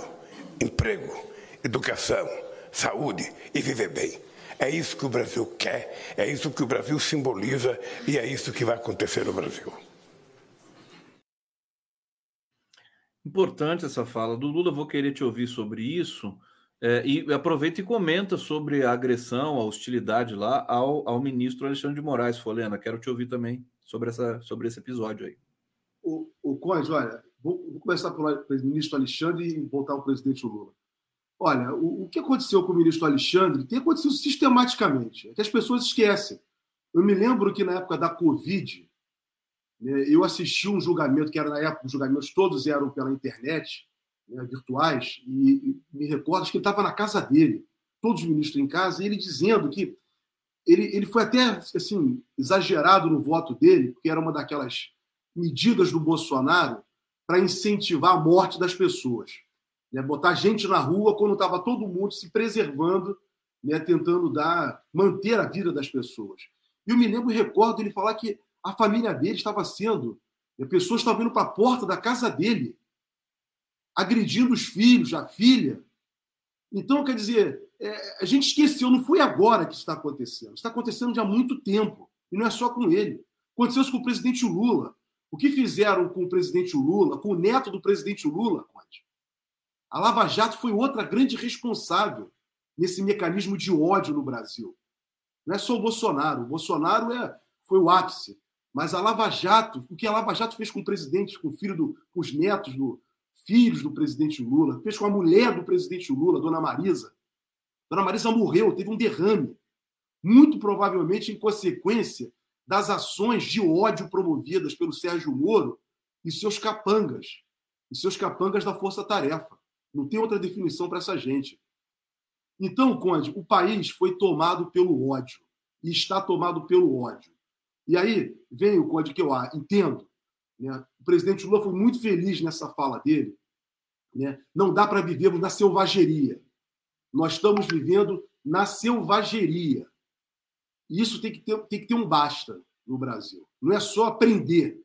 emprego, educação, saúde e viver bem. É isso que o Brasil quer, é isso que o Brasil simboliza e é isso que vai acontecer no Brasil.
Importante essa fala do Lula, vou querer te ouvir sobre isso. É, e aproveita e comenta sobre a agressão, a hostilidade lá ao, ao ministro Alexandre de Moraes, Folena. Quero te ouvir também sobre, essa, sobre esse episódio aí.
O, o olha, vou, vou começar pelo ministro Alexandre e voltar ao presidente Lula. Olha, o, o, que aconteceu com o ministro Alexandre tem acontecido sistematicamente, é que as pessoas esquecem. Eu me lembro que na época da Covid, né, eu assisti um julgamento, que era na época, os julgamentos todos eram pela internet, né, virtuais, e, e, me recordo que ele estava na casa dele, todos os ministros em casa, e ele dizendo que ele, ele foi até assim exagerado no voto dele, porque era uma daquelas medidas do Bolsonaro para incentivar a morte das pessoas. Né, botar gente na rua quando estava todo mundo se preservando, né, tentando dar, manter a vida das pessoas. E eu me lembro e recordo ele falar que a família dele estava sendo, né, pessoas estavam indo para a porta da casa dele agredindo os filhos, a filha. Então, quer dizer, é, a gente esqueceu, não foi agora que isso está acontecendo. Está acontecendo já há muito tempo. E não é só com ele. Aconteceu isso com o presidente Lula. O que fizeram com o presidente Lula, com o neto do presidente Lula, Conte? A Lava Jato foi outra grande responsável nesse mecanismo de ódio no Brasil. Não é só o Bolsonaro. O Bolsonaro é, foi o ápice. Mas a Lava Jato, o que a Lava Jato fez com o presidente, com o filho do, com os netos do, filhos do presidente Lula, fez com a mulher do presidente Lula, Dona Marisa. Dona Marisa morreu, teve um derrame, muito provavelmente em consequência das ações de ódio promovidas pelo Sérgio Moro e seus capangas, e seus capangas da Força Tarefa. Não tem outra definição para essa gente. Então, Conde, o país foi tomado pelo ódio e está tomado pelo ódio. E aí vem o Conde que eu entendo né? O presidente Lula foi muito feliz nessa fala dele. Né? Não dá para vivermos na selvageria. Nós estamos vivendo na selvageria. E isso tem que, ter, tem que ter um basta no Brasil. Não é só aprender.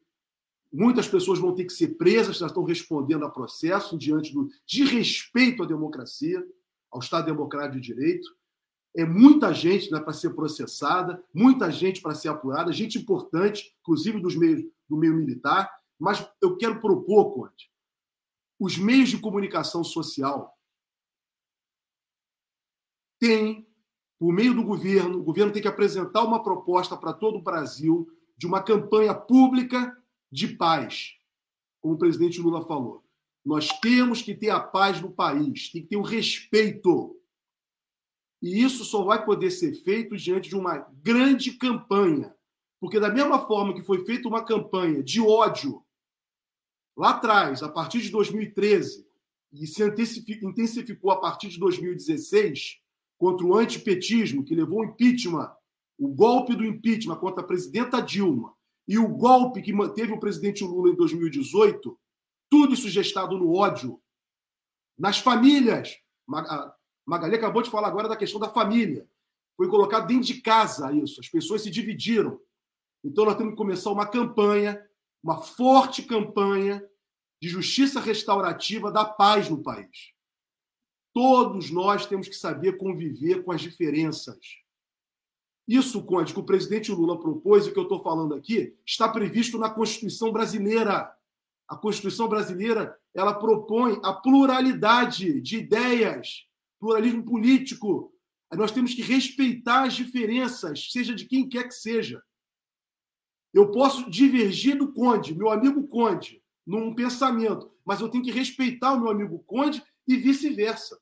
Muitas pessoas vão ter que ser presas, já estão respondendo a processo diante do desrespeito à democracia, ao Estado Democrático de Direito. É muita gente né, para ser processada, muita gente para ser apurada, gente importante, inclusive dos meios do meio militar, mas eu quero propor, Conte, os meios de comunicação social têm, por meio do governo, o governo tem que apresentar uma proposta para todo o Brasil de uma campanha pública de paz, como o presidente Lula falou. Nós temos que ter a paz no país, tem que ter o respeito. E isso só vai poder ser feito diante de uma grande campanha porque, da mesma forma que foi feita uma campanha de ódio lá atrás, a partir de 2013, e se intensificou a partir de 2016, contra o antipetismo, que levou o impeachment, o golpe do impeachment contra a presidenta Dilma, e o golpe que manteve o presidente Lula em 2018, tudo isso gestado no ódio, nas famílias. Magali acabou de falar agora da questão da família. Foi colocado dentro de casa isso. As pessoas se dividiram. Então, nós temos que começar uma campanha, uma forte campanha de justiça restaurativa da paz no país. Todos nós temos que saber conviver com as diferenças. Isso, Conde, que o presidente Lula propôs e que eu estou falando aqui, está previsto na Constituição brasileira. A Constituição brasileira ela propõe a pluralidade de ideias, pluralismo político. Nós temos que respeitar as diferenças, seja de quem quer que seja. Eu posso divergir do Conde, meu amigo Conde, num pensamento, mas eu tenho que respeitar o meu amigo Conde e vice-versa.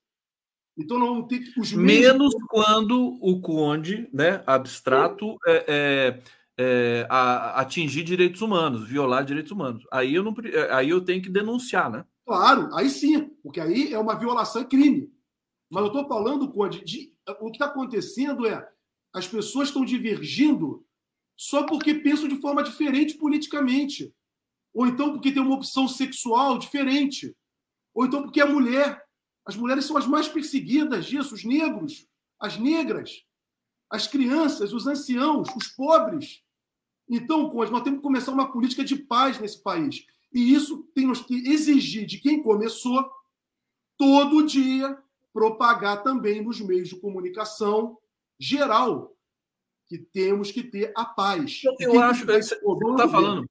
Então não tem
os menos quando o Conde, né, abstrato, é, é, é, a, atingir direitos humanos, violar direitos humanos. Aí eu não, aí eu tenho que denunciar, né?
Claro, aí sim, porque aí é uma violação e crime. Mas eu estou falando, Conde, de, o que está acontecendo é as pessoas estão divergindo só porque pensam de forma diferente politicamente. Ou então porque tem uma opção sexual diferente. Ou então porque é mulher. As mulheres são as mais perseguidas disso, os negros, as negras, as crianças, os anciãos, os pobres. Então, nós temos que começar uma política de paz nesse país. E isso temos que exigir de quem começou, todo dia, propagar também nos meios de comunicação geral, que temos que ter a paz.
Eu, eu acho. Você está falando.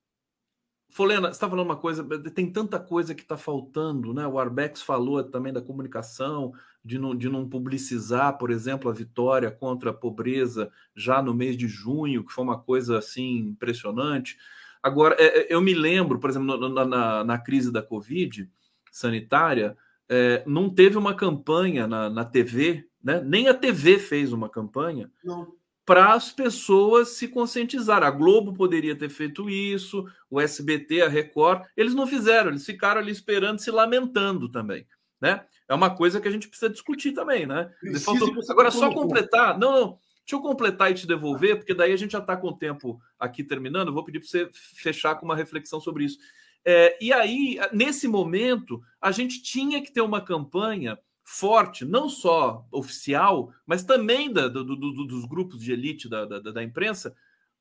Folena, você está falando uma coisa, tem tanta coisa que está faltando, né? O Arbex falou também da comunicação, de não, de não publicizar, por exemplo, a vitória contra a pobreza já no mês de junho, que foi uma coisa assim impressionante. Agora, é, é, eu me lembro, por exemplo, na, na, na crise da Covid sanitária, é, não teve uma campanha na, na TV, né? nem a TV fez uma campanha. Não para as pessoas se conscientizarem. A Globo poderia ter feito isso, o SBT, a Record, eles não fizeram, eles ficaram ali esperando, se lamentando também, né? É uma coisa que a gente precisa discutir também, né? Faltou... Agora, só completar, não, não, deixa eu completar e te devolver, porque daí a gente já está com o tempo aqui terminando, eu vou pedir para você fechar com uma reflexão sobre isso. É, e aí, nesse momento, a gente tinha que ter uma campanha forte, não só oficial, mas também da, do, do, dos grupos de elite da, da, da imprensa,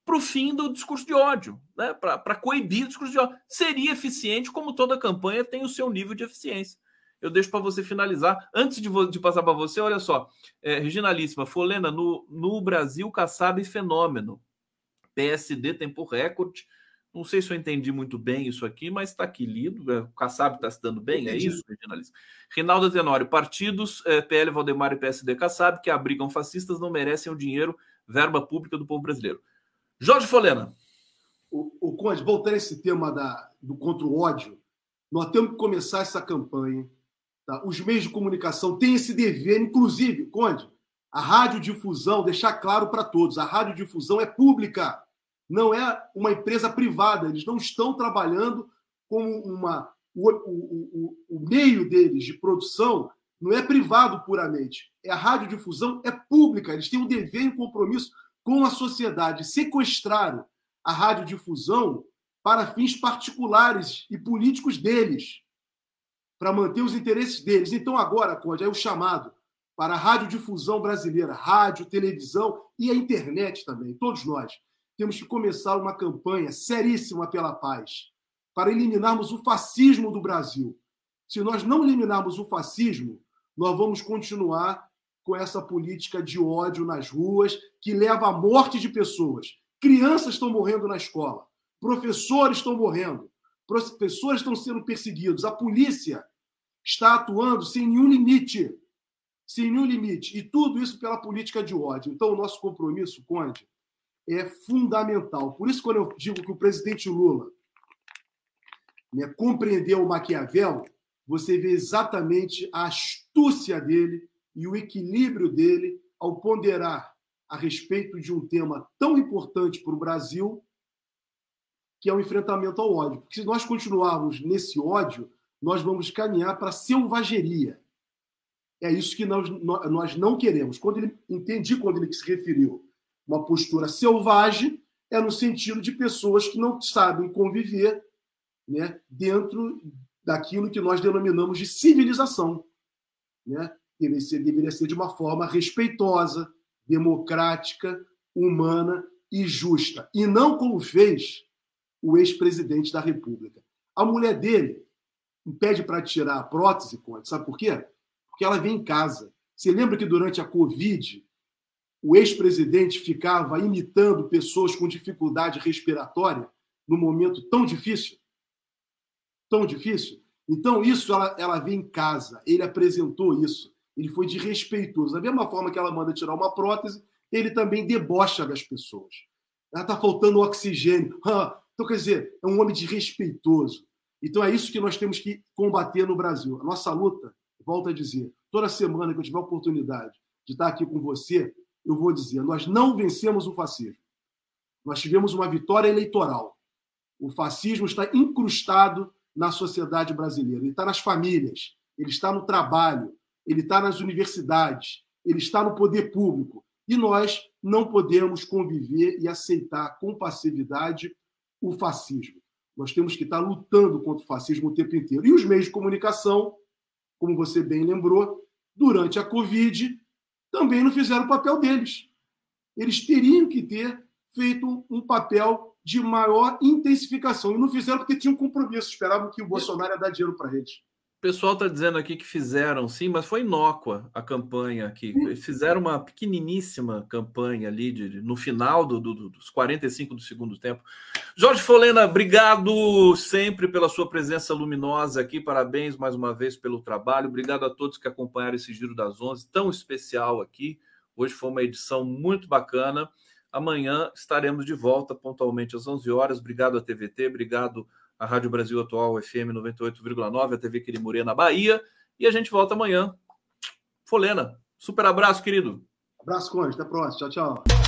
para o fim do discurso de ódio, né? para coibir o discurso de ódio. Seria eficiente, como toda campanha tem o seu nível de eficiência. Eu deixo para você finalizar. Antes de, de passar para você, olha só, é, Reginalíssima, Folena, no, no Brasil, Kassab fenômeno. PSD tempo recorde, não sei se eu entendi muito bem isso aqui, mas está aqui lido. É, o Kassab está se dando bem, é isso, regionalista. Rinaldo Tenório, partidos é, PL, Valdemar e PSD Kassab que abrigam fascistas não merecem o dinheiro, verba pública do povo brasileiro. Jorge Folena.
O, o Conde, voltando a esse tema da, do contra o ódio, nós temos que começar essa campanha. Tá? Os meios de comunicação têm esse dever, inclusive, Conde, a radiodifusão, deixar claro para todos, a radiodifusão é pública não é uma empresa privada, eles não estão trabalhando como uma. O, o, o, o meio deles de produção não é privado puramente. É a radiodifusão é pública, eles têm um dever e um compromisso com a sociedade. Sequestraram a radiodifusão para fins particulares e políticos deles, para manter os interesses deles. Então, agora, Conde, é o chamado para a radiodifusão brasileira, rádio, televisão e a internet também, todos nós temos que começar uma campanha seríssima pela paz, para eliminarmos o fascismo do Brasil. Se nós não eliminarmos o fascismo, nós vamos continuar com essa política de ódio nas ruas que leva à morte de pessoas. Crianças estão morrendo na escola, professores estão morrendo, professores estão sendo perseguidos, a polícia está atuando sem nenhum limite. Sem nenhum limite. E tudo isso pela política de ódio. Então, o nosso compromisso, Conde, é fundamental. Por isso, quando eu digo que o presidente Lula né, compreendeu o Maquiavel, você vê exatamente a astúcia dele e o equilíbrio dele ao ponderar a respeito de um tema tão importante para o Brasil, que é o enfrentamento ao ódio. Porque se nós continuarmos nesse ódio, nós vamos caminhar para a selvageria. É isso que nós, nós não queremos. Quando ele entendi quando ele se referiu uma postura selvagem é no sentido de pessoas que não sabem conviver né, dentro daquilo que nós denominamos de civilização. Né? Deveria ser, deveria ser de uma forma respeitosa, democrática, humana e justa. E não como fez o ex-presidente da República. A mulher dele pede para tirar a prótese, sabe por quê? porque ela vem em casa. Você lembra que durante a Covid, o ex-presidente ficava imitando pessoas com dificuldade respiratória num momento tão difícil? Tão difícil? Então, isso ela, ela vem em casa. Ele apresentou isso. Ele foi desrespeitoso. Da mesma forma que ela manda tirar uma prótese, ele também debocha das pessoas. Ela está faltando oxigênio. *laughs* Então, quer dizer, é um homem desrespeitoso. Então, é isso que nós temos que combater no Brasil. A nossa luta, volto a dizer, toda semana que eu tiver oportunidade de estar aqui com você, eu vou dizer: nós não vencemos o fascismo. Nós tivemos uma vitória eleitoral. O fascismo está incrustado na sociedade brasileira. Ele está nas famílias, ele está no trabalho, ele está nas universidades, ele está no poder público. E nós não podemos conviver e aceitar com passividade o fascismo. Nós temos que estar lutando contra o fascismo o tempo inteiro. E os meios de comunicação, como você bem lembrou, durante a Covid, também não fizeram o papel deles. Eles teriam que ter feito um papel de maior intensificação. E não fizeram porque tinham compromisso, esperavam que o Bolsonaro ia dar dinheiro para eles
pessoal está dizendo aqui que fizeram, sim, mas foi inócua a campanha aqui. Eles fizeram uma pequeniníssima campanha ali de, no final do, do, dos 45 do segundo tempo. Jorge Folena, obrigado sempre pela sua presença luminosa aqui. Parabéns mais uma vez pelo trabalho. Obrigado a todos que acompanharam esse Giro das Onze, tão especial aqui. Hoje foi uma edição muito bacana. Amanhã estaremos de volta pontualmente às 11 horas. Obrigado a TVT, obrigado a Rádio Brasil Atual FM 98,9, a TV Quirimurê na Bahia. E a gente volta amanhã. Folena, super abraço, querido.
Abraço, Conde. Até a próxima. Tchau, tchau.